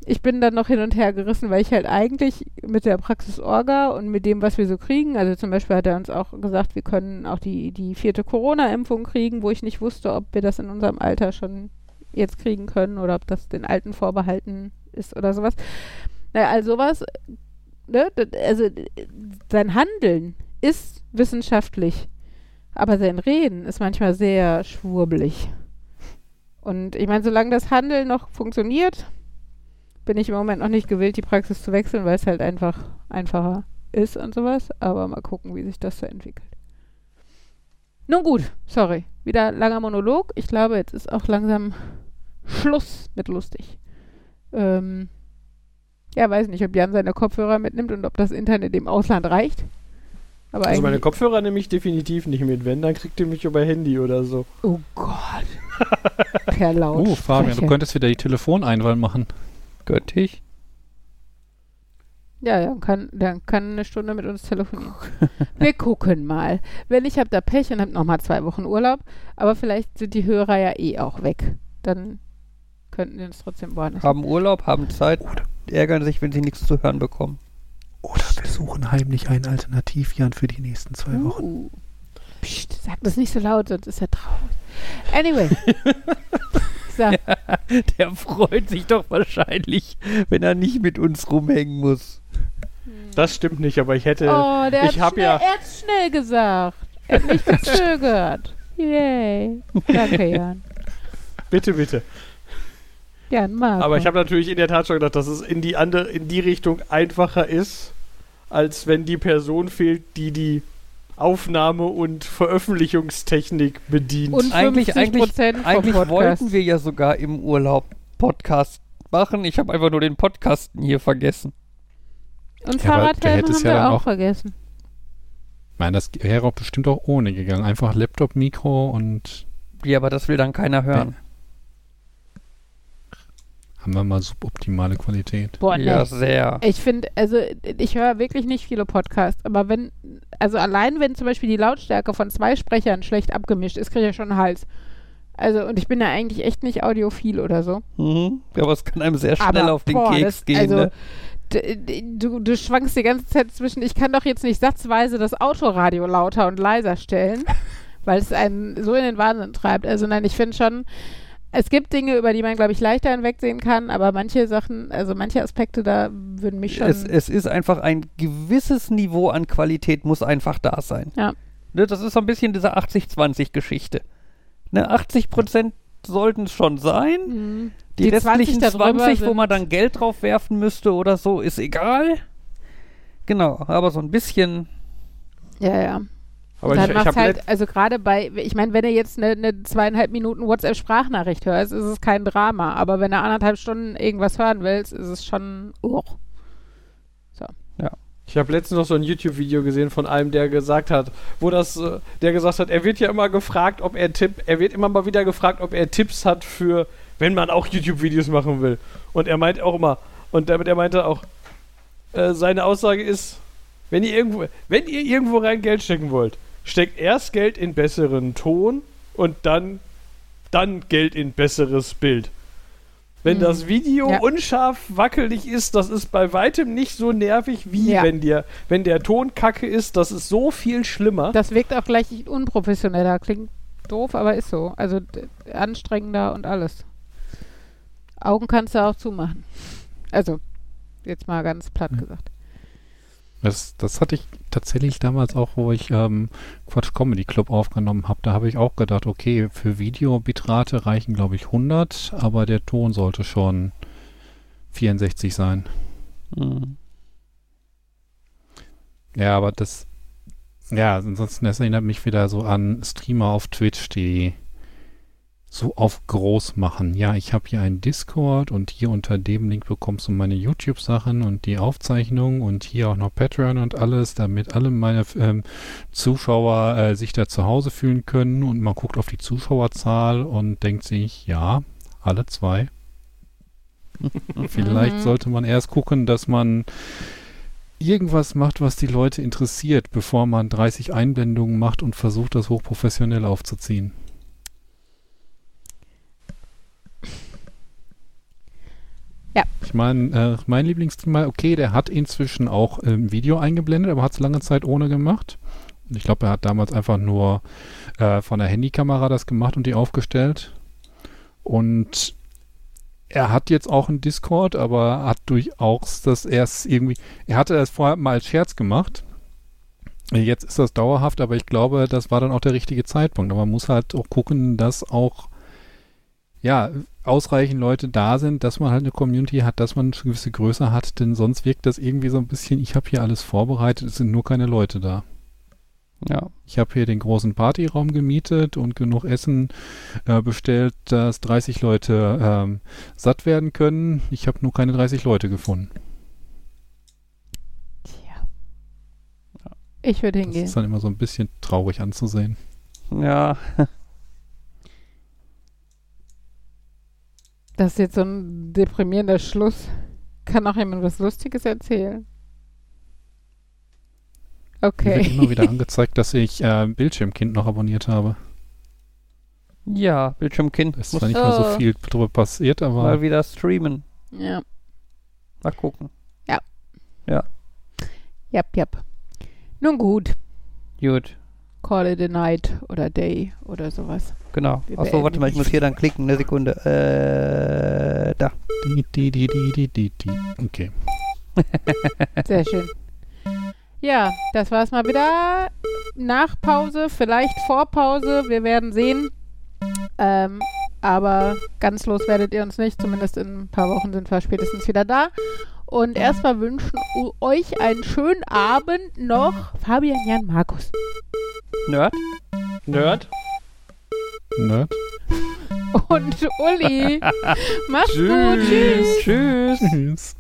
ich bin dann noch hin und her gerissen, weil ich halt eigentlich mit der Praxis Orga und mit dem, was wir so kriegen, also zum Beispiel hat er uns auch gesagt, wir können auch die, die vierte Corona-Impfung kriegen, wo ich nicht wusste, ob wir das in unserem Alter schon jetzt kriegen können oder ob das den Alten vorbehalten ist oder sowas. Naja, also sowas, ne, also sein Handeln ist wissenschaftlich, aber sein Reden ist manchmal sehr schwurbelig. Und ich meine, solange das Handeln noch funktioniert, bin ich im Moment noch nicht gewillt, die Praxis zu wechseln, weil es halt einfach einfacher ist und sowas. Aber mal gucken, wie sich das so entwickelt. Nun gut, sorry. Wieder langer Monolog. Ich glaube, jetzt ist auch langsam Schluss mit lustig. Ähm, ja, weiß nicht, ob Jan seine Kopfhörer mitnimmt und ob das Internet im Ausland reicht. Aber also meine Kopfhörer nehme ich definitiv nicht mit. Wenn, dann kriegt ihr mich über Handy oder so. Oh Gott. per Laut. Oh, Fabian, du könntest wieder die Telefoneinwahl machen. Göttig. Ja, ja, kann, dann kann eine Stunde mit uns telefonieren. Wir gucken mal. Wenn nicht, habt ihr Pech und habt nochmal zwei Wochen Urlaub. Aber vielleicht sind die Hörer ja eh auch weg. Dann könnten die uns trotzdem woanders. Haben Urlaub, haben Zeit, ärgern sich, wenn sie nichts zu hören bekommen. Oder wir suchen heimlich einen Alternativjan für die nächsten zwei uh. Wochen. Psst, sag das nicht so laut, sonst ist er traurig. Anyway. so. ja, der freut sich doch wahrscheinlich, wenn er nicht mit uns rumhängen muss. Das stimmt nicht, aber ich hätte. Oh, der ich hat schnell, ja er hat schnell gesagt. Er hat nicht gezögert. Yay. Danke, Jan. Bitte, bitte. Jan, Marco. Aber ich habe natürlich in der Tat schon gedacht, dass es in die andere, in die Richtung einfacher ist, als wenn die Person fehlt, die die Aufnahme- und Veröffentlichungstechnik bedient. Und Eigentlich- 50% vom Eigentlich Podcast. wollten wir ja sogar im Urlaub Podcast machen. Ich habe einfach nur den Podcasten hier vergessen. Und Ja, Fahrradhelm haben ja wir dann auch auch- vergessen. Meine, das wäre auch bestimmt auch ohne gegangen. Einfach Laptop, Mikro und Ja, aber das will dann keiner hören. Haben wir mal suboptimale Qualität. Boah, nee. Ja, sehr. Ich finde, also ich höre wirklich nicht viele Podcasts, aber wenn, also allein wenn zum Beispiel die Lautstärke von zwei Sprechern schlecht abgemischt ist, kriege ich ja schon einen Hals. Also, und ich bin ja eigentlich echt nicht audiophil oder so. Mhm. Aber es kann einem sehr schnell aber, auf den boah, Keks das, gehen. Also, ne? du, du schwankst die ganze Zeit zwischen, ich kann doch jetzt nicht satzweise das Autoradio lauter und leiser stellen, weil es einen so in den Wahnsinn treibt. Also nein, ich finde schon, es gibt Dinge, über die man, glaube ich, leichter hinwegsehen kann, aber manche Sachen, also manche Aspekte da würden mich schon... Es, es ist einfach ein gewisses Niveau an Qualität muss einfach da sein. Ja. Ne, das ist so ein bisschen diese 80-20-Geschichte. Ne, 80 Prozent sollten es schon sein. Mhm. Die, Die 20 restlichen darüber 20, wo man dann Geld drauf werfen müsste oder so, ist egal. Genau, aber so ein bisschen. Ja, ja. Aber ich, dann ich habe halt, also gerade bei, ich meine, wenn du jetzt eine, eine zweieinhalb Minuten WhatsApp-Sprachnachricht hörst, ist es kein Drama. Aber wenn du anderthalb Stunden irgendwas hören willst, ist es schon. Oh. Ich habe letztens noch so ein YouTube-Video gesehen von einem, der gesagt hat, wo das, äh, der gesagt hat, er wird ja immer gefragt, ob er Tipp, er wird immer mal wieder gefragt, ob er Tipps hat für, wenn man auch YouTube-Videos machen will. Und er meint auch immer, und damit er meinte auch, äh, seine Aussage ist, wenn ihr irgendwo, wenn ihr irgendwo rein Geld stecken wollt, steckt erst Geld in besseren Ton und dann, dann Geld in besseres Bild. Wenn Mhm. das Video Ja. unscharf wackelig ist, das ist bei weitem nicht so nervig, wie Ja. wenn, dir, wenn der Ton kacke ist. Das ist so viel schlimmer. Das wirkt auch gleich unprofessioneller. Klingt doof, aber ist so. Also anstrengender und alles. Augen kannst du auch zumachen. Also, jetzt mal ganz platt Ja. gesagt. Das, das hatte ich tatsächlich damals auch, wo ich ähm, Quatsch Comedy Club aufgenommen habe. Da habe ich auch gedacht, okay, für Videobitrate reichen, glaube ich, 100, aber der Ton sollte schon 64 sein. Mhm. Ja, aber das, ja, ansonsten, das erinnert mich wieder so an Streamer auf Twitch, die so auf groß machen. Ja, ich habe hier einen Discord und hier unter dem Link bekommst du meine YouTube-Sachen und die Aufzeichnung und hier auch noch Patreon und alles, damit alle meine ähm, Zuschauer äh, sich da zu Hause fühlen können und man guckt auf die Zuschauerzahl und denkt sich, ja, alle zwei. Vielleicht Mhm. sollte man erst gucken, dass man irgendwas macht, was die Leute interessiert, bevor man 30 Einblendungen macht und versucht, das hochprofessionell aufzuziehen. Ja. Ich meine, äh, mein Lieblingsstreamer, okay, der hat inzwischen auch ähm, Video eingeblendet, aber hat es lange Zeit ohne gemacht. Und ich glaube, er hat damals einfach nur äh, von der Handykamera das gemacht und die aufgestellt. Und er hat jetzt auch einen Discord, aber hat durchaus das erst irgendwie. Er hatte das vorher mal als Scherz gemacht. Jetzt ist das dauerhaft, aber ich glaube, das war dann auch der richtige Zeitpunkt. Aber man muss halt auch gucken, dass auch ja ausreichend Leute da sind, dass man halt eine Community hat, dass man eine gewisse Größe hat, denn sonst wirkt das irgendwie so ein bisschen, ich habe hier alles vorbereitet, es sind nur keine Leute da. Ja. Ich habe hier den großen Partyraum gemietet und genug Essen äh, bestellt, dass 30 Leute ähm, satt werden können. Ich habe nur keine 30 Leute gefunden. Tja. Ich würde Das hingehen. ist dann immer so ein bisschen traurig anzusehen. Ja. Das ist jetzt so ein deprimierender Schluss. Kann auch jemand was Lustiges erzählen? Mir Okay. wird immer wieder angezeigt, dass ich äh, Bildschirmkind noch abonniert habe. Ja, Bildschirmkind. Da ist Muss zwar nicht mehr so Oh. viel drüber passiert, aber mal wieder streamen. ja. Mal gucken. Jap, jap. Nun gut. Gut. Call it a night oder day oder sowas. Genau. Achso, warte mal, ich muss hier dann klicken. Eine Sekunde. Äh, da. die, die, die, die, die, die, die. Okay. Sehr schön. Ja, das war's mal wieder. Nach Pause, vielleicht vor Pause. Wir werden sehen. Ähm, aber ganz los werdet ihr uns nicht. Zumindest in ein paar Wochen sind wir spätestens wieder da. Und erstmal wünschen euch einen schönen Abend noch Fabian, Jan, Markus. Nerd? Nerd. Nerd. Und Uli. Mach's tschüss. gut. Tschüss. Tschüss. tschüss.